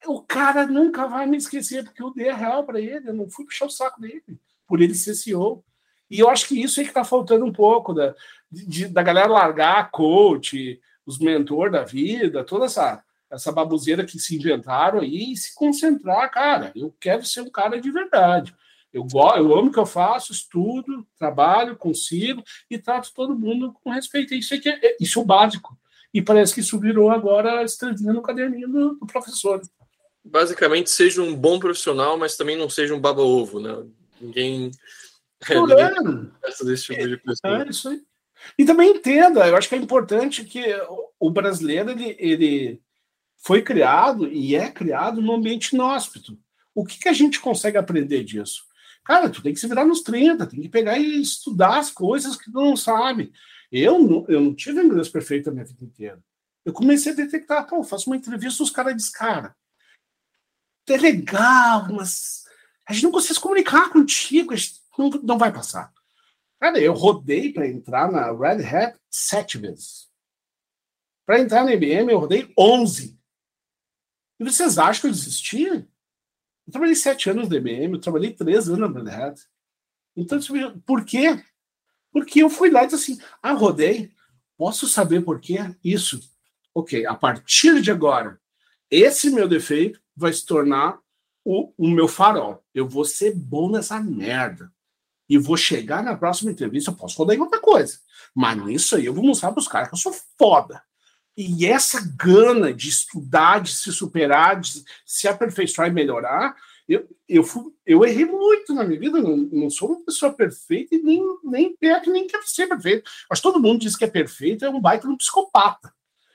O cara nunca vai me esquecer, porque eu dei a real para ele, eu não fui puxar o saco dele, por ele ser CEO. E eu acho que isso é que está faltando um pouco da, de, da galera largar a coach, os mentores da vida, toda essa essa babuzeira que se inventaram aí e se concentrar, cara. Eu quero ser um cara de verdade. Eu, eu amo o que eu faço, estudo, trabalho, consigo e trato todo mundo com respeito. Isso, é, que é, isso é o básico. E parece que isso virou agora a estrelinha no caderninho do, do, professor.
Basicamente, seja um bom profissional, mas também não seja um baba-ovo, né? Ninguém.
É, ninguém desse tipo de pessoa. É, isso aí. E também entenda, eu acho que é importante que o brasileiro ele, ele foi criado e é criado num ambiente inóspito. O que, que a gente consegue aprender disso? Cara, tu tem que se virar nos 30, tem que pegar e estudar as coisas que tu não sabe. Eu não, eu não tive inglês perfeito a minha vida inteira. Eu comecei a detectar, pô, faço uma entrevista, os caras dizem, cara, é legal, mas a gente não consegue se comunicar contigo, a gente não, não vai passar. Cara, eu rodei para entrar na Red Hat sete vezes. Para entrar na IBM, eu rodei 11. E vocês acham que eu desisti? Eu trabalhei sete anos no DBM, eu trabalhei três anos na Hat. Então, tipo, por quê? Porque eu fui lá e disse assim: ah, rodei, posso saber por quê? Isso. Ok, a partir de agora, esse meu defeito vai se tornar o, o meu farol. Eu vou ser bom nessa merda. E vou chegar na próxima entrevista, eu posso rodar em outra coisa. Mas nisso aí eu vou mostrar para os caras que eu sou foda. E essa gana de estudar, de se superar, de se aperfeiçoar e melhorar, eu, eu, eu errei muito na minha vida, não, não sou uma pessoa perfeita e nem, nem perto, nem quero ser perfeito. Mas todo mundo diz que é perfeito, é um baita um psicopata.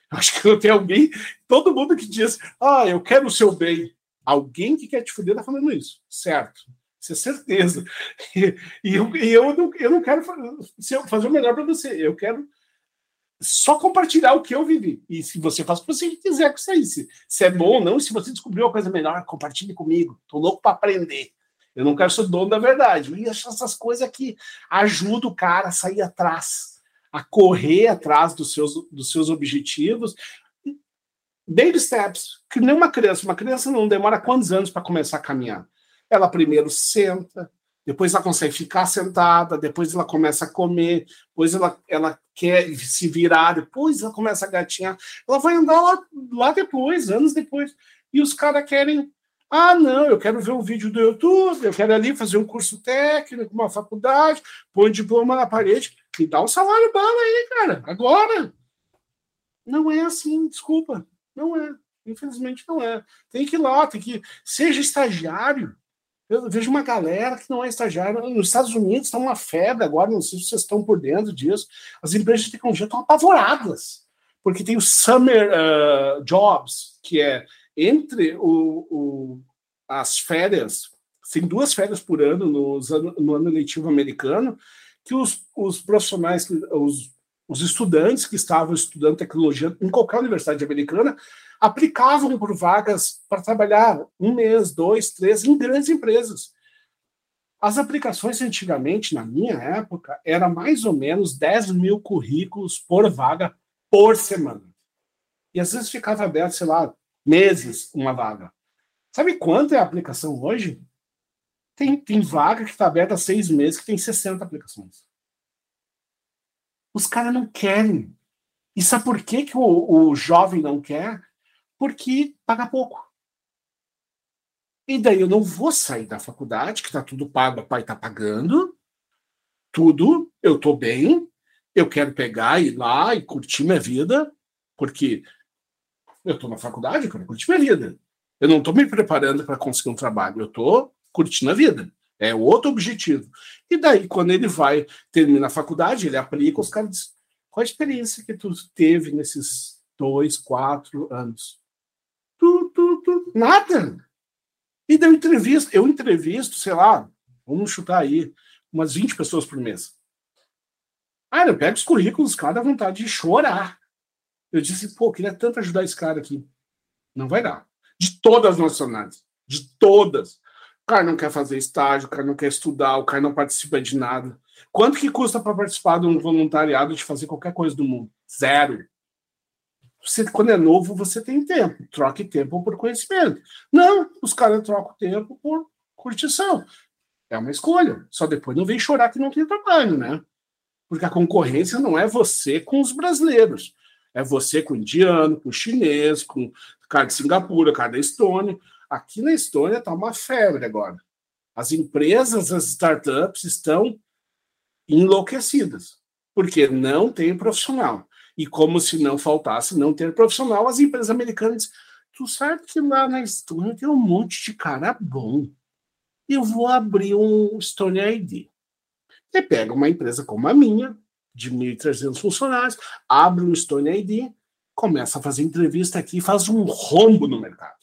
Acho que não tem alguém, todo mundo que diz, ah, eu quero o seu bem. Alguém que quer te fuder está falando isso, certo? Isso é certeza. E, e, eu, e eu, não, eu não quero fazer o melhor para você, eu quero só compartilhar o que eu vivi. E se você faz o que você quiser com isso aí. Se, se é bom ou não, se você descobriu uma coisa melhor, compartilhe comigo. Tô louco para aprender. Eu não quero ser dono da verdade. E essas coisas que ajudam o cara a sair atrás, a correr atrás dos seus, dos seus objetivos. Baby steps, que nem uma criança. Uma criança não demora quantos anos para começar a caminhar? Ela primeiro senta, depois ela consegue ficar sentada, depois ela começa a comer, depois ela, ela quer se virar, depois ela começa a gatinhar. Ela vai andar lá, lá depois, anos depois. E os caras querem. Ah, não, eu quero ver um vídeo do YouTube, eu quero ali fazer um curso técnico, uma faculdade, põe diploma na parede, e dá um salário bala aí, cara, agora. Não é assim, desculpa. Não é. Infelizmente não é. Tem que ir lá, tem que. Seja estagiário. Eu vejo uma galera que não é estagiário. Nos Estados Unidos está uma febre agora, não sei se vocês estão por dentro disso. As empresas de tecnologia estão apavoradas, porque tem o Summer uh, Jobs, que é entre o, o, as férias, tem duas férias por ano no, no ano letivo americano, que os, os profissionais, os, os estudantes que estavam estudando tecnologia em qualquer universidade americana, aplicavam por vagas para trabalhar um mês, dois, três, em grandes empresas. As aplicações antigamente, na minha época, era mais ou menos 10 mil currículos por vaga por semana. E às vezes ficava aberto, sei lá, meses uma vaga. Sabe quanto é a aplicação hoje? Tem, tem vaga que está aberta há seis meses que tem 60 aplicações. Os caras não querem. E sabe por que, que o, o jovem não quer? Porque paga pouco. E daí eu não vou sair da faculdade, que está tudo pago, o pai está pagando, tudo, eu estou bem, eu quero pegar, ir lá e curtir minha vida, porque eu estou na faculdade, eu quero curtir minha vida. Eu não estou me preparando para conseguir um trabalho, eu estou curtindo a vida. É outro objetivo. E daí, quando ele vai, termina a faculdade, ele aplica, os caras dizem, qual a experiência que tu teve nesses dois, quatro anos? Nada. E deu entrevista. Eu entrevisto, sei lá, vamos chutar aí, umas 20 pessoas por mês. Ah, eu pego os currículos, cada vontade de chorar. Eu disse, pô, queria tanto ajudar esse cara aqui. Não vai dar. De todas as nacionalidades. De todas. O cara não quer fazer estágio, o cara não quer estudar, o cara não participa de nada. Quanto que custa para participar de um voluntariado de fazer qualquer coisa do mundo? Zero. Você, quando é novo, você tem tempo. Troque tempo por conhecimento. Não, os caras trocam tempo por curtição. É uma escolha. Só depois não vem chorar que não tem trabalho, né? Porque a concorrência não é você com os brasileiros. É você com o indiano, com o chinês, com o cara de Singapura, cara da Estônia. Aqui na Estônia está uma febre agora. As empresas, as startups estão enlouquecidas, porque não tem profissional. E como se não faltasse não ter profissional, as empresas americanas tu sabe que lá na Estônia tem um monte de cara bom. Eu vou abrir um Stone ID. E pega uma empresa como a minha, de 1.300 funcionários, abre um Stone ID, começa a fazer entrevista aqui e faz um rombo no mercado.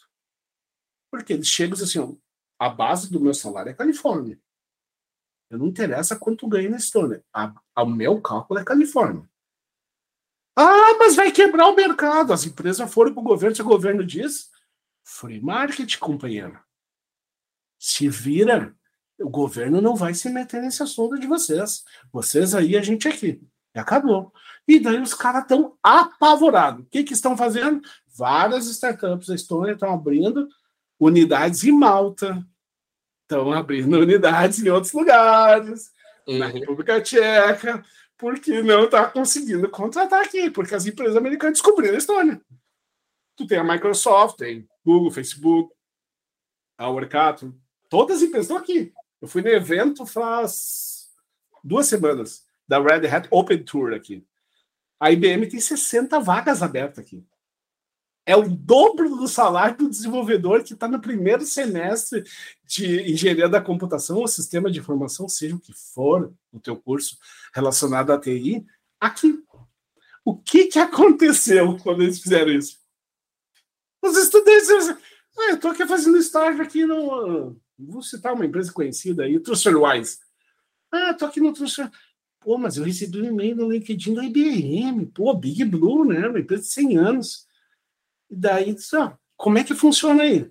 Porque eles chegam assim, ó, a base do meu salário é Califórnia. Eu não interessa quanto ganho na Estônia. o meu cálculo é Califórnia. Ah, mas vai quebrar o mercado. As empresas foram para o governo, se o governo diz, free market, companheiro. Se vira, o governo não vai se meter nesse assunto de vocês. Vocês aí, a gente aqui. E acabou. E daí os caras estão apavorados. O que, que estão fazendo? Várias startups da Estônia estão abrindo unidades em Malta, estão abrindo unidades em outros lugares, uhum. na República Tcheca porque não está conseguindo contratar aqui, porque as empresas americanas descobriram a Estônia. Tu tem a Microsoft, tem Google, Facebook, a Orcato, todas as empresas estão aqui. Eu fui no evento faz duas semanas da Red Hat Open Tour aqui. A IBM tem 60 vagas abertas aqui é o dobro do salário do desenvolvedor que está no primeiro semestre de engenharia da computação ou sistema de informação, seja o que for o teu curso relacionado à TI, aqui. O que, que aconteceu quando eles fizeram isso? Os estudantes, ah, eu estou aqui fazendo estágio aqui no. Vou citar uma empresa conhecida aí, TrustWise. Ah, estou aqui no TrustWise. Pô, mas eu recebi um e-mail no LinkedIn da IBM. Pô, Big Blue, né? Uma empresa de 100 anos e daí, disse, ó, como é que funciona aí?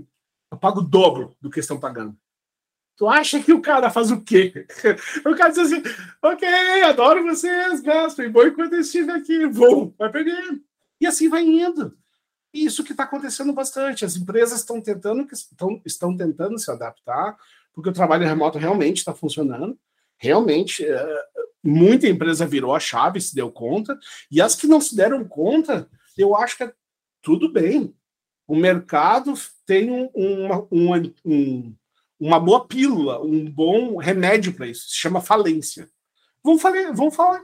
Eu pago o dobro do que estão pagando. Tu acha que o cara faz o quê? O cara diz assim, ok, adoro vocês, gasto, e bom enquanto eu estiver aqui, vou, vai perdendo. E assim vai indo. E isso que está acontecendo bastante. As empresas estão tentando, estão, estão tentando se adaptar porque o trabalho remoto realmente está funcionando. Realmente, é, muita empresa virou a chave, se deu conta, e as que não se deram conta, eu acho que tudo bem. O mercado tem uma, uma, um, uma boa pílula, um bom remédio para isso, se chama falência. Vão, falar, vão falar,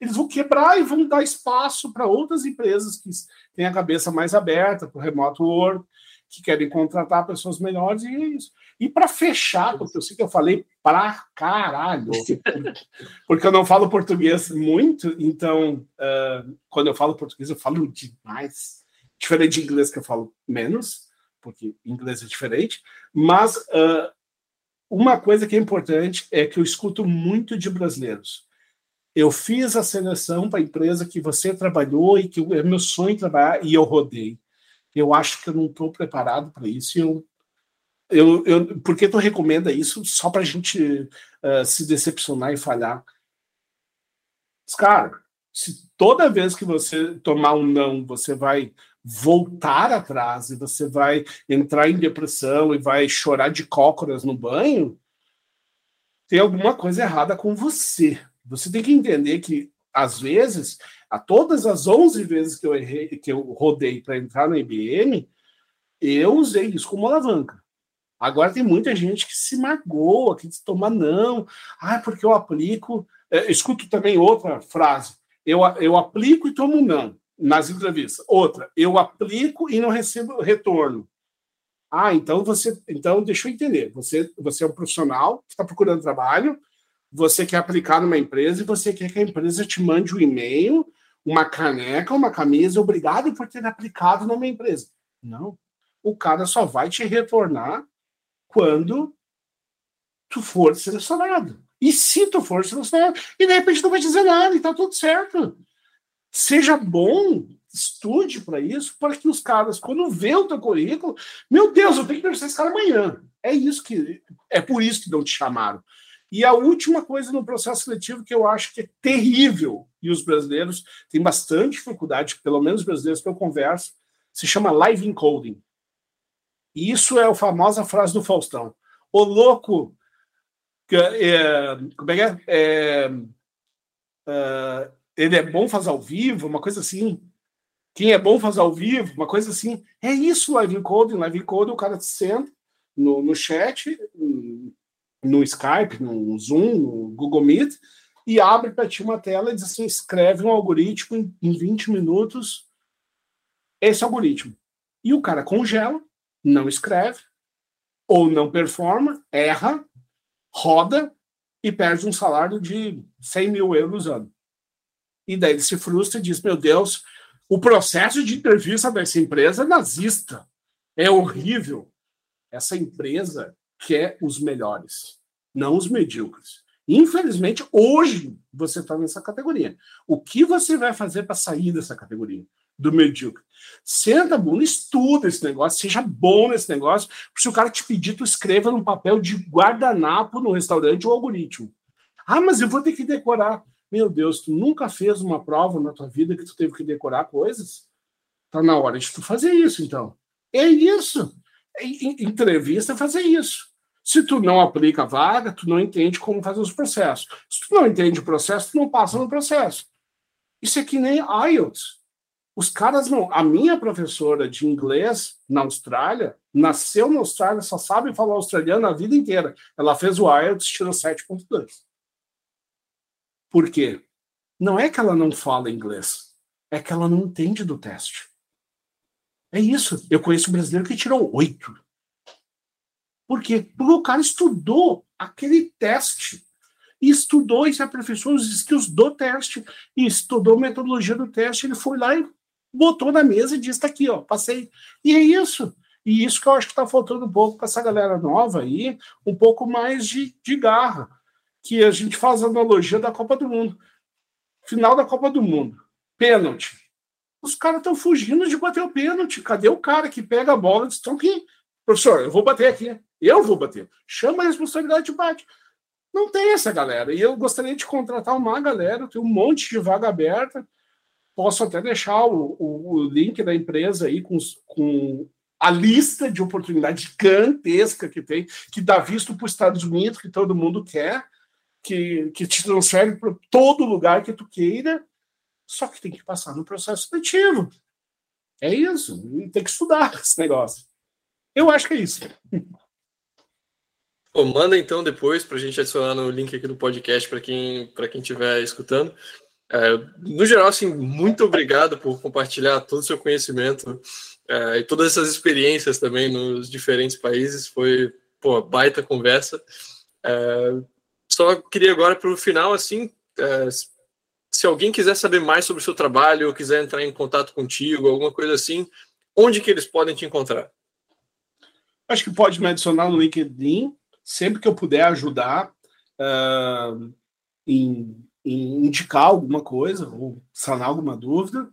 eles vão quebrar e vão dar espaço para outras empresas que têm a cabeça mais aberta para o remoto work, que querem contratar pessoas melhores, e é isso. E para fechar, porque eu sei que eu falei pra caralho, porque eu não falo português muito, então uh, quando eu falo português eu falo demais. Diferente de inglês que eu falo menos, porque inglês é diferente, mas uh, uma coisa que é importante é que eu escuto muito de brasileiros. Eu fiz a seleção para a empresa que você trabalhou e que é meu sonho trabalhar e eu rodei. Eu acho que eu não estou preparado para isso. Eu eu, eu, por que tu recomenda isso só para a gente uh, se decepcionar e falhar? Cara, se toda vez que você tomar um não, você vai voltar atrás e você vai entrar em depressão e vai chorar de cócoras no banho, tem alguma coisa errada com você. Você tem que entender que, às vezes, a todas as 11 vezes que eu, errei, que eu rodei para entrar na IBM, eu usei isso como alavanca. Agora tem muita gente que se magoa, que se toma não. Ah, porque eu aplico. É, escuto também outra frase. Eu, eu aplico e tomo não nas entrevistas. Outra, eu aplico e não recebo retorno. Ah, então você. Então, deixa eu entender. Você, você é um profissional que está procurando trabalho, você quer aplicar numa empresa e você quer que a empresa te mande um e-mail, uma caneca, uma camisa, obrigado por ter aplicado numa empresa. Não. O cara só vai te retornar quando tu for selecionado. E se tu for selecionado, e de repente não vai dizer nada, e tá tudo certo. Seja bom, estude para isso, para que os caras, quando vê o teu currículo, meu Deus, eu tenho que conversar esse cara amanhã. É isso que é por isso que não te chamaram. E a última coisa no processo seletivo que eu acho que é terrível, e os brasileiros têm bastante dificuldade, pelo menos os brasileiros que eu converso, se chama live encoding. E isso é a famosa frase do Faustão. O louco. É, como é que é? é, é ele é bom fazer ao vivo, uma coisa assim. Quem é bom fazer ao vivo, uma coisa assim. É isso, live encoding. Live encoding, o cara senta no, no chat, no Skype, no Zoom, no Google Meet, e abre para ti uma tela e diz assim: escreve um algoritmo em, em 20 minutos. Esse algoritmo. E o cara congela, não escreve, ou não performa, erra, roda e perde um salário de 100 mil euros ano. E daí ele se frustra e diz: Meu Deus, o processo de entrevista dessa empresa é nazista. É horrível. Essa empresa quer os melhores, não os medíocres. Infelizmente, hoje você está nessa categoria. O que você vai fazer para sair dessa categoria? do medíocre. Senta a bunda, estuda esse negócio, seja bom nesse negócio. Se o cara te pedir, tu escreva num papel de guardanapo no restaurante o algoritmo. Ah, mas eu vou ter que decorar. Meu Deus, tu nunca fez uma prova na tua vida que tu teve que decorar coisas? Tá na hora de tu fazer isso, então. É isso. Entrevista é fazer isso. Se tu não aplica a vaga, tu não entende como fazer os processos. Se tu não entende o processo, tu não passa no processo. Isso é que nem IELTS. Os caras não. A minha professora de inglês na Austrália nasceu na Austrália, só sabe falar australiano a vida inteira. Ela fez o IELTS, tirou 7.2. Por quê? Não é que ela não fala inglês, é que ela não entende do teste. É isso. Eu conheço um brasileiro que tirou 8. Por quê? Porque o cara estudou aquele teste. Estudou e se aperfeiçoou os skills do teste. Estudou a metodologia do teste. Ele foi lá e botou na mesa e disse: tá aqui, ó, passei. E é isso. E isso que eu acho que está faltando um pouco para essa galera nova aí, um pouco mais de, de garra. Que a gente faz a analogia da Copa do Mundo. Final da Copa do Mundo. Pênalti. Os caras estão fugindo de bater o pênalti. Cadê o cara que pega a bola e diz: aqui. Professor, eu vou bater aqui. Eu vou bater. Chama a responsabilidade e bate. Não tem essa galera. E eu gostaria de contratar uma galera, tem um monte de vaga aberta Posso até deixar o, o, o link da empresa aí com, com a lista de oportunidade gigantesca que tem, que dá visto para os Estados Unidos, que todo mundo quer, que, que te transfere para todo lugar que tu queira, só que tem que passar no processo seletivo. É isso. Tem que estudar esse negócio. Eu acho que é isso.
Pô, manda então depois para a gente adicionar no link aqui do podcast para quem para quem estiver escutando. É, no geral, assim, muito obrigado por compartilhar todo o seu conhecimento é, e todas essas experiências também nos diferentes países. Foi, pô, baita conversa. É, só queria agora, para o final, assim, é, se alguém quiser saber mais sobre o seu trabalho, ou quiser entrar em contato contigo, alguma coisa assim, onde que eles podem te encontrar?
Acho que pode me adicionar no LinkedIn, sempre que eu puder ajudar uh, em, em, indicar alguma coisa ou sanar alguma dúvida.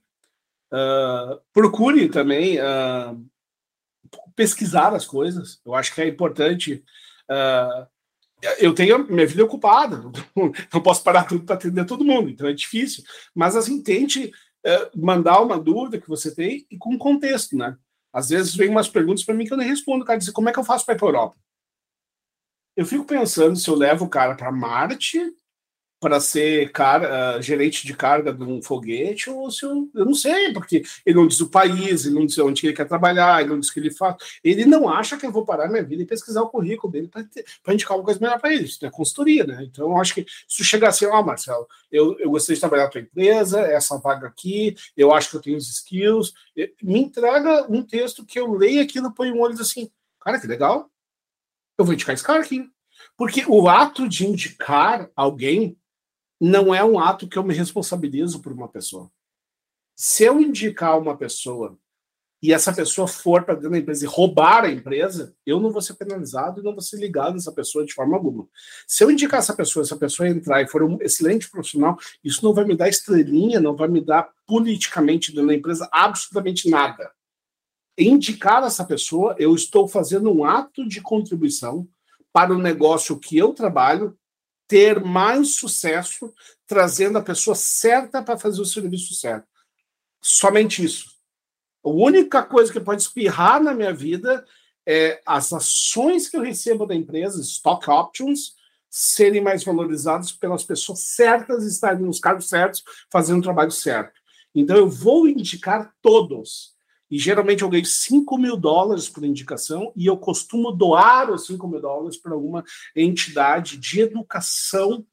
Uh, procure também uh, pesquisar as coisas. Eu acho que é importante. Uh, eu tenho minha vida ocupada, não posso parar tudo para atender todo mundo, então é difícil. Mas assim, tente mandar uma dúvida que você tem e com contexto, né? Às vezes vem umas perguntas para mim que eu nem respondo. Cara diz: como é que eu faço para ir para Europa? Eu fico pensando se eu levo o cara para Marte para ser cara, uh, gerente de carga de um foguete, ou se eu, eu não sei, porque ele não diz o país, ele não diz onde ele quer trabalhar, ele não diz o que ele faz. Ele não acha que eu vou parar minha vida e pesquisar o currículo dele para indicar uma coisa melhor para ele. Isso é consultoria, né? Então, eu acho que se chegar assim, ó, oh, Marcelo, eu, eu gostaria de trabalhar na tua empresa, essa vaga aqui, eu acho que eu tenho os skills, me entrega um texto que eu leio aquilo, põe um olho assim, cara, que legal, eu vou indicar esse cara aqui. Porque o ato de indicar alguém não é um ato que eu me responsabilizo por uma pessoa. Se eu indicar uma pessoa e essa pessoa for para dentro da empresa e roubar a empresa, eu não vou ser penalizado e não vou ser ligado a essa pessoa de forma alguma. Se eu indicar essa pessoa, essa pessoa entrar e for um excelente profissional, isso não vai me dar estrelinha, não vai me dar politicamente dentro da empresa absolutamente nada. Indicar essa pessoa, eu estou fazendo um ato de contribuição para o negócio que eu trabalho ter mais sucesso trazendo a pessoa certa para fazer o serviço certo. Somente isso. A única coisa que pode espirrar na minha vida é as ações que eu recebo da empresa, stock options, serem mais valorizadas pelas pessoas certas estarem nos cargos certos, fazendo o trabalho certo. Então, eu vou indicar todos. E geralmente eu ganho 5 mil dólares por indicação e eu costumo doar os 5 mil dólares para alguma entidade de educação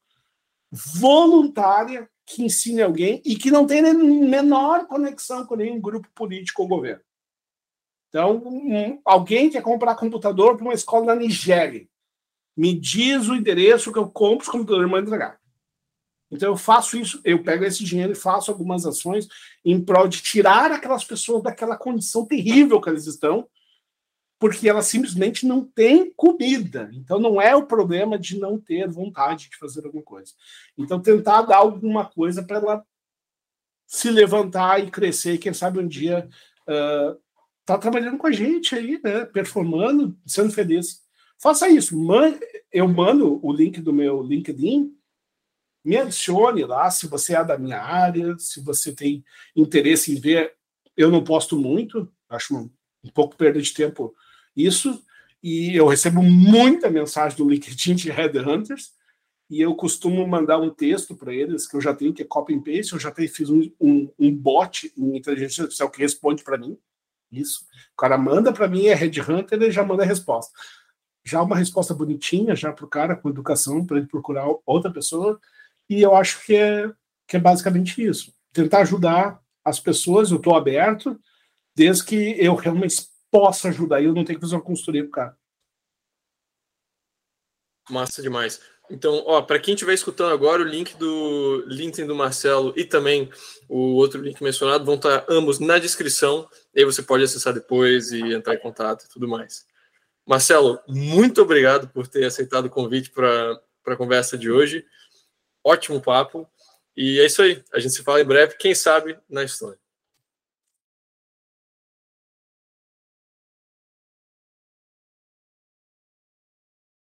voluntária que ensine alguém e que não tem menor conexão com nenhum grupo político ou governo. Então, um, alguém quer comprar computador para uma escola na Nigéria. Me diz o endereço que eu compro os computadores e mando entregar. Então eu faço isso, eu pego esse dinheiro e faço algumas ações em prol de tirar aquelas pessoas daquela condição terrível que elas estão, porque elas simplesmente não têm comida. Então não é o problema de não ter vontade de fazer alguma coisa. Então tentar dar alguma coisa para ela se levantar e crescer, e quem sabe um dia uh, tá trabalhando com a gente aí, né? Performando, sendo feliz. Faça isso. Eu mando o link do meu LinkedIn me adicione lá se você é da minha área, se você tem interesse em ver. Eu não posto muito, acho um, pouco perda de tempo isso, e eu recebo muita mensagem do LinkedIn de Headhunters, e eu costumo mandar um texto para eles, que eu já tenho, que é copy and paste, eu já tenho, fiz um, um, um bot em inteligência artificial que responde para mim. Isso. O cara manda para mim, é Headhunter, ele já manda a resposta. Já uma resposta bonitinha, já para o cara, com educação, para ele procurar outra pessoa, e eu acho que é, que é basicamente isso. Tentar ajudar as pessoas, eu estou aberto, desde que eu realmente possa ajudar e eu não tenho que fazer uma consultoria para cara.
Massa demais. Então, ó, para quem estiver escutando agora, o link do LinkedIn do Marcelo e também o outro link mencionado vão estar ambos na descrição. E aí você pode acessar depois e entrar em contato e tudo mais. Marcelo, muito obrigado por ter aceitado o convite para a conversa de hoje ótimo papo. E é isso aí. A gente se fala em breve, quem sabe, na história.